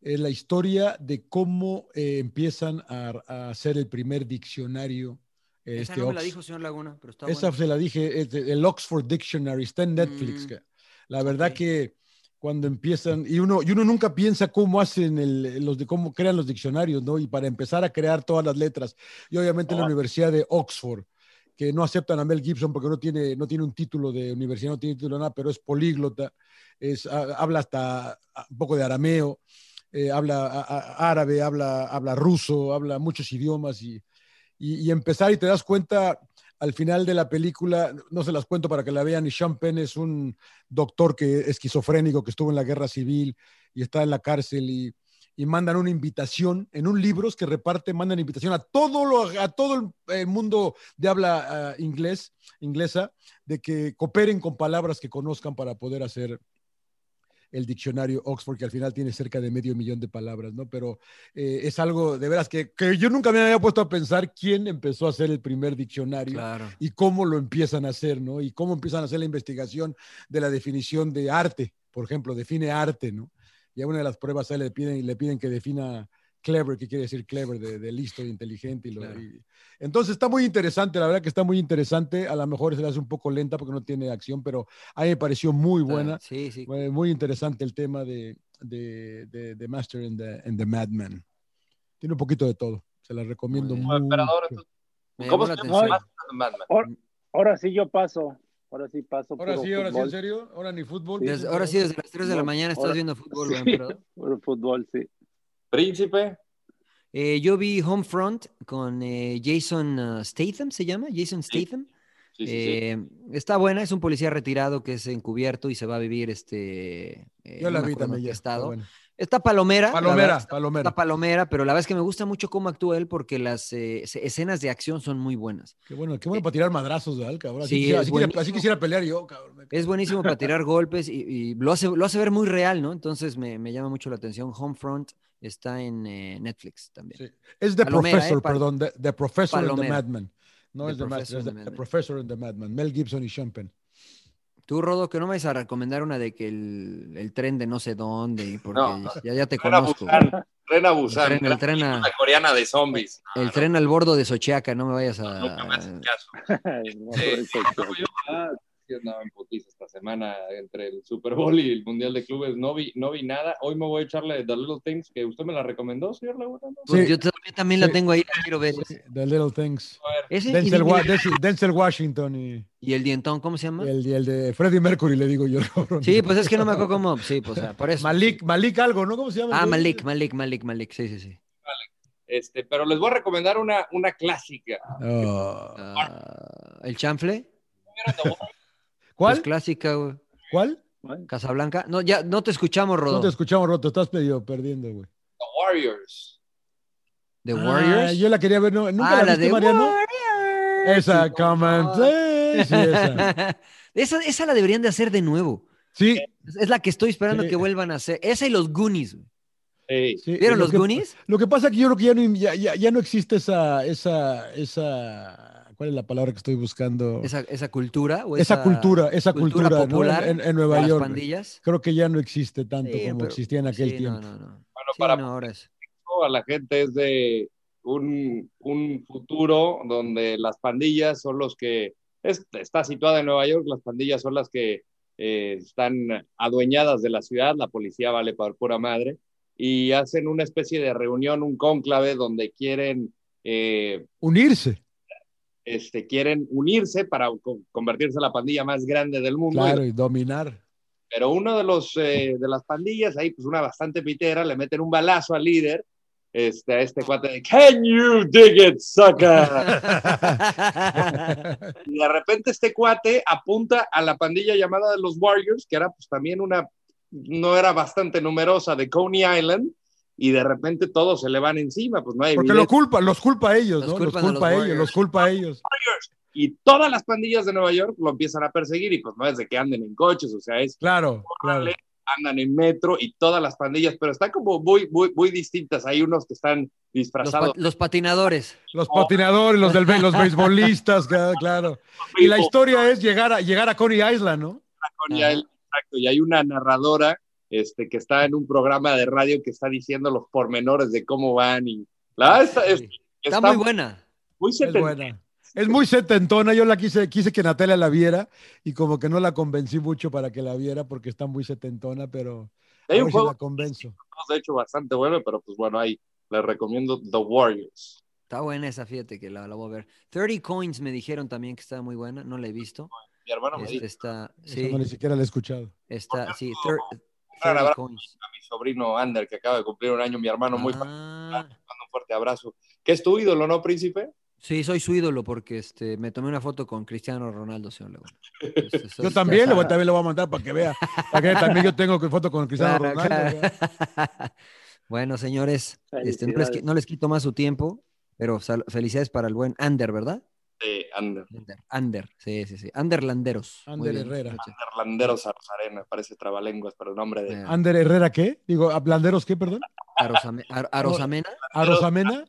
Es la historia de cómo eh, empiezan a, a hacer el primer diccionario. eh, Esa este no me la dijo, señor Laguna, pero está Esa se la dije, es de- el Oxford Dictionary, está en Netflix. Mm, ca- La verdad que cuando empiezan, y uno, y uno nunca piensa cómo hacen el, los de cómo crean los diccionarios, ¿no? Y para empezar a crear todas las letras. Y obviamente en la Ah. Universidad de Oxford, que no aceptan a Mel Gibson porque no tiene, no tiene un título de universidad, no tiene título de nada, pero es políglota, es, ha- habla hasta un poco de arameo, eh, habla a- a- árabe, habla, habla ruso, habla muchos idiomas y, y, y empezar y te das cuenta al final de la película, no se las cuento para que la vean, y Sean Penn es un doctor que esquizofrénico que estuvo en la guerra civil y está en la cárcel y, mandan una invitación en un libro que reparte, mandan invitación a todo, lo, a todo el, el mundo de habla ah, inglés, inglesa, de que cooperen con palabras que conozcan para poder hacer el diccionario Oxford, que al final tiene cerca de medio millón de palabras, ¿no? Pero eh, es algo de veras que, que yo nunca me había puesto a pensar quién empezó a hacer el primer diccionario Claro. y cómo lo empiezan a hacer, ¿no? Y cómo empiezan a hacer la investigación de la definición de arte, por ejemplo, define arte, ¿no? Y a una de las pruebas ahí le piden, le piden que defina clever, que quiere decir clever, de, de listo e inteligente. Y lo- Claro. y- entonces está muy interesante, la verdad que está muy interesante. A lo mejor se le hace un poco lenta porque no tiene acción, pero a mí me pareció muy buena. Sí, sí. Muy interesante el tema de, de, de, de Master and the, and the Madman. Tiene un poquito de todo. Se la recomiendo Muy mucho. ¿Cómo se la llama? Ahora, ahora sí yo paso. Ahora sí paso. Ahora sí, ahora sí, fútbol. en serio. Ahora ni fútbol. Desde- ahora sí, desde las 3 de la mañana estás ahora- viendo fútbol, [laughs] Sí, emperador. puro fútbol, sí. Príncipe. Eh, yo vi Homefront con eh, Jason uh, Statham, ¿se llama? Jason Statham. Sí, sí, sí. Eh, Está buena, es un policía retirado que es encubierto y se va a vivir este, eh, Yo la vi también ya. estado. buena. Está palomera. Palomera, verdad, está- palomera. Está palomera, pero la verdad es que me gusta mucho cómo actúa él porque las eh, escenas de acción son muy buenas. Qué bueno, qué bueno para tirar madrazos, ¿verdad, cabrón? Así, Sí, quisiera, así, quisiera, buenísimo. así quisiera pelear yo, cabrón. Es buenísimo para tirar [laughs] golpes y, y lo, hace, lo hace ver muy real, ¿no? Entonces me, me llama mucho la atención. Homefront está en eh, Netflix también. Sí. Es The Palomera, Professor, ¿eh? Perdón, The, the Professor and the. Madman. No The es The Madman, es the, the the Madman. Professor and the Madman. Mel Gibson y Sean Penn. Tú, Rodo, que no me vais a recomendar una de que el, el tren de no sé dónde, y porque No. ya, ya te Tren a conozco. Busan. Tren a Busan. El tren- el tren a- La coreana de zombies. El tren al bordo de Sochiaca, no me vayas a... Nunca me hacen caso. [laughs] Eh, sí andaba en putiza esta semana entre el Super Bowl y el Mundial de Clubes. No vi, no vi nada. Hoy me voy a echarle The Little Things, que usted me la recomendó, señor Laguna. ¿no? Pues Sí. yo también, también la Sí. tengo ahí, la quiero ver. The Little Things. Denzel, Wa- Denzel- Washington y, y el dientón, ¿cómo se llama? el, el de Freddie Mercury, le digo yo. [laughs] cabrón. Sí, pues es que no me acuerdo cómo. Sí, pues por eso. Malik, Malik algo, ¿no? ¿Cómo se llama? Ah? Malik, Malik, Malik, Malik. Sí, sí, sí. este, pero les voy a recomendar una, una clásica. Oh. Ah, ¿El chanfle? ¿Cuál? Pues clásica, güey. ¿Cuál? Casablanca. No, ya no te escuchamos, Rodo. No te escuchamos, Roto. Estás medio perdiendo, güey. The Warriors. The Ah, Warriors. yo la quería ver. ¿no? ¿Nunca Ah, la la viste, de Mariano? Warriors. Esa, Sí. Sí, sí, esa. [laughs] esa, esa la deberían de hacer de nuevo. Sí, Es- la que estoy esperando Sí. que vuelvan a hacer. Esa y los Goonies. sí. ¿Vieron Lo los que- Goonies? Lo que pasa es que yo creo que ya no, ya, ya- ya no existe esa, esa, esa, ¿cuál es la palabra que estoy buscando? Esa, esa cultura. o esa, cultura, esa cultura, popular en, en Nueva las York. pandillas. Creo que ya no existe tanto Sí, como pero- existía en aquel sí, tiempo. No, no, no. Bueno, Sí, para no, ahora es. a la gente es de un, un futuro donde las pandillas son los que es- está situada en Nueva York, las pandillas son las que eh, están adueñadas de la ciudad, la policía vale por pura madre, y hacen una especie de reunión, un cónclave donde quieren, eh, Unirse, este, quieren unirse para co- convertirse en la pandilla más grande del mundo. claro, y dominar. Pero uno de los eh, de las pandillas, ahí pues una bastante pitera, le meten un balazo al líder, este, a este cuate de Can you dig it, sucker? [laughs] y de repente este cuate apunta a la pandilla llamada de los Warriors, que era pues también una, no era bastante numerosa de Coney Island, y de repente todos se le van encima, pues no hay Porque lo culpa, los culpa a ellos, Los ¿no? Los culpan a culpa a los ellos, los culpa a ellos. Y todas las pandillas de Nueva York lo empiezan a perseguir, y pues no es de que anden en coches, o sea, es Claro, claro. andan en metro y todas las pandillas, pero están como muy, muy, muy distintas. Hay unos que están Los, disfrazados. pa- los patinadores. Los patinadores, los del los [laughs] beisbolistas, claro. Y la historia es llegar a llegar a Coney Island, ¿no? con ya el- exacto, y hay una narradora este, que está en un programa de radio que está diciendo los pormenores de cómo van y la verdad está, es- está Está muy buena. muy Es setentera. buena. Es muy setentona, yo la quise, quise que Natalia la viera y como que no la convencí mucho para que la viera porque está muy setentona, pero Hay un si juego la convenzo. de hecho bastante bueno, pero pues bueno, ahí les recomiendo The Warriors. Está buena esa, fíjate que la, la voy a ver. 30 Coins me dijeron también que estaba muy buena, no la he visto. Mi hermano me Este dijo está, sí, no ni siquiera la he escuchado. está, sí, Un 30 gran abrazo Coins. a mi sobrino Ander, que acaba de cumplir un año, mi hermano muy Ah, un fuerte abrazo. ¿Qué es tu ídolo, no, príncipe? sí, soy su ídolo porque este, me tomé una foto con Cristiano Ronaldo, señor Laguna. [laughs] Este, Yo también, sabes. también le voy a mandar para que vea. Para que también yo tengo que foto con Cristiano Claro, Ronaldo. [laughs] bueno, señores, este, no, les, no les quito más su tiempo, pero sal- felicidades para el buen Ander, ¿verdad? De Ander. Ander, Ander, sí, sí, sí. Anderlanderos. Ander bien, Herrera. muchachos. Landeros Arozarena, parece trabalenguas, pero el nombre de Eh, Ander Herrera, ¿qué? Digo, ¿Blanderos qué, perdón? Arosame- Ar- Arosamena. ¿Arosamena?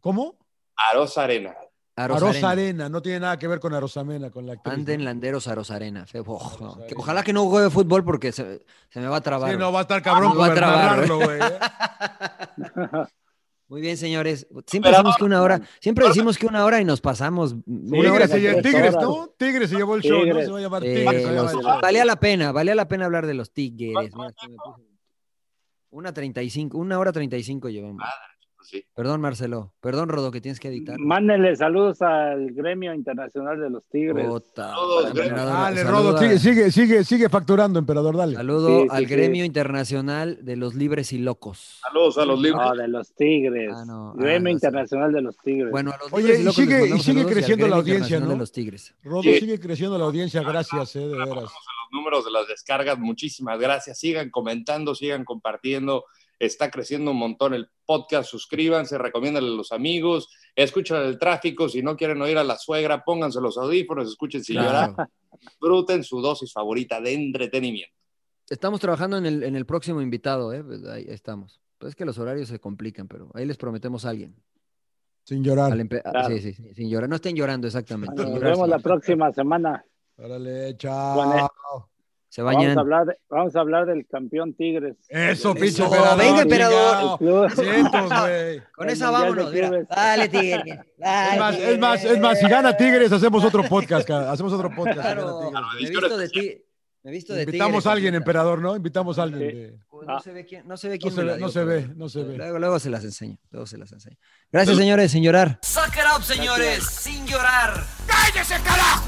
¿Cómo? Arozarena. Arosarena. Arosarena, no tiene nada que ver con Arosamena, con la actriz. Anden ¿no? Landeros Arosarena. Fe- oh, no, ojalá que no juegue fútbol porque se, se me va a trabar. Sí, no, va a estar cabrón Me va a trabar, narrarlo, güey. [laughs] Muy bien, señores. Siempre decimos que una hora, siempre decimos que una hora y nos pasamos una hora. Tigres, se lle- tres Tigres. ¿no? Tigres se llevó el show, ¿no? Tigres. Se va a llamar Eh, Tigres. se va a los- llamar el show. valía la pena, valía la pena hablar de los Tigres. Mira, Una 35, una hora 35 llevamos. Pues sí. Perdón, Marcelo. Perdón, Rodo, que tienes que editar. Mándenle saludos al gremio internacional de los Tigres. Saludos. Dale, Rodo, sigue, sigue, sigue, sigue facturando, emperador, dale. Saludo Sí, sí, al sí. gremio internacional de los libres y locos. Saludos a los libros. No, de los Tigres. Ah, no, ah, gremio internacional de los Tigres. Bueno, a los Oye, libres y locos sigue- y sigue creciendo la gremio audiencia, internacional ¿no? de los tigres. Rodo Sí. sigue creciendo la audiencia, gracias, eh, de veras. Los números de las descargas. Muchísimas gracias. Sigan comentando, sigan compartiendo. Está creciendo un montón el podcast. Suscríbanse, recomiéndanle a los amigos, escuchen el tráfico. Si no quieren oír a la suegra, pónganse los audífonos, escuchen sin Claro. llorar. Disfruten su dosis favorita de entretenimiento. Estamos trabajando en el, en el próximo invitado, ¿eh? Pues ahí estamos. Pues es que los horarios se complican, pero ahí les prometemos a alguien. Sin llorar. Claro. Sí, sí, sí, sin llorar. No estén llorando exactamente. Nos llorar, vemos la próxima semana. Órale, chao. Se Vamos a, hablar de- vamos a hablar del campeón Tigres. Eso, pinche emperador. venga, emperador. Cientos, [laughs] güey. [laughs] Con esa vámonos. Dale, Tigre. [laughs] Es más, es más, es más, si gana Tigres, hacemos otro podcast, cara. hacemos otro podcast. si gana Claro, Tigres. me he visto de ti. Me he visto de Invitamos Tigre, a alguien, emperador, ¿no? Invitamos a alguien. Sí. de- Pues no se ve quién, no se ve No quién se no se ve, no se ve. Luego, luego se las enseño. Luego se las enseño. Gracias, señores, sin llorar. Suck it up, señores, sin llorar. ¡Cállese, carajo!